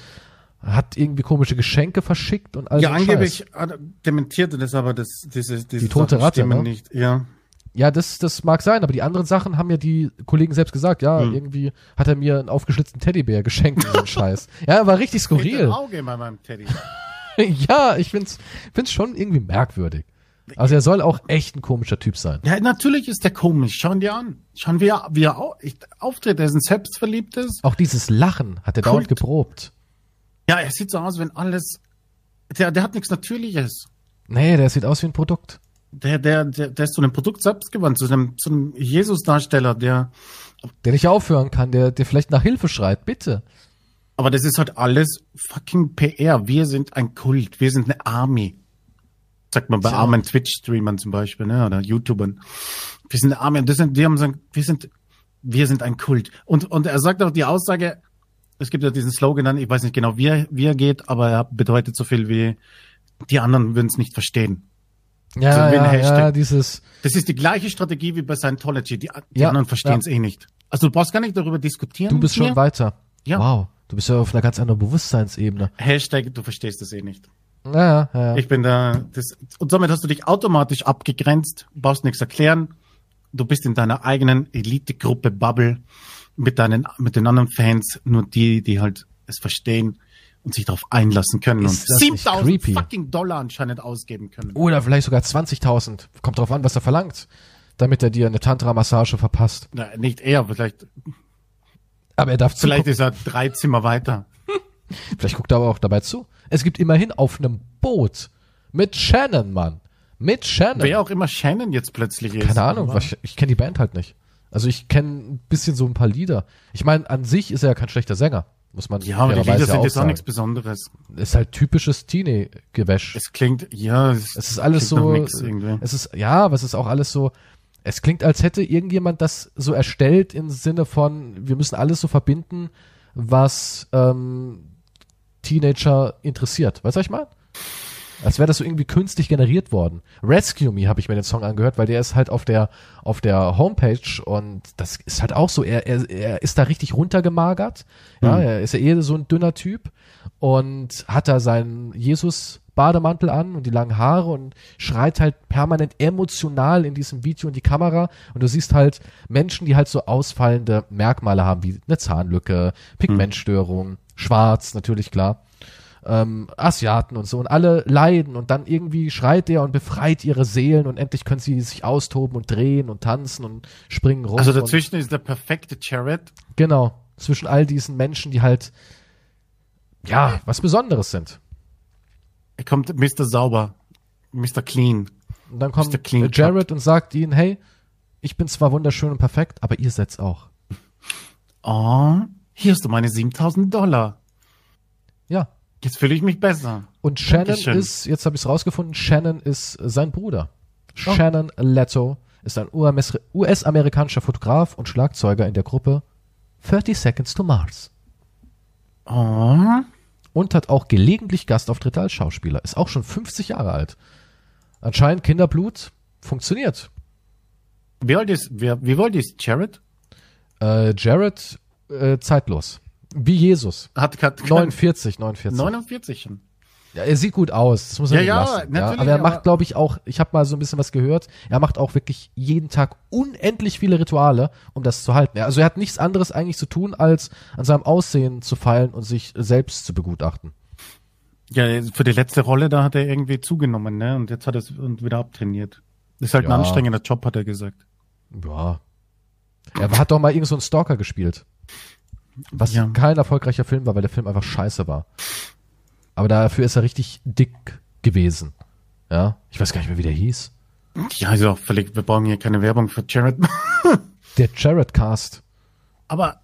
hat irgendwie komische Geschenke verschickt und all Ja, angeblich dementierte das aber, das, diese, diese Die tote Sachen Ratte, ne? nicht. Ja. Ja, das, das mag sein, aber die anderen Sachen haben ja die Kollegen selbst gesagt. Ja, Hm. irgendwie hat er mir einen aufgeschlitzten Teddybär geschenkt und so Scheiß. Ja, war richtig skurril. Auge bei meinem Teddy. ja, ich find's, find's schon irgendwie merkwürdig. Also er soll auch echt ein komischer Typ sein. Ja, natürlich ist der komisch. Schauen dir an. Schauen wir, wie er auftritt. Er ist ein selbstverliebtes. Auch dieses Lachen hat er dauernd Kult. geprobt. Ja, er sieht so aus, wenn alles. Der, der hat nichts Natürliches. Nee, der sieht aus wie ein Produkt. Der, der, der, der ist zu einem Produkt selbstgewandt, zu einem, zu einem Jesus-Darsteller, der. Der nicht aufhören kann, der, der vielleicht nach Hilfe schreit, bitte. Aber das ist halt alles fucking PR. Wir sind ein Kult, wir sind eine Army. Sagt man bei Tja. armen Twitch-Streamern zum Beispiel, ne, oder YouTubern. Wir sind Army. Und das sind, die haben gesagt, wir sind, wir sind ein Kult. Und, und er sagt auch die Aussage, es gibt ja diesen Slogan dann, ich weiß nicht genau, wie er, wie er geht, aber er bedeutet so viel wie, die anderen würden es nicht verstehen. Ja, So ja, ja, dieses, Das ist die gleiche Strategie wie bei Scientology. Die, die Ja, anderen verstehen es ja. eh nicht. Also du brauchst gar nicht darüber diskutieren. du bist schon mir. weiter. Ja. Wow, du bist ja auf einer ganz anderen Bewusstseinsebene. Hashtag, du verstehst es eh nicht. Ja, ja, ja. Ich bin da, das, und somit hast du dich automatisch abgegrenzt, brauchst nichts erklären. Du bist in deiner eigenen Elitegruppe Bubble mit deinen, mit den anderen Fans, nur die, die halt es verstehen und sich darauf einlassen können Ist und das nicht 7000 creepy? fucking Dollar anscheinend ausgeben können. Oder vielleicht sogar 20.000. Kommt drauf an, was er verlangt. Damit er dir eine Tantra-Massage verpasst. Na, nicht er, vielleicht, Aber er darf vielleicht zugucken. ist er drei Zimmer weiter. Vielleicht guckt er aber auch dabei zu. Es gibt immerhin auf einem Boot mit Shannon, Mann. Mit Shannon. Wer auch immer Shannon jetzt plötzlich ist. Keine Ahnung, ich, ich kenne die Band halt nicht. Also ich kenne ein bisschen so ein paar Lieder. Ich meine, an sich ist er ja kein schlechter Sänger. Muss man Ja, aber die Lieder sind jetzt auch nichts Besonderes. Ist halt typisches Teenie-Gewäsch. Es klingt, ja, es, Es ist alles so. Es ist, ja, aber es ist auch alles so. Es klingt, als hätte irgendjemand das so erstellt im Sinne von, wir müssen alles so verbinden, was ähm, Teenager interessiert. Weißt du, was ich meine? Als wäre das so irgendwie künstlich generiert worden. Rescue Me habe ich mir den Song angehört, weil der ist halt auf der auf der Homepage und das ist halt auch so. Er, er, er ist da richtig runtergemagert. Ja, Mhm. er ist ja eh so ein dünner Typ und hat da seinen Jesus Bademantel an und die langen Haare und schreit halt permanent emotional in diesem Video in die Kamera und du siehst halt Menschen, die halt so ausfallende Merkmale haben, wie eine Zahnlücke, Pigmentstörung, schwarz, natürlich klar ähm, Asiaten und so und alle leiden und dann irgendwie schreit er und befreit ihre Seelen und endlich können sie sich austoben und drehen und tanzen und springen rum. Also dazwischen ist der perfekte Jared. genau, zwischen all diesen Menschen, die halt ja, was Besonderes sind. Er kommt Mr. Sauber, Mr. Clean. Und dann kommt. Clean Jared und sagt ihnen, hey, ich bin zwar wunderschön und perfekt, aber ihr seid's auch. Oh, hier hast du meine 7000 Dollar. Ja. Jetzt fühle ich mich besser. Und Shannon Dankeschön. ist, jetzt habe ich es rausgefunden, Shannon ist sein Bruder. Shannon Leto ist ein US- US-amerikanischer Fotograf und Schlagzeuger in der Gruppe 30 Seconds to Mars. Oh, Und hat auch gelegentlich Gastauftritte als Schauspieler. Ist auch schon 50 Jahre alt. Anscheinend Kinderblut funktioniert. wie alt ist, wer, wie alt ist Jared? Äh, Jared äh, zeitlos. Wie Jesus. Hat, hat 49, 49. 49 schon. Ja, er sieht gut aus, das muss er Ja, ja, lassen. natürlich, aber er macht, glaube ich, auch, ich habe mal so ein bisschen was gehört, er macht auch wirklich jeden Tag unendlich viele Rituale, um das zu halten. Ja, Also er hat nichts anderes eigentlich zu tun, als an seinem Aussehen zu feilen und sich selbst zu begutachten. Ja, für die letzte Rolle, da hat er irgendwie zugenommen, ne? Und jetzt hat er es wieder abtrainiert. Ist halt Ja. ein anstrengender Job, hat er gesagt. Ja. Er hat doch mal irgend so einen Stalker gespielt. Was Ja. kein erfolgreicher Film war, weil der Film einfach scheiße war. Aber dafür ist er richtig dick gewesen. Ja. Ich weiß gar nicht mehr, wie der hieß. Ja, ist auch völlig, wir brauchen hier keine Werbung für Jared. Der Jared Cast. Aber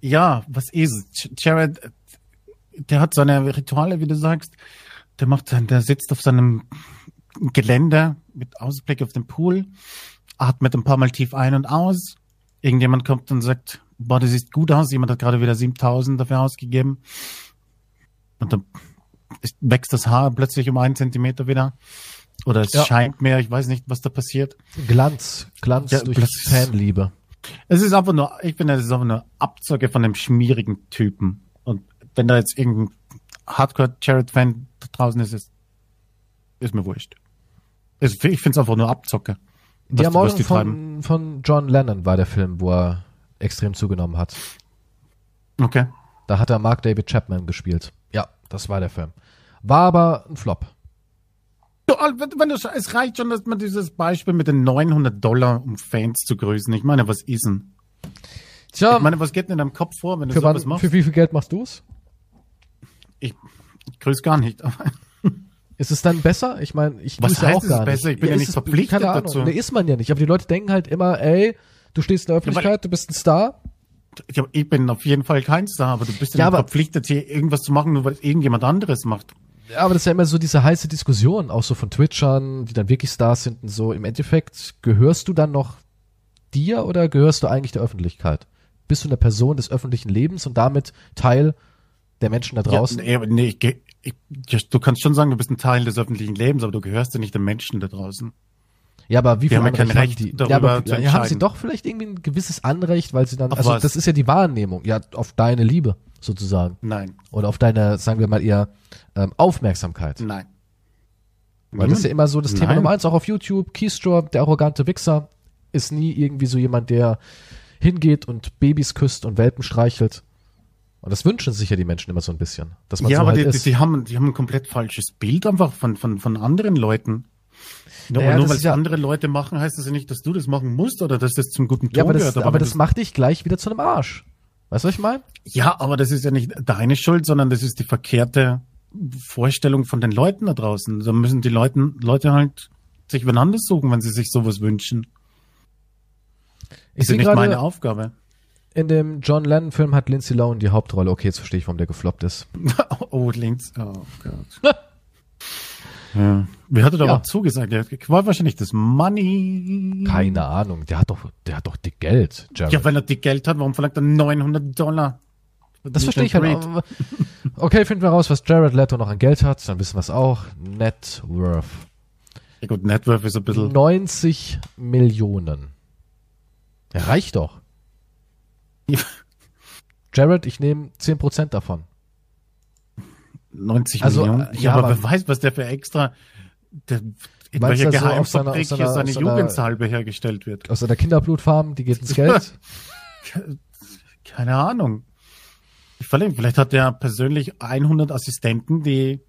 ja, was ist? Jared, der hat seine Rituale, wie du sagst. Der macht sein, der sitzt auf seinem Geländer mit Ausblick auf den Pool, atmet ein paar Mal tief ein und aus. Irgendjemand kommt und sagt, boah, das sieht gut aus. Jemand hat gerade wieder 7000 dafür ausgegeben. Und dann wächst das Haar plötzlich um einen Zentimeter wieder. Oder es Ja. scheint mehr, ich weiß nicht, was da passiert. Glanz. Glanz Ja, durch Fanliebe. Es ist einfach nur, ich finde, es ist einfach nur Abzocke von einem schmierigen Typen. Und wenn da jetzt irgendein Hardcore-Jared-Fan da draußen ist, ist, ist mir wurscht. Ich finde es einfach nur Abzocke. Die was die treiben. von, von John Lennon war der Film, wo er extrem zugenommen hat. Okay. Da hat er Mark David Chapman gespielt. Ja, das war der Film. War aber ein Flop. Du, wenn, du, es reicht schon, dass man dieses Beispiel mit den 900 Dollar, um Fans zu grüßen. Ich meine, was ist denn? Tja, Ich meine, was geht denn in deinem Kopf vor, wenn du sowas wann, machst? für wie viel Geld machst du's? Ich, ich grüße gar nicht. Ist es dann besser? Ich meine, ich Was heißt auch es gar besser? nicht. Ich bin ja ist nicht es- verpflichtet Ahnung. dazu. Nee, ist man ja nicht. Aber die Leute denken halt immer, ey, du stehst in der Öffentlichkeit, du bist ein Star. ich, bin auf jeden Fall kein Star, aber du bist ja, Ja, verpflichtet, hier irgendwas zu machen, nur weil irgendjemand anderes macht. Ja, aber das ist ja immer so diese heiße Diskussion, auch so von Twitchern, die dann wirklich Stars sind und so. Im Endeffekt, gehörst du dann noch dir oder gehörst du eigentlich der Öffentlichkeit? Bist du eine Person des öffentlichen Lebens und damit Teil der Menschen da draußen? Ja, nee, nee, ich, ich, ja, du kannst schon sagen, du bist ein Teil des öffentlichen Lebens, aber du gehörst ja nicht den Menschen da draußen. Ja, aber wie viel haben kein haben die? darüber ja, aber zu ja, haben sie doch vielleicht irgendwie ein gewisses Anrecht, weil sie dann, Auf also was? das ist ja die Wahrnehmung, ja, auf deine Liebe sozusagen. Nein, Oder auf deine, sagen wir mal eher, ähm, Aufmerksamkeit. nein. Weil das ist ja immer so das Thema Nein. Nummer eins, auch auf YouTube. Keystra, der arrogante Wichser, ist nie irgendwie so jemand, der hingeht und Babys küsst und Welpen streichelt. Und das wünschen sich ja die Menschen immer so ein bisschen, dass man ja, so aber halt die, die, die, haben, die haben ein komplett falsches Bild einfach von, von, von anderen Leuten. Nur, Naja, nur das weil ist es ja- andere Leute machen, heißt das ja nicht, dass du das machen musst oder dass das zum guten Ton ja, aber das, gehört. aber wenn das du- macht dich gleich wieder zu einem Arsch. Weißt du, was ich meine? Ja, aber das ist ja nicht deine Schuld, sondern das ist die verkehrte Vorstellung von den Leuten da draußen. Da müssen die Leute, Leute halt sich wen anders suchen, wenn sie sich sowas wünschen. Ich ist ja sehe nicht meine Aufgabe. in dem John Lennon-Film hat Lindsay Lohan die Hauptrolle. Okay, jetzt verstehe ich, warum der gefloppt ist. oh, links. Oh Gott. ja. Wer hatte da Ja. zugesagt? Der war wahrscheinlich das Money. Keine Ahnung. Der hat doch, der hat doch dick Geld, Jared. Ja, wenn er die Geld hat, warum verlangt er 900 Dollar? Das verstehe ich halt. Okay, finden wir raus, was Jared Leto noch an Geld hat. Dann wissen wir es auch. Net Worth. Ja gut, Networth ist ein bisschen. 90 Millionen. Ja, reicht doch. Jared, ich nehme 10% davon. 90 Also, Millionen. äh, Ja, ja, aber, aber- wer weiß, was der für extra. Der, in welcher so Geheimfabrik seiner- hier seine seiner- Jugendsalbe hergestellt wird. Aus seiner Kinderblutfarm, die geht ins Geld. Keine Ahnung. Ich verlinke, vielleicht hat er persönlich 100 Assistenten, die,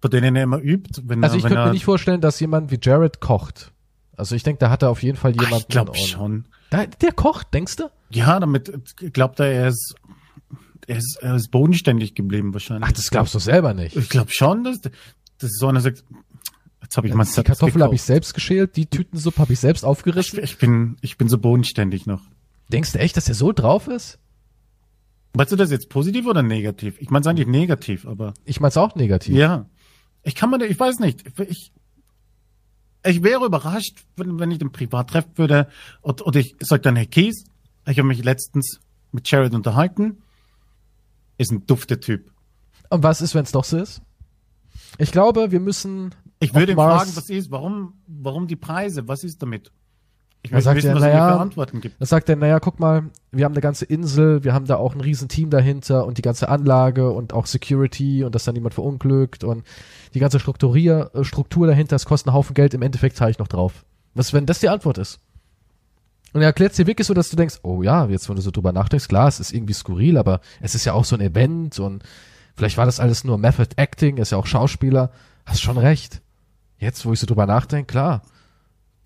bei denen er immer übt. Wenn Also er, ich wenn könnte er, mir nicht vorstellen, dass jemand wie Jared kocht. Also ich denke, da hat er auf jeden Fall Ach, jemanden. ich glaube schon. Da, der kocht, denkst du? Ja, damit glaubt er, er ist, er ist, er ist bodenständig geblieben wahrscheinlich. Ach, das glaubst du selber nicht. Ich glaube schon, dass, dass so einer sagt, jetzt habe ich mal Die Kartoffel habe ich selbst geschält, die Tütensuppe habe ich selbst ich, aufgerissen. ich bin, ich bin so bodenständig noch. Denkst du echt, dass der so drauf ist? Weißt du das jetzt positiv oder negativ? Ich meine es eigentlich negativ, aber Ich mein's auch negativ. ja. Ich kann mir, ich weiß nicht. Ich, ich wäre überrascht, wenn, wenn ich den privat treffen würde und, und ich sag dann, hey Keith, ich habe mich letztens mit Jared unterhalten. Ist ein dufter Typ. Und was ist, wenn es doch so ist? Ich glaube, wir müssen. Ich würde ihn fragen, was ist, warum, warum die Preise? Was ist damit? Ich Er möchte sagt wissen, ja, was es naja, für Antworten gibt. Da sagt er, naja, guck mal, wir haben eine ganze Insel, wir haben da auch ein riesen Team dahinter und die ganze Anlage und auch Security und dass da niemand verunglückt und die ganze Strukturier, Struktur dahinter, das kostet einen Haufen Geld, im Endeffekt zahle ich noch drauf. Was, wenn das die Antwort ist? Und er erklärt dir wirklich so, dass du denkst, oh ja, jetzt wenn du so drüber nachdenkst, klar, es ist irgendwie skurril, aber es ist ja auch so ein Event und vielleicht war das alles nur Method Acting, er ist ja auch Schauspieler, hast schon recht. Jetzt, wo ich so drüber nachdenke, klar,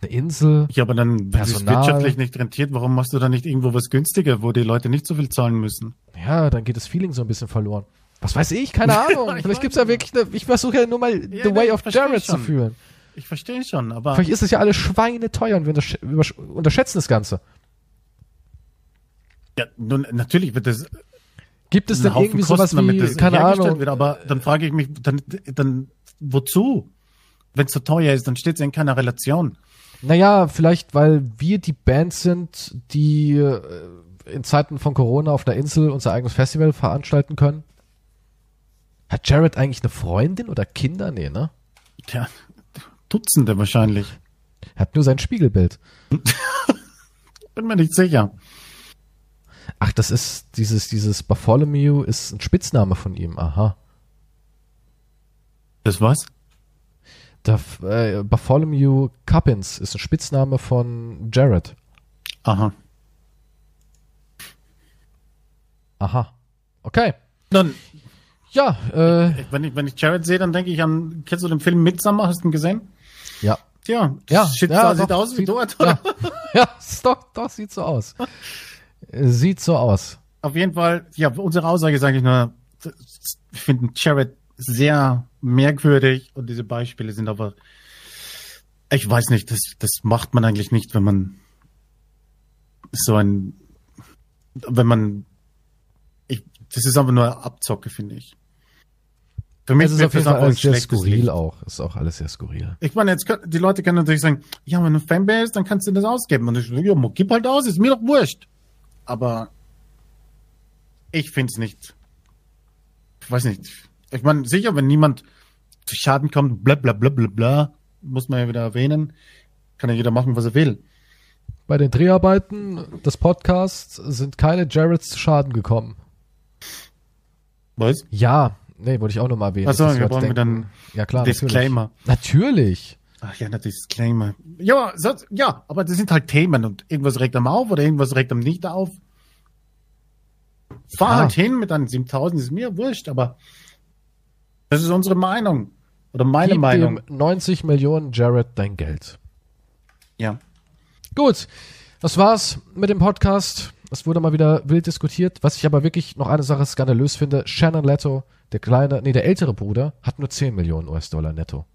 eine Insel, Ja, aber dann, wenn es wirtschaftlich nicht rentiert, warum machst du dann nicht irgendwo was günstiger, wo die Leute nicht so viel zahlen müssen? Ja, dann geht das Feeling so ein bisschen verloren. Was weiß ich? Keine Ahnung. ich Vielleicht gibt's ja wirklich eine, ich versuche ja nur mal Ja, the way of Jared zu schon. Ich verstehe schon, aber Vielleicht ist es ja alles schweineteuer und wir untersch unterschätzen das Ganze. ja, nun, natürlich wird das Gibt es denn Haufen irgendwie sowas Kosten, damit wie, das keine Ahnung, wird, aber dann frage ich mich, dann, dann wozu? Wenn es so teuer ist, dann steht es in keiner Relation. naja, vielleicht, weil wir die Band sind, die äh, in Zeiten von Corona auf einer Insel unser eigenes Festival veranstalten können? Hat Jared eigentlich eine Freundin oder Kinder? Nee, ne? Tja, Dutzende wahrscheinlich. Er hat nur sein Spiegelbild. Bin mir nicht sicher. Ach, das ist dieses, dieses Bartholomew ist ein Spitzname von ihm. Aha. Das was? Der äh, Bartholomew Cuppins ist ein Spitzname von Jared. Aha. Aha. Okay. Nun, Ja, äh, wenn ich, wenn ich Jared sehe, dann denke ich an, kennst du den Film Midsummer? Hast du ihn gesehen? Ja. Tja, Ja, shit, ja, sieht doch, aus wie sieht- dort, Ja, oder? ja ist doch, doch, sieht so aus. Äh, Sieht so aus. Auf jeden Fall, ja, unsere Aussage ist eigentlich nur, finde Jared sehr merkwürdig und diese Beispiele sind aber, ich weiß nicht, das, das macht man eigentlich nicht, wenn man so ein, wenn man, ich, das ist aber nur Abzocke, finde ich. Für mich es ist auf jeden Fall alles sehr skurril Licht. auch. Ist auch alles sehr skurril. Ich meine, jetzt die Leute können natürlich sagen, ja, wenn du Fanbase dann kannst du das ausgeben. Und ich sage, ja, gib halt aus, ist mir doch wurscht. Aber ich finde es nicht. Ich weiß nicht. Ich meine, sicher, wenn niemand zu Schaden kommt, bla bla bla bla bla, muss man ja wieder erwähnen, kann ja jeder machen, was er will. Bei den Dreharbeiten des Podcasts sind keine Jareds zu Schaden gekommen. Was? Ja, nee, wollte ich auch noch mal erwähnen. Achso, wir brauchen wir dann ja, klar, Disclaimer. Natürlich. Ach ja, natürlich Disclaimer. Ja, so, ja, aber das sind halt Themen und irgendwas regt einem auf oder irgendwas regt einem nicht auf. Fahr ja. halt hin mit deinen 7000, ist mir wurscht, aber das ist unsere Meinung. Oder meine Gib Meinung. Dem 90 Millionen Jared dein Geld. Ja. Gut. Das war's mit dem Podcast. Es wurde mal wieder wild diskutiert. Was ich aber wirklich noch eine Sache skandalös finde. Shannon Leto, der kleine, nee, der ältere Bruder, hat nur 10 Millionen US-Dollar netto.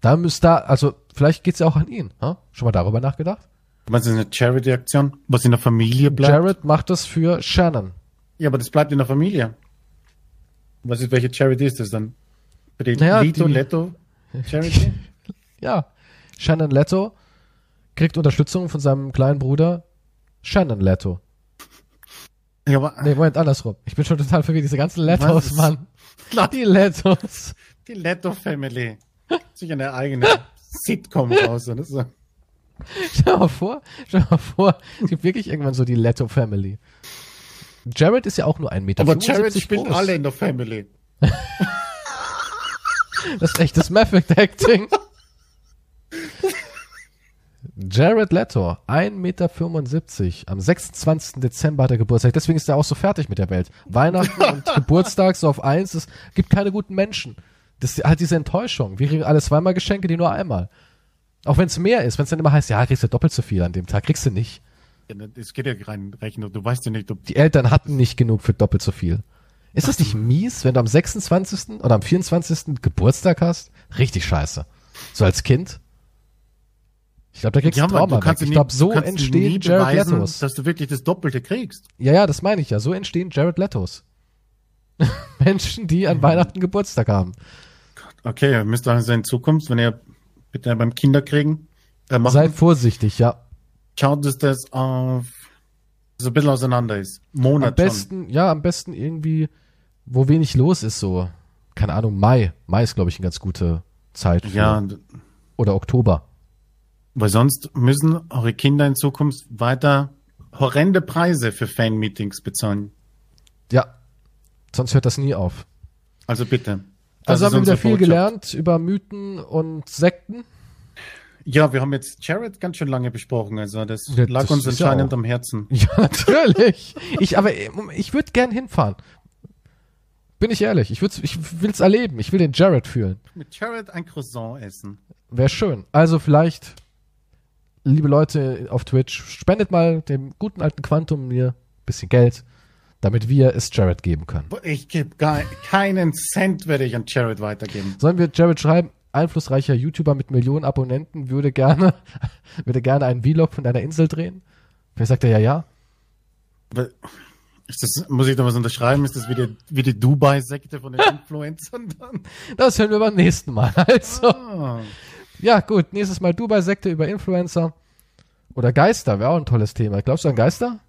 Da müsste da, also vielleicht geht's ja auch an ihn. Ha? Schon mal darüber nachgedacht? Was ist eine Charity-Aktion? Was in der Familie bleibt? Jared macht das für Shannon. Ja, aber das bleibt in der Familie. Was ist, welche Charity ist das dann? Für die naja, Lito die, Leto Charity? ja. Shannon Leto kriegt Unterstützung von seinem kleinen Bruder Shannon Leto. Ja, aber, nee, Moment, andersrum. Ich bin schon total verwirrt. Diese ganzen Letos, Mann. Die Letos. Die Leto Family. Sich eine eigene Sitcom raus oder so. Stell mal vor, stell mal vor, es gibt wirklich irgendwann so die Leto Family. Jared ist ja auch nur ein Meter. Aber Jared spielt groß. alle in der Family. das ist echtes Method Acting. Jared Leto, 1,75 Meter. Am 26. Dezember hat er Geburtstag. Deswegen ist er auch so fertig mit der Welt. Weihnachten und Geburtstag so auf eins. Es gibt keine guten Menschen. Das ist halt diese Enttäuschung. Wir kriegen alle zweimal Geschenke, die nur einmal. Auch wenn es mehr ist. Wenn es dann immer heißt, ja, kriegst du doppelt so viel an dem Tag. Kriegst du nicht. Es geht ja rein rechnen. Du weißt ja nicht, ob die Eltern hatten nicht genug für doppelt so viel. Ist das nicht mies, wenn du am 26. oder am 24. Geburtstag hast? Richtig scheiße. So als Kind. Ich glaube, da kriegst ja, du Trauma. Du ich glaube, so entstehen Jared beweisen, Letos. Dass du wirklich das Doppelte kriegst. Ja, ja, das meine ich ja. So entstehen Jared Letos. Menschen, die an mhm. Weihnachten Geburtstag haben. Okay, müsst ihr also in Zukunft, wenn ihr bitte beim Kinderkriegen äh, machen, Seid vorsichtig, ja. Schaut, dass das auf so ein bisschen auseinander ist. Monat Am besten, schon. ja, am besten irgendwie, wo wenig los ist, so. Keine Ahnung, Mai. Mai ist, glaube ich, eine ganz gute Zeit. Für, ja. Oder Oktober. Weil sonst müssen eure Kinder in Zukunft weiter horrende Preise für Fan-Meetings bezahlen. Ja, sonst hört das nie auf. Also bitte. Also haben wir wieder viel Botschaft. gelernt über Mythen und Sekten. Ja, wir haben jetzt Jared ganz schön lange besprochen, also das ja, lag das uns anscheinend am Herzen. Ja, natürlich. ich, aber ich würde gern hinfahren. Bin ich ehrlich, ich, ich will es erleben, ich will den Jared fühlen. Mit Jared ein Croissant essen. Wäre schön. Also vielleicht liebe Leute auf Twitch, spendet mal dem guten alten Quantum mir ein bisschen Geld, damit wir es Jared geben können. Ich gebe keinen Cent werde ich an Jared weitergeben. Sollen wir Jared schreiben? Einflussreicher YouTuber mit Millionen Abonnenten würde gerne, würde gerne einen Vlog von deiner Insel drehen? Vielleicht sagt er ja, ja. Ist das, muss ich da was unterschreiben? Ist das wie die, wie die Dubai-Sekte von den Influencern dann? Das hören wir beim nächsten Mal. Also. Ah. Ja, gut. Nächstes Mal Dubai-Sekte über Influencer. Oder Geister wäre auch ein tolles Thema. Glaubst du an Geister?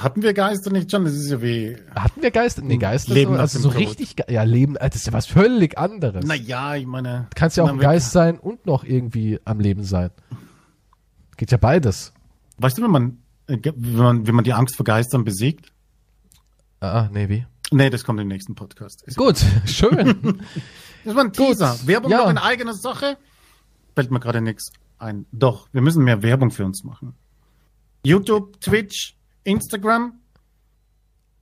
Hatten wir Geister nicht schon? Das ist ja wie. Hatten wir Geister? Nee, Geister Leben so, also so richtig. Ja, Leben, das ist ja was völlig anderes. Naja, ich meine. Du kannst ja auch ein Geist sein und noch irgendwie am Leben sein. Geht ja beides. Weißt du, wenn man, äh, wenn man, wenn man die Angst vor Geistern besiegt? Ah, nee, wie? Nee, das kommt im nächsten Podcast. Ist Gut, schön. das war ein Teaser. Gut. Werbung ja. noch eine eigene Sache fällt mir gerade nichts ein. Doch, wir müssen mehr Werbung für uns machen. YouTube, Twitch, Instagram.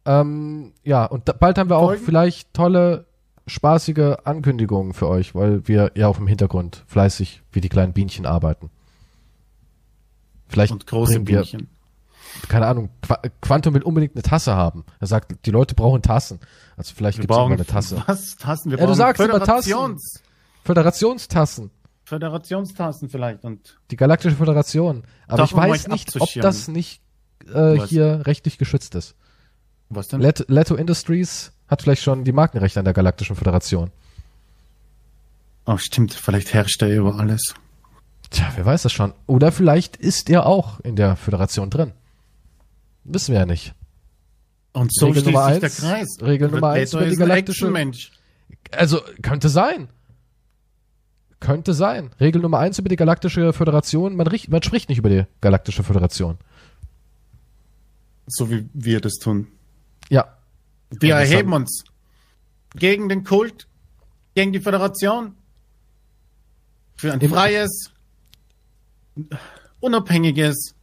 Ähm, ja, und da, bald haben wir Folgen? auch vielleicht tolle, spaßige Ankündigungen für euch, weil wir ja auch im Hintergrund fleißig wie die kleinen Bienchen arbeiten. Vielleicht und große Bienchen. keine Ahnung, Qua Quantum will unbedingt eine Tasse haben. Er sagt, die Leute brauchen Tassen. Also vielleicht Wir gibt es brauchen eine Tasse. Was? Tassen? Wir Ja, du brauchen sagst immer Tassen. Föderations Föderationstassen. Föderationstassen vielleicht und Die Galaktische Föderation. Aber ich weiß mal nicht, ob das nicht äh, hier rechtlich geschützt ist. was denn? Let Leto Industries hat vielleicht schon die Markenrechte an der Galaktischen Föderation. Oh, stimmt. Vielleicht herrscht er über alles. Tja, wer weiß das schon. Oder vielleicht ist er auch in der Föderation drin. Wissen wir ja nicht. Und so Regel schließt Nummer sich der eins, Kreis. Regel Nummer eins über die galaktische- Actionmensch. Also, könnte sein. Könnte sein. Regel Nummer eins über die Galaktische Föderation, man, man spricht nicht über die Galaktische Föderation. So wie wir das tun. Ja. Wir Und erheben uns gegen den Kult, gegen die Föderation, für ein Im- freies, unabhängiges,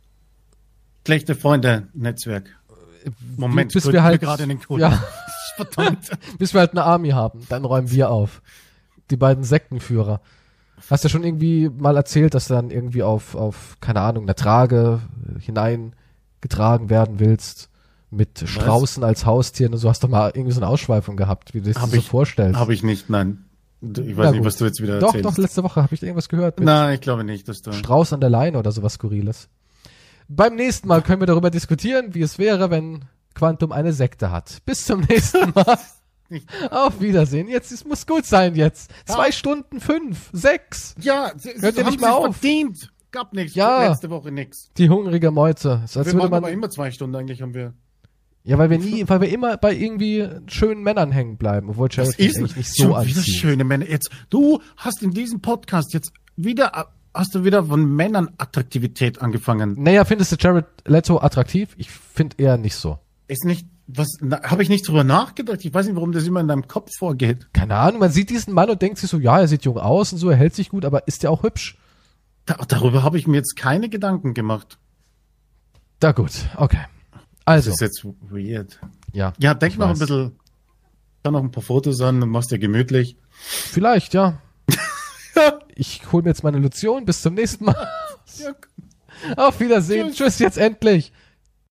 schlechte Freunde-Netzwerk. Moment, bis wir halt, gerade in den Kult. ja, Verdammt. bis wir halt eine Army haben, dann räumen wir auf. Die beiden Sektenführer. Hast ja schon irgendwie mal erzählt, dass du dann irgendwie auf, auf, keine Ahnung, einer Trage hineingetragen werden willst. Mit Straußen als Haustieren und so hast du mal irgendwie so eine Ausschweifung gehabt, wie du das dir so ich- vorstellst. Habe ich nicht, nein. Ich weiß nicht, was du jetzt wieder doch, erzählst. doch, letzte Woche habe ich irgendwas gehört. Nein, ich glaube nicht, dass du. Strauß an der Leine oder sowas Skurriles. Beim nächsten Mal können wir darüber diskutieren, wie es wäre, wenn Quantum eine Sekte hat. Bis zum nächsten Mal. Auf Wiedersehen. Jetzt, es muss gut sein jetzt. Zwei Stunden fünf, sechs. Ja, sie, Hört sie ihr nicht mehr sich auf? verdient. Gab nichts. Ja. Letzte Woche nichts. Die hungrige Meute. Ist, als Wir machen aber man, immer zwei Stunden eigentlich haben wir. ja, weil wir nie, weil wir immer bei irgendwie schönen Männern hängen bleiben, obwohl Das Charity ist eigentlich nicht so schon wieder anzieht. schöne Männer. Jetzt, du hast in diesem Podcast jetzt wieder, hast du wieder von Männern Attraktivität angefangen. Naja, findest du Jared Leto attraktiv? Ich finde eher nicht so. Ist nicht, was, habe ich nicht drüber nachgedacht? Ich weiß nicht, warum das immer in deinem Kopf vorgeht. Keine Ahnung, man sieht diesen Mann und denkt sich so, ja, er sieht jung aus und so, er hält sich gut, aber ist er auch hübsch? Da, darüber habe ich mir jetzt keine Gedanken gemacht. Da gut, okay. Das Also, ist jetzt weird. ja. Ja, denk noch weiß. ein bisschen, schau noch ein paar Fotos an und machst dir gemütlich. Vielleicht, ja. Ich hole mir jetzt meine Lotion. Bis zum nächsten Mal. Ja, Auf Wiedersehen. Tschüss jetzt endlich.